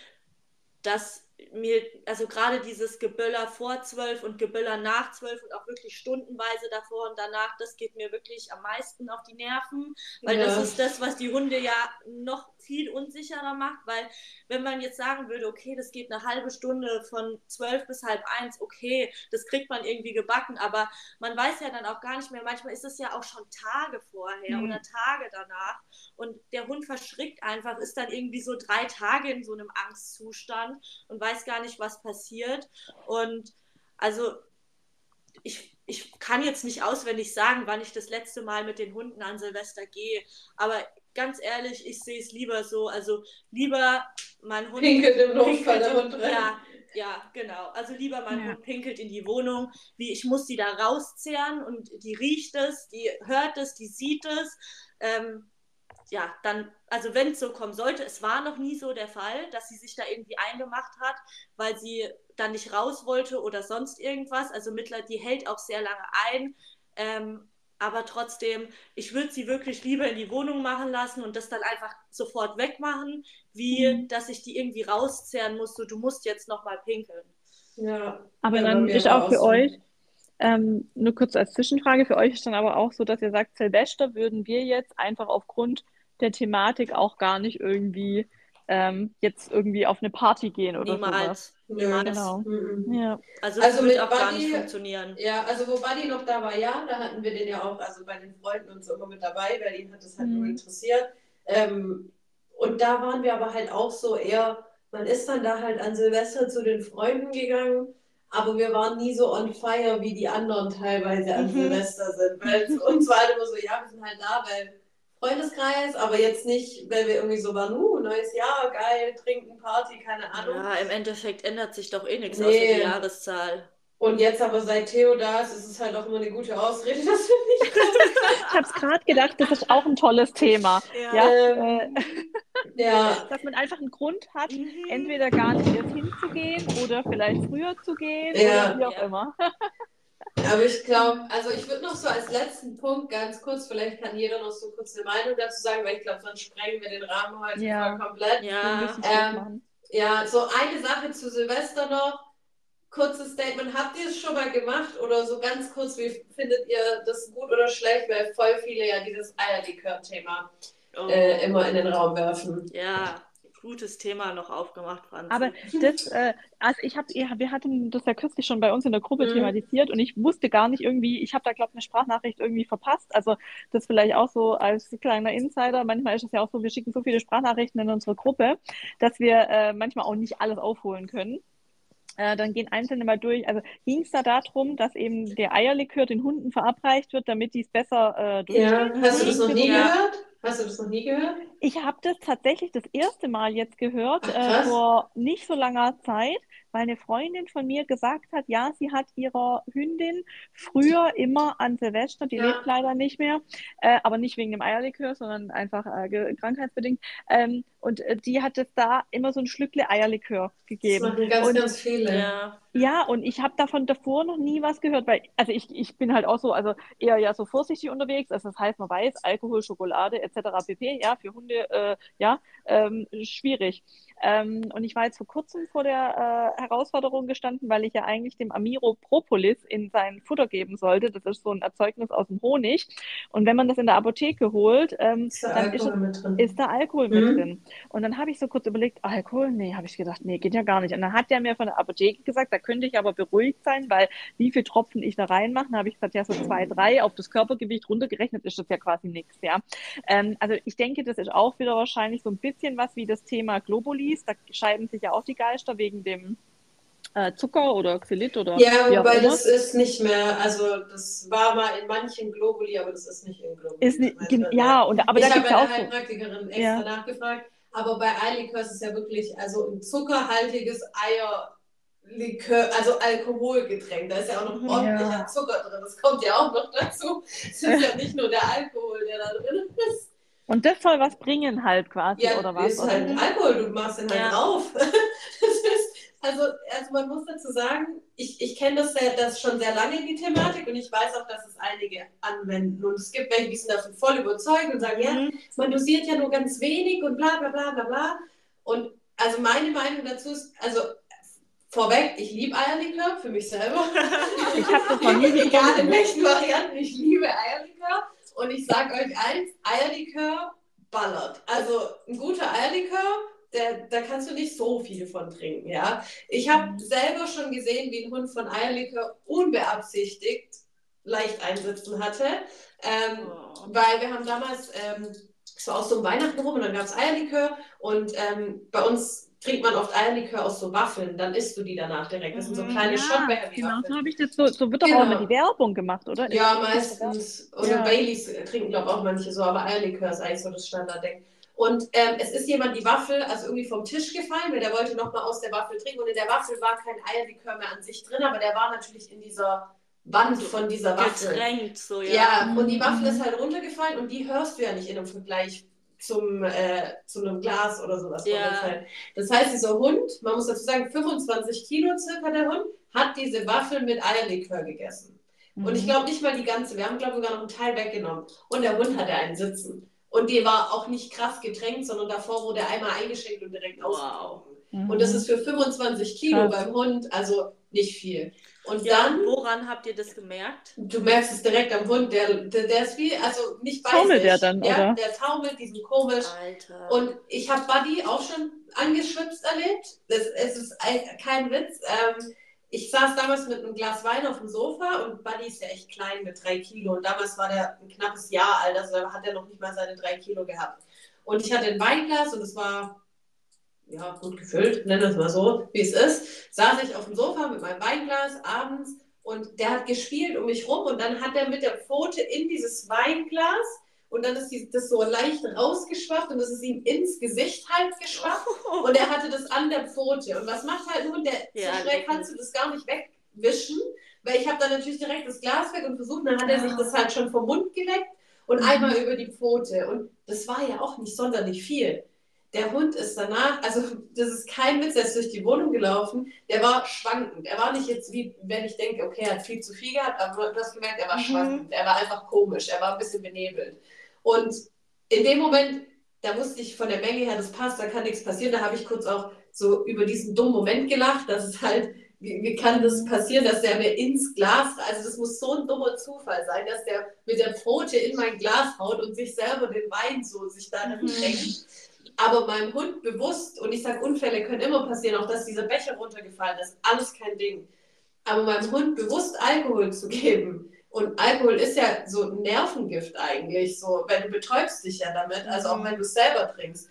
dass mir, also gerade dieses Geböller vor zwölf und Geböller nach zwölf und auch wirklich stundenweise davor und danach, das geht mir wirklich am meisten auf die Nerven, weil ja. das ist das, was die Hunde ja noch viel unsicherer macht, weil wenn man jetzt sagen würde, okay, das geht eine halbe Stunde von zwölf bis halb eins, okay, das kriegt man irgendwie gebacken, aber man weiß ja dann auch gar nicht mehr, manchmal ist es ja auch schon Tage vorher mhm. oder Tage danach und der Hund verschrickt einfach, ist dann irgendwie so drei Tage in so einem Angstzustand und weiß gar nicht, was passiert und also ich, ich kann jetzt nicht auswendig sagen, wann ich das letzte Mal mit den Hunden an Silvester gehe, aber ganz ehrlich, ich sehe es lieber so. Also lieber mein Hund. Pinkelt im Notfall der Hund rein. Ja, ja, genau. Also lieber mein ja. Hund pinkelt in die Wohnung, wie ich muss die da rauszehren und die riecht es, die hört es, die sieht es. Ähm, ja, dann, also wenn es so kommen sollte, es war noch nie so der Fall, dass sie sich da irgendwie eingemacht hat, weil sie dann nicht raus wollte oder sonst irgendwas. Also Mittler, die hält auch sehr lange ein. Ähm, aber trotzdem, ich würde sie wirklich lieber in die Wohnung machen lassen und das dann einfach sofort wegmachen, wie mhm. dass ich die irgendwie rauszehren muss, so du musst jetzt nochmal pinkeln. Ja. Aber dann ist auch für euch, ähm, nur kurz als Zwischenfrage, für euch ist dann aber auch so, dass ihr sagt, Silvester würden wir jetzt einfach aufgrund der Thematik auch gar nicht irgendwie ähm, jetzt irgendwie auf eine Party gehen oder Niemals. sowas. Niemals. Genau. Mhm. Ja. Also, also wird auch Buddy, gar nicht funktionieren. Ja, also wo Buddy noch da war, ja, da hatten wir den ja auch, also bei den Freunden und so immer mit dabei, weil ihn hat das halt mhm. nur interessiert. Ähm, und da waren wir aber halt auch so eher, man ist dann da halt an Silvester zu den Freunden gegangen, aber wir waren nie so on fire, wie die anderen teilweise an mhm. Silvester sind. Weil uns war halt immer so, ja, wir sind halt da, weil Freundeskreis, aber jetzt nicht, weil wir irgendwie so waren, uh, neues Jahr, geil, trinken, Party, keine Ahnung. Ja, im Endeffekt ändert sich doch eh nichts nee. außer die Jahreszahl. Und jetzt aber seit Theo da ist, ist es halt auch immer eine gute Ausrede, dass wir nicht kommen. ich habe es gerade gedacht, das ist auch ein tolles Thema. Ja. ja, ähm, äh, ja. Dass man einfach einen Grund hat, mhm. entweder gar nicht erst hinzugehen oder vielleicht früher zu gehen ja. oder wie auch ja. immer. Aber ich glaube, also ich würde noch so als letzten Punkt ganz kurz, vielleicht kann jeder noch so kurz eine Meinung dazu sagen, weil ich glaube, sonst sprengen wir den Rahmen heute ja. komplett. Ja. Ähm, ja, so eine Sache zu Silvester noch. Kurzes Statement, habt ihr es schon mal gemacht oder so ganz kurz, wie findet ihr das gut oder schlecht, weil voll viele ja dieses Eierlikör-Thema oh. äh, immer in den Raum werfen. Ja, gutes Thema noch aufgemacht, Franz. Aber das, äh, also ich habe, wir hatten das ja kürzlich schon bei uns in der Gruppe mhm. thematisiert und ich wusste gar nicht irgendwie, ich habe da glaube ich eine Sprachnachricht irgendwie verpasst. Also das vielleicht auch so als kleiner Insider. Manchmal ist es ja auch so, wir schicken so viele Sprachnachrichten in unsere Gruppe, dass wir äh, manchmal auch nicht alles aufholen können äh, dann gehen Einzelne mal durch. Also ging es da darum, dass eben der Eierlikör den Hunden verabreicht wird, damit die es besser äh, Ja, hast du das noch nie gehört? Hast du das noch nie gehört? Ich habe das tatsächlich das erste Mal jetzt gehört, Ach, äh, vor nicht so langer Zeit weil eine Freundin von mir gesagt hat, ja, sie hat ihrer Hündin früher immer an Silvester, die ja. lebt leider nicht mehr, äh, aber nicht wegen dem Eierlikör, sondern einfach äh, krankheitsbedingt. Ähm, und äh, die hat es da immer so ein Schlückle Eierlikör gegeben. Das machen ganz, und, ganz viele. Ja. Ja, und ich habe davon davor noch nie was gehört, weil, also ich, ich bin halt auch so, also eher ja so vorsichtig unterwegs. Also das heißt, man weiß, Alkohol, Schokolade etc. pp. Ja, für Hunde, äh, ja, ähm, schwierig. Ähm, und ich war jetzt vor kurzem vor der äh, Herausforderung gestanden, weil ich ja eigentlich dem Amiro Propolis in sein Futter geben sollte. Das ist so ein Erzeugnis aus dem Honig. Und wenn man das in der Apotheke holt, ähm, ist da dann ist, ist, da Alkohol mhm. mit drin. Und dann habe ich so kurz überlegt, Alkohol? Nee, habe ich gedacht, nee, geht ja gar nicht. Und dann hat der mir von der Apotheke gesagt, da könnte ich aber beruhigt sein, weil wie viele Tropfen ich da reinmache, habe ich gesagt, ja, so zwei, drei auf das Körpergewicht runtergerechnet ist das ja quasi nichts. Ja? Ähm, also ich denke, das ist auch wieder wahrscheinlich so ein bisschen was wie das Thema Globuli Globullis, da scheiden sich ja auch die Geister wegen dem äh, Zucker oder Xylit oder. Ja, wobei das ist nicht mehr, also das war mal in manchen Globuli, aber das ist nicht in Globuli. Ist nicht, ja, und, aber ich da habe eine Heilpraktikerin extra ja. nachgefragt, aber bei Eierlikör ist es ja wirklich, also ein zuckerhaltiges Eierlikör, also Alkoholgetränk, da ist ja auch noch ordentlicher ja. Zucker drin, das kommt ja auch noch dazu. Es ist ja nicht nur der Alkohol, der da drin ist. Und das soll was bringen halt quasi, ja, oder was? ist oder? halt Alkohol, du machst den halt ja. drauf. also, also man muss dazu sagen, ich, ich kenne das, das schon sehr lange, die Thematik, und ich weiß auch, dass es einige anwenden. Und es gibt welche, die sind davon voll überzeugt und sagen, mhm. ja, man dosiert ja nur ganz wenig und bla bla bla bla bla. Und also meine Meinung dazu ist, also vorweg, ich liebe Eierlikör für mich selber. Ich habe das noch nie Egal in welchen Varianten, ich liebe Eierlikör. Und ich sage euch eins, Eierlikör ballert. Also ein guter Eierlikör, der, da kannst du nicht so viel von trinken, ja. Ich habe mhm. selber schon gesehen, wie ein Hund von Eierlikör unbeabsichtigt leicht einsitzen hatte. Ähm, oh. Weil wir haben damals, ähm, es war aus so einem Weihnachten rum und dann gab es Eierlikör und ähm, bei uns trinkt man oft Eierlikör aus so Waffeln, dann isst du die danach direkt. Das sind so mhm. kleine ja, Schockbecher. Genau, so habe ich das so, so wird doch genau. auch immer die Werbung gemacht, oder? Ja, meistens. Oder ja. Baileys trinken, glaube ich, auch manche so, aber Eierlikör ist eigentlich so das Standardding. Und ähm, es ist jemand die Waffel, also irgendwie vom Tisch gefallen, weil der wollte nochmal aus der Waffel trinken. Und in der Waffel war kein Eierlikör mehr an sich drin, aber der war natürlich in dieser Wand von dieser Waffel. Getränkt, so, ja. Ja, und die Waffel mhm. ist halt runtergefallen und die hörst du ja nicht in einem Vergleich zum, äh, zu einem Glas oder sowas. Ja. Das heißt, dieser Hund, man muss dazu sagen, 25 Kilo circa der Hund, hat diese Waffel mit Eierlikör gegessen. Und ich glaube nicht mal die ganze. Wir haben, glaube ich, sogar noch einen Teil weggenommen. Und der Hund hatte einen sitzen. Und die war auch nicht krass getränkt, sondern davor wurde einmal eingeschenkt und direkt Wow. ausgetrunken. Mhm. Und das ist für 25 Kilo Krass. beim Hund, also nicht viel. Und Ja, dann, woran habt ihr das gemerkt? du merkst es direkt am Hund, der, der, der ist wie, also nicht bei Taumelt der dann, ja, oder? Der taumelt, die sind komisch. Alter. Und ich habe Buddy auch schon angeschwipst erlebt. Das, es ist ein, kein Witz. Ähm, ich saß damals mit einem Glas Wein auf dem Sofa und Buddy ist ja echt klein mit drei Kilo. Und damals war der ein knappes Jahr alt, also da hat er noch nicht mal seine drei Kilo gehabt. Und ich hatte ein Weinglas und es war ja, gut gefüllt, nennen wir es mal so, wie es ist. Saß ich auf dem Sofa mit meinem Weinglas abends und der hat gespielt um mich rum und dann hat er mit der Pfote in dieses Weinglas und dann ist die, das so leicht rausgeschwappt und das ist ihm ins Gesicht halt geschwappt und er hatte das an der Pfote. Und was macht halt Hund, der Ja, lecker. kannst du das gar nicht wegwischen, weil ich habe dann natürlich direkt das Glas weg und versucht, dann hat er sich das halt schon vom Mund geleckt und einmal über die Pfote. Und das war ja auch nicht sonderlich viel. Der Hund ist danach, also das ist kein Witz, er ist durch die Wohnung gelaufen, der war schwankend. Er war nicht jetzt wie, wenn ich denke, okay, er hat viel zu viel gehabt, aber du hast gemerkt, er war Mhm. schwankend. Er war einfach komisch, er war ein bisschen benebelt. Und in dem Moment, da wusste ich von der Menge her, das passt, da kann nichts passieren. Da habe ich kurz auch so über diesen dummen Moment gelacht, dass es halt, wie, wie kann das passieren, dass der mir ins Glas, also das muss so ein dummer Zufall sein, dass der mit der Pfote in mein Glas haut und sich selber den Wein so sich darin Mhm. trinkt. Aber meinem Hund bewusst, und ich sage, Unfälle können immer passieren, auch dass dieser Becher runtergefallen ist, alles kein Ding. Aber meinem Hund bewusst Alkohol zu geben, und Alkohol ist ja so ein Nervengift eigentlich, so, weil du betäubst dich ja damit, also auch Mhm. wenn du es selber trinkst.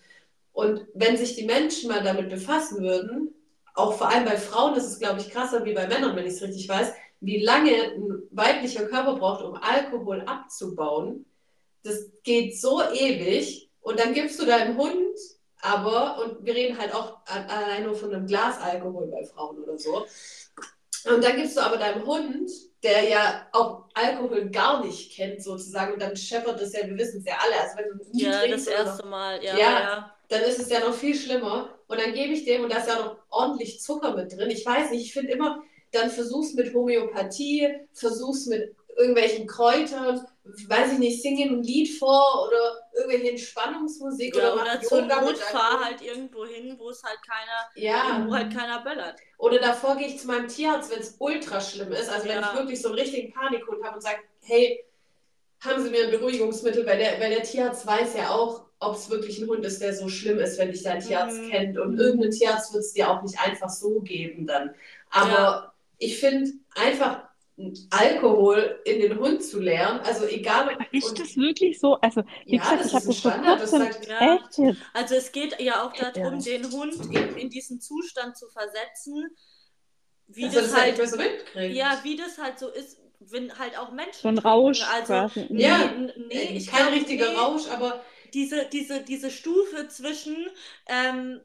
Und wenn sich die Menschen mal damit befassen würden, auch vor allem bei Frauen ist es, glaube ich, krasser wie bei Männern, wenn ich es richtig weiß, wie lange ein weiblicher Körper braucht, um Alkohol abzubauen. Das geht so ewig. Und dann gibst du deinem Hund aber, und wir reden halt auch allein nur von einem Glas Alkohol bei Frauen oder so. Und dann gibst du aber deinem Hund, der ja auch Alkohol gar nicht kennt, sozusagen, und dann scheppert es ja, wir wissen es ja alle, also wenn du nie ja, trinkst das oder erste Mal. Ja, Ja. ja. dann ist es ja noch viel schlimmer. Und dann gebe ich dem, und da ist ja noch ordentlich Zucker mit drin. Ich weiß nicht, ich finde immer, dann versuch's mit Homöopathie, versuch's mit irgendwelchen Kräutern, weiß ich nicht, sing ein Lied vor oder irgendwelche Entspannungsmusik Ja, oder oder zur Yoga Not fahr halt irgendwo hin, wo es halt keiner, Ja, wo halt keiner böllert. oder davor gehe ich zu meinem Tierarzt, wenn es ultra schlimm ist. Also wenn Ja. ich wirklich so einen richtigen Panikhund habe und sage, hey, haben Sie mir ein Beruhigungsmittel, weil der, weil der Tierarzt weiß ja auch, ob es wirklich ein Hund ist, der so schlimm ist, wenn dich dein Tierarzt Mhm. kennt. Und irgendein Tierarzt wird es dir auch nicht einfach so geben dann. Aber Ja. ich finde einfach Alkohol in den Hund zu lernen, also egal ob. Ist und- das wirklich so? Also, wie ja, gesagt, das ich habe ist ein das Standard. Das sagt, Ja. Echt jetzt? Also es geht ja auch darum, Ja. den Hund in, in diesen Zustand zu versetzen, wie er das das halt halt, so mitkriegt. ja, wie das halt so ist, wenn halt auch Menschen So ein. Rausch Also, quasi. nee, Ja. nee, Äh, ich Kein richtiger nee, Rausch, aber diese, diese, diese Stufe zwischen, ähm,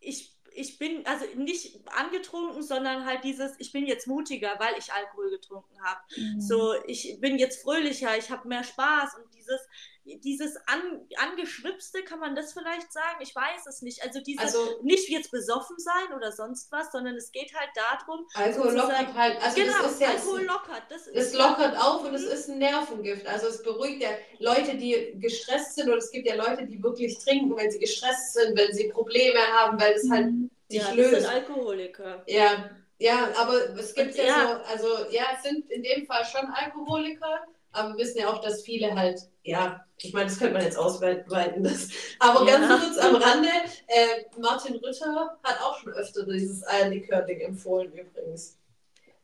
ich, ich bin also nicht angetrunken, sondern halt dieses, ich bin jetzt mutiger, weil ich Alkohol getrunken habe. Mhm. So, ich bin jetzt fröhlicher, ich habe mehr Spaß und dieses, dieses an, angeschwipste, kann man das vielleicht sagen? Ich weiß es nicht. Also dieses, also nicht jetzt besoffen sein oder sonst was, sondern es geht halt darum, Alkohol lockert halt. Also genau, das ist ja Alkohol lockert. Das Es lockert auf und es Mhm. ist ein Nervengift. Also es beruhigt ja Leute, die gestresst sind oder es gibt ja Leute, die wirklich trinken, wenn sie gestresst sind, wenn sie Probleme haben, weil es halt Mhm. sich ja, das löst. sind Alkoholiker. Ja, ja, aber es gibt Und ja, ja. so, also ja, es sind in dem Fall schon Alkoholiker, aber wir wissen ja auch, dass viele halt, ja, ich meine, das könnte man jetzt ausweiten, das. aber Ja. ganz kurz am Rande, äh, Martin Rütter hat auch schon öfter dieses Eierlikör-Ding empfohlen übrigens.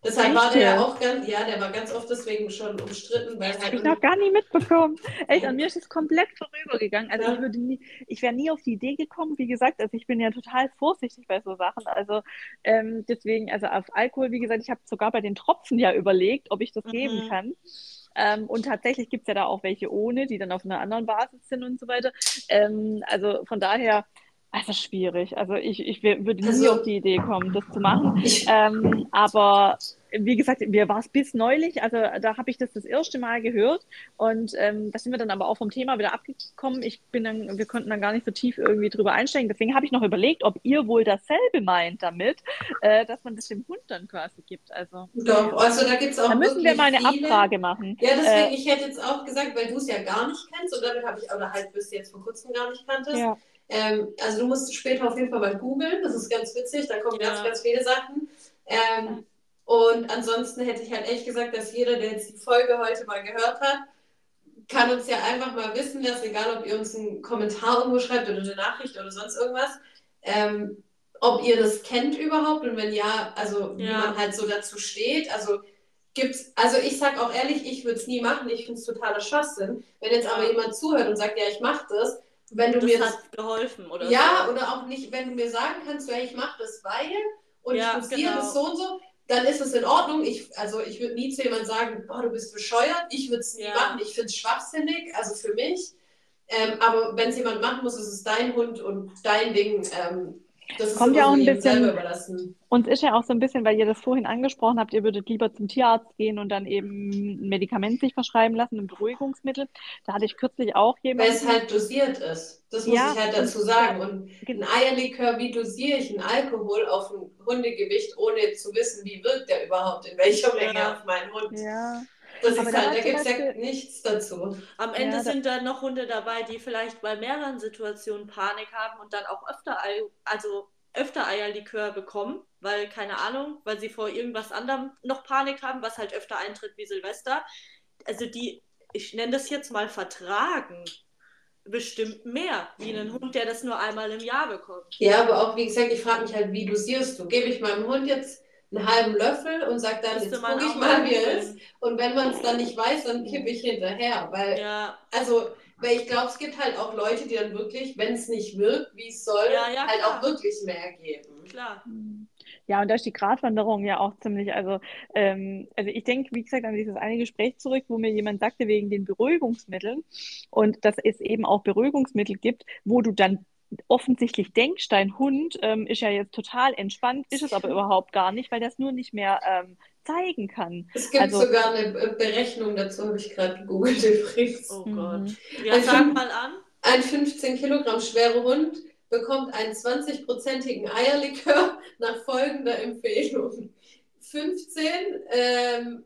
Deshalb war der ja auch ganz, ja, der war ganz oft deswegen schon umstritten, weil Das halt habe ich noch gar nie mitbekommen. Echt, an mir ist es komplett vorübergegangen. Also Ja. ich würde nie, ich wäre nie auf die Idee gekommen, wie gesagt, also ich bin ja total vorsichtig bei so Sachen. Also ähm, deswegen, also auf Alkohol, wie gesagt, ich habe sogar bei den Tropfen ja überlegt, ob ich das geben Mhm. kann. Ähm, und tatsächlich gibt es ja da auch welche ohne, die dann auf einer anderen Basis sind und so weiter. Ähm, also von daher Also schwierig. Also ich, ich würde nie Also- auf die Idee kommen, das zu machen. Ähm, aber wie gesagt, mir war es bis neulich, also da habe ich das das erste Mal gehört und ähm, da sind wir dann aber auch vom Thema wieder abgekommen. Ich bin dann, wir konnten dann gar nicht so tief irgendwie drüber einsteigen. Deswegen habe ich noch überlegt, ob ihr wohl dasselbe meint damit, äh, dass man das dem Hund dann quasi gibt. Also Doch, also da gibt es auch da müssen wir mal eine viele. Abfrage machen. Ja, deswegen, Äh, ich hätte jetzt auch gesagt, weil du es ja gar nicht kennst und damit habe ich, oder halt bis jetzt vor kurzem gar nicht kanntest. ja. Ähm, also du musst später auf jeden Fall mal googeln, das ist ganz witzig, da kommen Ja. ganz, ganz viele Sachen. Ähm, und ansonsten hätte ich halt echt gesagt, dass jeder, der jetzt die Folge heute mal gehört hat, kann uns ja einfach mal wissen lassen, egal ob ihr uns einen Kommentar irgendwo schreibt oder eine Nachricht oder sonst irgendwas, ähm, ob ihr das kennt überhaupt und wenn ja, also wie Ja. man halt so dazu steht. Also gibt's, also ich sag auch ehrlich, ich würde es nie machen, ich finde es totaler Schwachsinn. Wenn jetzt aber jemand zuhört und sagt, ja, ich mache das, wenn du das mir hat geholfen, oder ja, so. oder auch nicht, wenn du mir sagen kannst, ja, ich mache das weil und Ja, ich genau. das so und so, dann ist es in Ordnung. Ich, also ich würde nie zu jemandem sagen, boah, du bist bescheuert, ich würde es nie Ja. machen, ich finde es schwachsinnig, also für mich. Ähm, aber wenn es jemand machen muss, ist es dein Hund und dein Ding. Ähm, das ist Kommt ja auch ein bisschen-. Uns ist ja auch so ein bisschen, weil ihr das vorhin angesprochen habt, ihr würdet lieber zum Tierarzt gehen und dann eben ein Medikament sich verschreiben lassen, ein Beruhigungsmittel. Da hatte ich kürzlich auch Weil jemanden. es halt dosiert ist. Das muss Ja, ich halt dazu sagen. Und ein Eierlikör, wie dosiere ich einen Alkohol auf ein Hundegewicht, ohne zu wissen, wie wirkt der überhaupt, in welcher Menge Ja. auf meinen Hund. Ja, Das Aber ist da halt, da gibt es ja nichts dazu. Am Ende Ja, da- sind dann noch Hunde dabei, die vielleicht bei mehreren Situationen Panik haben und dann auch öfter, also öfter Eierlikör bekommen, weil, keine Ahnung, weil sie vor irgendwas anderem noch Panik haben, was halt öfter eintritt wie Silvester. Also die, ich nenne das jetzt mal vertragen, bestimmt mehr, wie einen Hund, der das nur einmal im Jahr bekommt. Ja, aber auch, wie gesagt, ich frage mich halt, wie dosierst du? Gebe ich meinem Hund jetzt einen halben Löffel und sage dann, Müsste jetzt gucke ich mal, wie er ist. Und wenn man es dann nicht weiß, dann kippe ich hinterher. Weil, Ja, also, weil ich glaube, es gibt halt auch Leute, die dann wirklich, wenn es nicht wirkt, wie es soll, Ja, ja, halt klar. auch wirklich mehr geben. klar. Ja, und da ist die Gratwanderung ja auch ziemlich, also, ähm, also ich denke, wie gesagt, an dieses eine Gespräch zurück, wo mir jemand sagte, wegen den Beruhigungsmitteln und dass es eben auch Beruhigungsmittel gibt, wo du dann offensichtlich denkst, dein Hund ähm, ist ja jetzt total entspannt, ist es aber überhaupt gar nicht, weil das nur nicht mehr ähm, zeigen kann. Es gibt Also- sogar eine Be- Berechnung dazu, habe ich gerade gegoogelt übrigens. Oh Mhm. Gott. Ja, Also- sag mal an. Ein 15 Kilogramm schwerer Hund bekommt einen 20-prozentigen Eierlikör nach folgender Empfehlung. 15, ähm,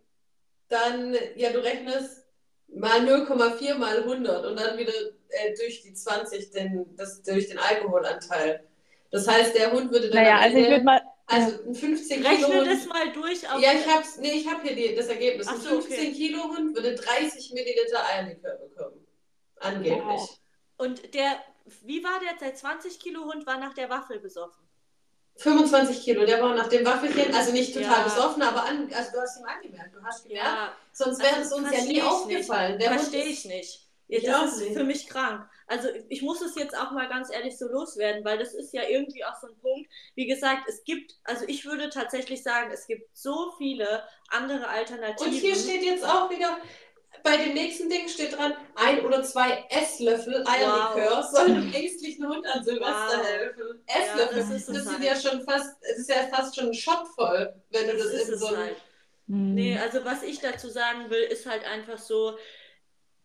dann, ja, du rechnest mal 0,4 mal 100 und dann wieder äh, durch die 20, den, das, durch den Alkoholanteil. Das heißt, der Hund würde dann Naja, also ich würde mal, also ein 15 Kilo Rechne das mal durch auf ja, ich hab's, nee, ich habe hier die, das Ergebnis. Ach Ein so, 15 okay. Kilo Hund würde 30 Milliliter Eierlikör bekommen. Angeblich. Wow. Und der, wie war der? Der 20 Kilo Hund war nach der Waffel besoffen. 25 Kilo, der war nach dem Waffelchen, also nicht total Ja. besoffen, aber an, also du hast ihm angemerkt, du hast gemerkt, Ja, sonst wäre es also uns ja nie aufgefallen. Verstehe ich nicht. Ich das ist nicht. für mich krank. Also ich muss es jetzt auch mal ganz ehrlich so loswerden, weil das ist ja irgendwie auch so ein Punkt. Wie gesagt, es gibt, also ich würde tatsächlich sagen, es gibt so viele andere Alternativen. Und hier steht jetzt auch wieder, bei dem nächsten Ding steht dran, ein oder zwei Esslöffel Eierlikör sollen dem ängstlichen Hund an Silvester Wow. helfen. Ja, Esslöffel, das ist es das sind halt. ja schon fast, es ist ja fast schon ein Shot voll, wenn du das das, ist in so einem... halt. hm, Nee, also was ich dazu sagen will, ist halt einfach so,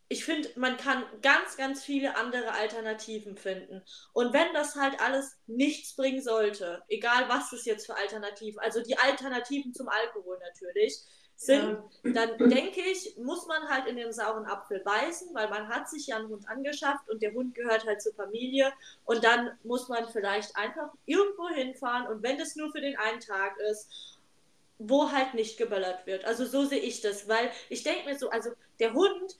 ich finde, man kann ganz, ganz viele andere Alternativen finden. Und wenn das halt alles nichts bringen sollte, egal was es jetzt für Alternativen, also die Alternativen zum Alkohol natürlich, sind, dann denke ich, muss man halt in den sauren Apfel beißen, weil man hat sich ja einen Hund angeschafft und der Hund gehört halt zur Familie und dann muss man vielleicht einfach irgendwo hinfahren und wenn das nur für den einen Tag ist, wo halt nicht geböllert wird. Also so sehe ich das, weil ich denke mir so, also der Hund,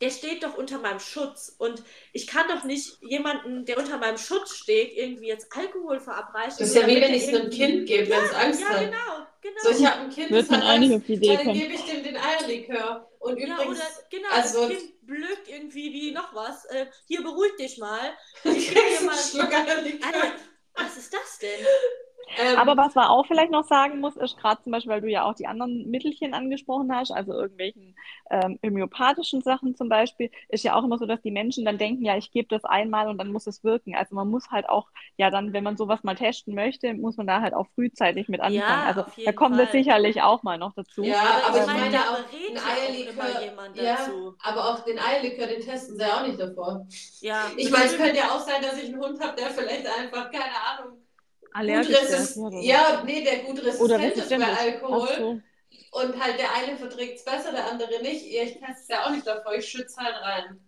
der steht doch unter meinem Schutz und ich kann doch nicht jemanden, der unter meinem Schutz steht, irgendwie jetzt Alkohol verabreichen. Das ist ja wie wenn ich es einem Kind gebe, wenn es Angst Ja, hat. genau, genau. So, ich habe ein Kind, Wird das man hat auch nicht Angst, auf die Idee dann kommen. gebe ich dem den Eierlikör. Und ja, übrigens, oder genau, also- das Kind blökt irgendwie wie noch was. Äh, hier beruhig dich mal. Ich gebe dir einen mal. Schluck Eierlikör. Alter, was ist das denn? Ähm, Aber was man auch vielleicht noch sagen muss, ist gerade zum Beispiel, weil du ja auch die anderen Mittelchen angesprochen hast, also irgendwelchen ähm, homöopathischen Sachen zum Beispiel, ist ja auch immer so, dass die Menschen dann denken, ja, ich gebe das einmal und dann muss es wirken. Also man muss halt auch, ja, dann, wenn man sowas mal testen möchte, muss man da halt auch frühzeitig mit anfangen. Ja, also da kommt Fall. es sicherlich auch mal noch dazu. Ja, aber, aber ich meine, auch ein Eierlikör, ja, aber auch den Eierlikör, den testen sie ja auch nicht davor. Ja. Ich meine, es könnte ja auch sein, dass ich einen Hund habe, der vielleicht einfach, keine Ahnung, allergisch ist. Ja, nee, der gut resistent ist bei Alkohol. So. Und halt der eine verträgt es besser, der andere nicht. Ich teste es ja auch nicht davor, ich schütze halt rein.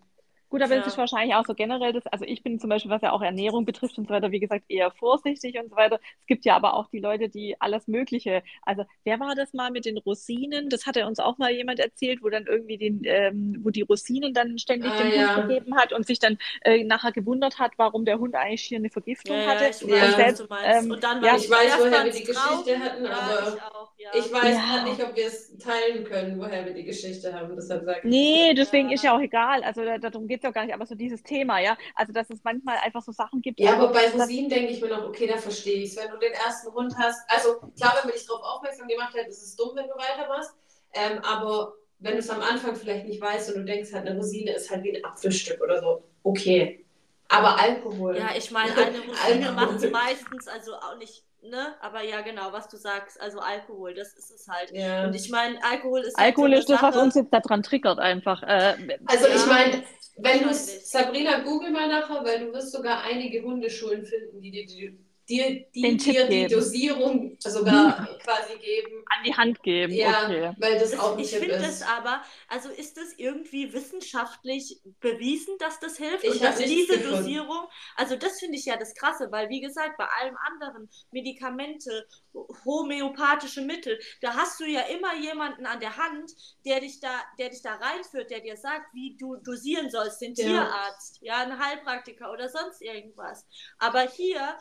Gut, aber ja. es ist wahrscheinlich auch so generell das, also ich bin zum Beispiel, was ja auch Ernährung betrifft und so weiter, wie gesagt, eher vorsichtig und so weiter. Es gibt ja aber auch die Leute, die alles Mögliche, also wer war das mal mit den Rosinen? Das hat ja uns auch mal jemand erzählt, wo dann irgendwie den, ähm, wo die Rosinen dann ständig ah, dem ja. Hund gegeben hat und sich dann äh, nachher gewundert hat, warum der Hund eigentlich hier eine Vergiftung ja, hatte. Ich weiß, und, selbst, ähm, und dann ja, ich weiß, woher wir die Geschichte hatten, aber ich, auch, ich, weiß halt nicht, ob wir es teilen können, woher wir die Geschichte haben. Deshalb sage nee, deswegen ist ja auch egal. Also da, darum geht es ja gar nicht, aber so dieses Thema, ja. Also, dass es manchmal einfach so Sachen gibt. Ja, also, aber bei Rosinen denke ich mir noch, okay, da verstehe ich es. Wenn du den ersten Hund hast, also klar, wenn man dich darauf aufmerksam gemacht hat, ist es dumm, wenn du weitermachst. Ähm, aber wenn du es am Anfang vielleicht nicht weißt und du denkst halt, eine Rosine ist halt wie ein Apfelstück oder so, okay. Aber Alkohol. Ja, ich meine, eine Rosine macht es meistens also auch nicht ne? Aber ja, genau, was du sagst, also Alkohol, das ist es halt. Ja. Und ich meine, Alkohol ist. Halt Alkohol ist das, was uns jetzt daran triggert, einfach. Äh, also ja. ich meine, wenn du Sabrina, google mal nachher, weil du wirst sogar einige Hundeschulen finden, die dir die dir, die, dir die Dosierung sogar hm. quasi geben. An die Hand geben. Ja, okay. weil das auch Ich finde das aber, also ist das irgendwie wissenschaftlich bewiesen, dass das hilft? Ich und dass diese gefunden. Dosierung, also das finde ich ja das Krasse, weil wie gesagt, bei allem anderen, Medikamente, homöopathische Mittel, da hast du ja immer jemanden an der Hand, der dich da, der dich da reinführt, der dir sagt, wie du dosieren sollst, den ja. Tierarzt, ja, ein Heilpraktiker oder sonst irgendwas. Aber hier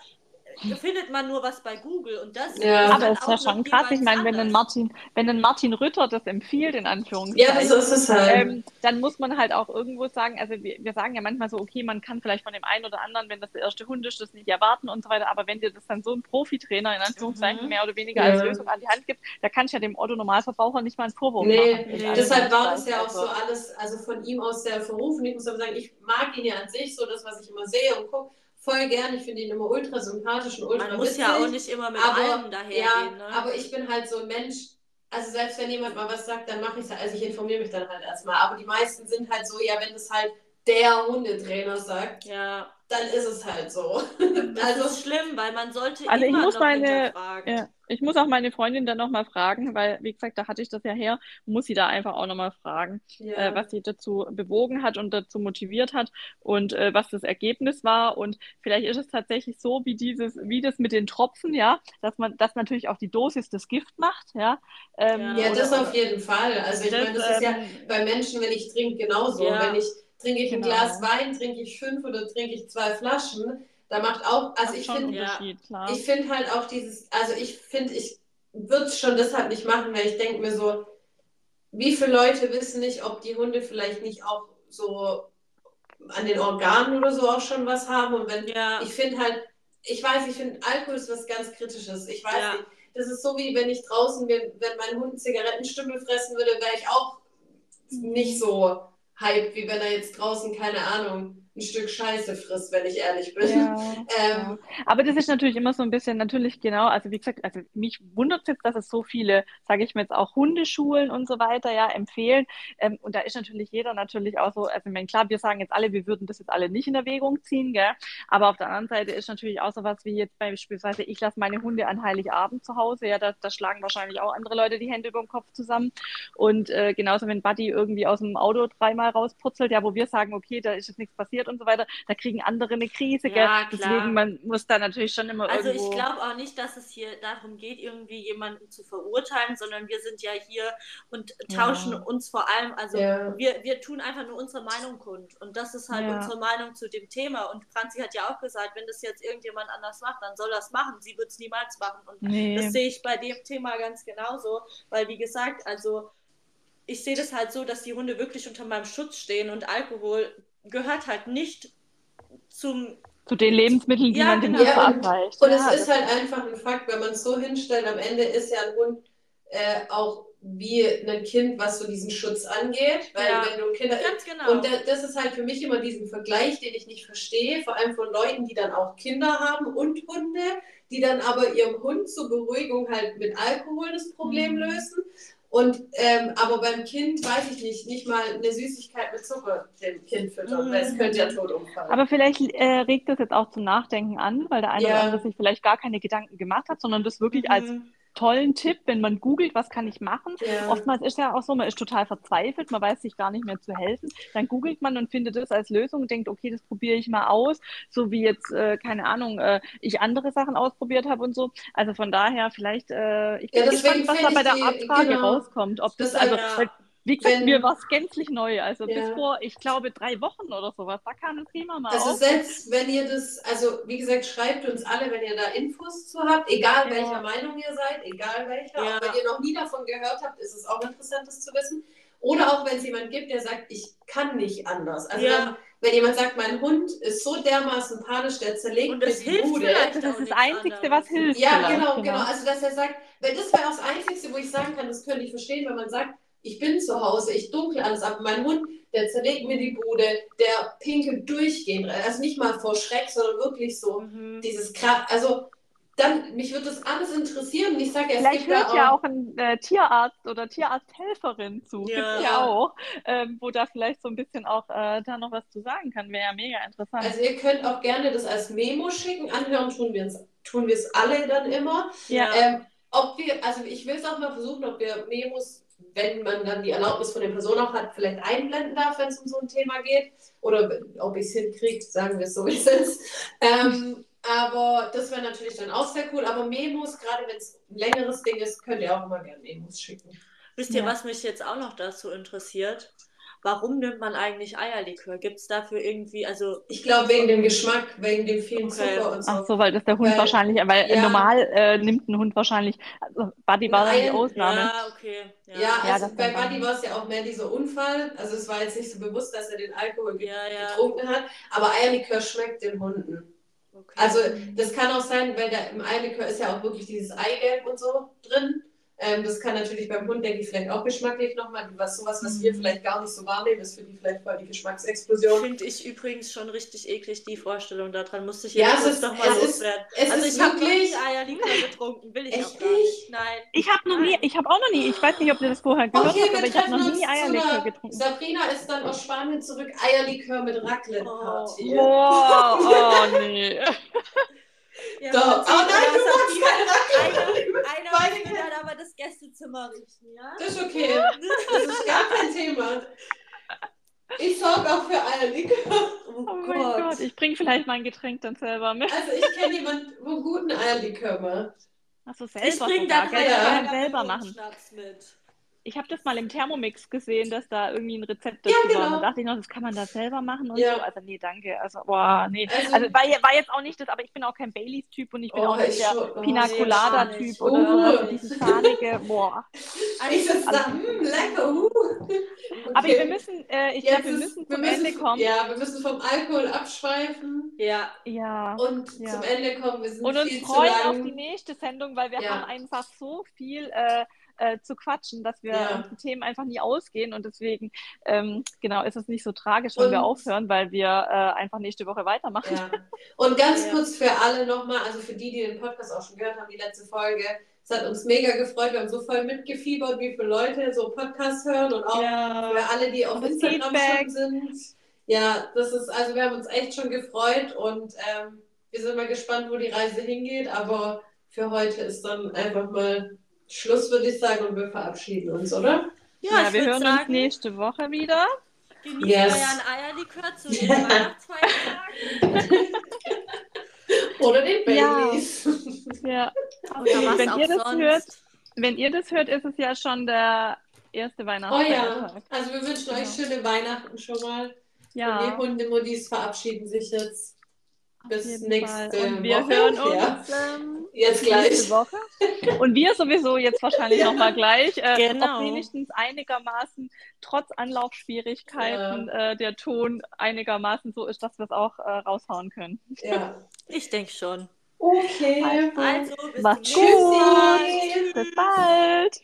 findet man nur was bei Google und das ja. aber es ist ja schon krass. Ich meine, wenn ein Martin, wenn ein Martin Rütter das empfiehlt, in Anführungszeichen, ja, so ist es halt. Ähm, dann muss man halt auch irgendwo sagen, also wir, wir, sagen ja manchmal so, okay, man kann vielleicht von dem einen oder anderen, wenn das der erste Hund ist, das nicht erwarten und so weiter, aber wenn dir das dann so ein Profitrainer in Anführungszeichen mhm. mehr oder weniger ja. als Lösung an die Hand gibt, da kann ich ja dem Otto Normalverbraucher nicht mal einen Vorwurf nee, machen. Nee, deshalb war das ja auch so alles, also von ihm aus sehr verrufen. Ich muss aber sagen, ich mag ihn ja an sich, so das, was ich immer sehe und gucke voll gern. Ich finde ihn immer ultra sympathisch und ultra Man muss witzig, ja auch nicht immer mit aber, allem dahergehen. Ja, ne? aber ich bin halt so ein Mensch, also selbst wenn jemand mal was sagt, dann mache ich es halt, also ich informiere mich dann halt erstmal. Aber die meisten sind halt so, ja, wenn das halt der Hundetrainer sagt, ja. Dann ist es halt so. Das also, ist schlimm, weil man sollte also immer ich muss noch meine, ja, ich muss auch meine Freundin dann nochmal fragen, weil, wie gesagt, da hatte ich das ja her, muss sie da einfach auch nochmal fragen, ja. äh, was sie dazu bewogen hat und dazu motiviert hat und äh, was das Ergebnis war. Und vielleicht ist es tatsächlich so, wie dieses, wie das mit den Tropfen, ja, dass man, dass natürlich auch die Dosis das Gift macht, ja. Ähm, ja, das auf jeden Fall. Also ich meine, das ist ja ähm, bei Menschen, wenn ich trinke, genauso. Ja. Wenn ich trinke ich genau. ein Glas Wein, trinke ich fünf oder trinke ich zwei Flaschen, da macht auch, also ich finde, ja, ich finde halt auch dieses, also ich finde, ich würde es schon deshalb nicht machen, weil ich denke mir so, wie viele Leute wissen nicht, ob die Hunde vielleicht nicht auch so an den Organen oder so auch schon was haben und wenn, ja. ich finde halt, ich weiß, ich finde Alkohol ist was ganz Kritisches, ich weiß ja. nicht, das ist so wie wenn ich draußen, wenn mein Hund Zigarettenstümmel fressen würde, wäre ich auch nicht so hype, wie wenn er jetzt draußen, keine Ahnung, ein Stück Scheiße frisst, wenn ich ehrlich bin. Ja, ähm, ja. Aber das ist natürlich immer so ein bisschen, natürlich genau, also wie gesagt, also mich wundert es jetzt, dass es so viele, sage ich mir jetzt auch Hundeschulen und so weiter ja empfehlen. Ähm, und da ist natürlich jeder natürlich auch so, also ich meine, klar, wir sagen jetzt alle, wir würden das jetzt alle nicht in Erwägung ziehen, gell? aber auf der anderen Seite ist natürlich auch so was wie jetzt beispielsweise, ich lasse meine Hunde an Heiligabend zu Hause, ja, da, da schlagen wahrscheinlich auch andere Leute die Hände über dem Kopf zusammen. Und äh, genauso, wenn Buddy irgendwie aus dem Auto dreimal rausputzelt, ja, wo wir sagen, okay, da ist jetzt nichts passiert, passiert und so weiter, da kriegen andere eine Krise. Ja, Deswegen, man muss da natürlich schon immer Also irgendwo... ich glaube auch nicht, dass es hier darum geht, irgendwie jemanden zu verurteilen, sondern wir sind ja hier und tauschen ja. uns vor allem, also ja. wir, wir tun einfach nur unsere Meinung kund. Und das ist halt unsere Meinung zu dem Thema. Und Franzi hat ja auch gesagt, wenn das jetzt irgendjemand anders macht, dann soll das machen. Sie wird es niemals machen. Und nee. das sehe ich bei dem Thema ganz genauso. Weil, wie gesagt, also ich sehe das halt so, dass die Hunde wirklich unter meinem Schutz stehen und Alkohol gehört halt nicht zum Zu den Lebensmitteln, die Ja, man dem genau. Hund Ja, und- verabreicht. Und Ja, es ist halt einfach ein Fakt, wenn man es so hinstellt, am Ende ist ja ein Hund äh, auch wie ein Kind, was so diesen Schutz angeht. Weil Ja. wenn du Kinder. ganz genau. Und da- das ist halt für mich immer diesen Vergleich, den ich nicht verstehe, vor allem von Leuten, die dann auch Kinder haben und Hunde, die dann aber ihrem Hund zur Beruhigung halt mit Alkohol das Problem Mhm. lösen. Und ähm, aber beim Kind weiß ich nicht, nicht mal eine Süßigkeit mit Zucker dem Kind füttern, Mhm. weil es könnte ja tot umfallen. Aber vielleicht äh, regt das jetzt auch zum Nachdenken an, weil der eine Ja. oder andere sich vielleicht gar keine Gedanken gemacht hat, sondern das wirklich als Mhm. Tollen Tipp, wenn man googelt, was kann ich machen. ja. Oftmals ist ja auch so, man ist total verzweifelt, man weiß sich gar nicht mehr zu helfen. Dann googelt man und findet das als Lösung und denkt, okay, das probiere ich mal aus, so wie jetzt, äh, keine Ahnung, äh, ich andere Sachen ausprobiert habe und so. Also von daher vielleicht, äh, ich bin Ja, gespannt, was da bei der Abfrage genau. rauskommt. Ob das, Das- also, ja. Wie gesagt, Wenn- mir war es gänzlich neu. Also Ja. bis vor, ich glaube, drei Wochen oder sowas, da kam das Thema mal Also auf. selbst wenn ihr das, also wie gesagt, schreibt uns alle, wenn ihr da Infos zu habt, egal Ja. welcher Meinung ihr seid, egal welcher. Ja. Auch wenn ihr noch nie davon gehört habt, ist es auch interessant, das zu wissen. Oder auch wenn es jemand gibt, der sagt, ich kann nicht anders. Also Ja. wenn, wenn jemand sagt, mein Hund ist so dermaßen panisch, der zerlegt Und das hilft Bude. vielleicht das auch ist das Einzige, was hilft. Ja, vielleicht, genau, genau. Also, dass er sagt, weil das wäre auch das Einzige, wo ich sagen kann, das könnte ich verstehen, wenn man sagt, ich bin zu Hause, ich dunkel alles ab. Mein Hund, der zerlegt mir die Bude, der pinkelt durchgehend. Also nicht mal vor Schreck, sondern wirklich so Mhm. dieses Kraft. Also, dann, mich würde das alles interessieren. Ich sage ja, es Vielleicht gibt hört ja auch ein äh, Tierarzt oder Tierarzthelferin zu. Ja. Gibt's ja auch, ähm, wo da vielleicht so ein bisschen auch äh, da noch was zu sagen kann. Wäre ja mega interessant. Also ihr könnt auch gerne das als Memo schicken. Anhören tun wir es tun wir es alle dann immer. Ja. Ähm, ob wir, also ich will es auch mal versuchen, ob wir Memos, wenn man dann die Erlaubnis von der Person auch hat, vielleicht einblenden darf, wenn es um so ein Thema geht. Oder ob ich es hinkriege, sagen wir es so, wie es ist. Ähm, aber das wäre natürlich dann auch sehr cool. Aber Memos, gerade wenn es ein längeres Ding ist, könnt ihr auch immer gerne Memos schicken. Wisst ihr, Ja. was mich jetzt auch noch dazu interessiert? Warum nimmt man eigentlich Eierlikör? Gibt es dafür irgendwie, also Ich glaube, wegen dem Geschmack, wegen dem vielen Okay. Zucker und so. Ach so, weil das der Hund Weil- wahrscheinlich, weil ja. normal äh, nimmt ein Hund wahrscheinlich, also Buddy war da die Nein, Ausnahme. ja, okay. Ja, Ja, Ja, also bei Buddy war es ja auch mehr dieser Unfall. Also es war jetzt nicht so bewusst, dass er den Alkohol getrunken hat. Aber Eierlikör schmeckt den Hunden. Okay. Also das kann auch sein, weil da im Eierlikör ist ja auch wirklich dieses Eigelb und so drin. Ähm, das kann natürlich beim Hund, denke ich, vielleicht auch geschmacklich nochmal, was sowas, was wir Mhm. vielleicht gar nicht so wahrnehmen, ist für die vielleicht voll die Geschmacksexplosion. Finde ich übrigens schon richtig eklig, die Vorstellung daran. Musste ich Ja, kurz noch mal es ist- loswerden. Es Also ist ich habe noch wirklich. nie Eierlikör getrunken, will ich Echt auch gar nicht. Nein. Ich habe noch nie, ich habe auch noch nie, ich weiß nicht, ob ihr das vorher gehört Okay, habt, wir aber ich habe noch nie Eierlikör einer, getrunken. Sabrina ist dann aus Spanien zurück, Eierlikör mit Raclette-Party. Boah, oh nee. Ja, Doch. aber Oh nein, du das magst auf kein Einer, Raclette. einer Beide muss mir dann aber das Gästezimmer richten, ja? Das ist okay. Das ist gar kein Thema. Ich sorge auch für Eierlikör. Oh, Oh mein Gott, ich bringe vielleicht mein Getränk dann selber mit. Also ich kenne jemanden, wo guten Eierlikör macht. Achso, selber Ich bringe dann halt selber mit machen. Schnaps mit. Ich habe das mal im Thermomix gesehen, dass da irgendwie ein Rezept Ja, dazu war. genau. Da dachte ich noch, das kann man da selber machen und Ja. so. Also nee, danke. Also, boah, nee. Also- Also war, war jetzt auch nicht das, aber ich bin auch kein Baileys-Typ und ich bin Oh, auch nicht ich der oh, Pina nee, Colada gar Typ nicht. oder Oh. Dieses zahnige, boah. Ich sitze da, hm, lecker. Uh. Aber Okay. wir müssen, äh, ich Jetzt glaube, wir ist- müssen wir zum müssen- Ende kommen. Ja, wir müssen vom Alkohol abschweifen Ja, Ja. und Ja. zum Ende kommen. Wir sind Und uns viel zu freuen auf die nächste Sendung, weil wir Ja. haben einfach so viel äh, äh, zu quatschen, dass wir Ja. die Themen einfach nie ausgehen und deswegen ähm, genau ist es nicht so tragisch, wenn wir Und- aufhören, weil wir äh, einfach nächste Woche weitermachen. Ja. Und ganz Ja. kurz für alle nochmal, also für die, die den Podcast auch schon gehört haben, die letzte Folge. Es hat uns mega gefreut. Wir haben so voll mitgefiebert, wie viele Leute so Podcasts hören und auch Ja. für alle, die auf Instagram Feedback. schon sind. Ja, das ist, also wir haben uns echt schon gefreut und ähm, wir sind mal gespannt, wo die Reise hingeht. Aber für heute ist dann einfach mal Schluss, würde ich sagen, und wir verabschieden uns, oder? ja, Ja, wir hören uns sagen, nächste Woche wieder. Genießt Yes. euren Eierlikör zu den Weihnachtsfeiertagen. Oder den Ja. Baileys. Ja. Was wenn auch ihr das sonst. hört, wenn ihr das hört, ist es ja schon der erste Oh Weihnachtsfeiertag. ja, also wir wünschen Genau. euch schöne Weihnachten schon mal. Und die Ja. Hundemuddis verabschieden sich jetzt. Bis nächste Fall. Und wir Woche. hören uns ja. ähm, jetzt gleich. Nächste Woche. Und wir sowieso jetzt wahrscheinlich ja. nochmal gleich. Äh, genau. Ob wenigstens einigermaßen, trotz Anlaufschwierigkeiten, ja. äh, der Ton einigermaßen so ist, dass wir es auch äh, raushauen können. Ja. Ich denke schon. Okay. Also, also bis macht's gut. Tschüssi. Bis bald.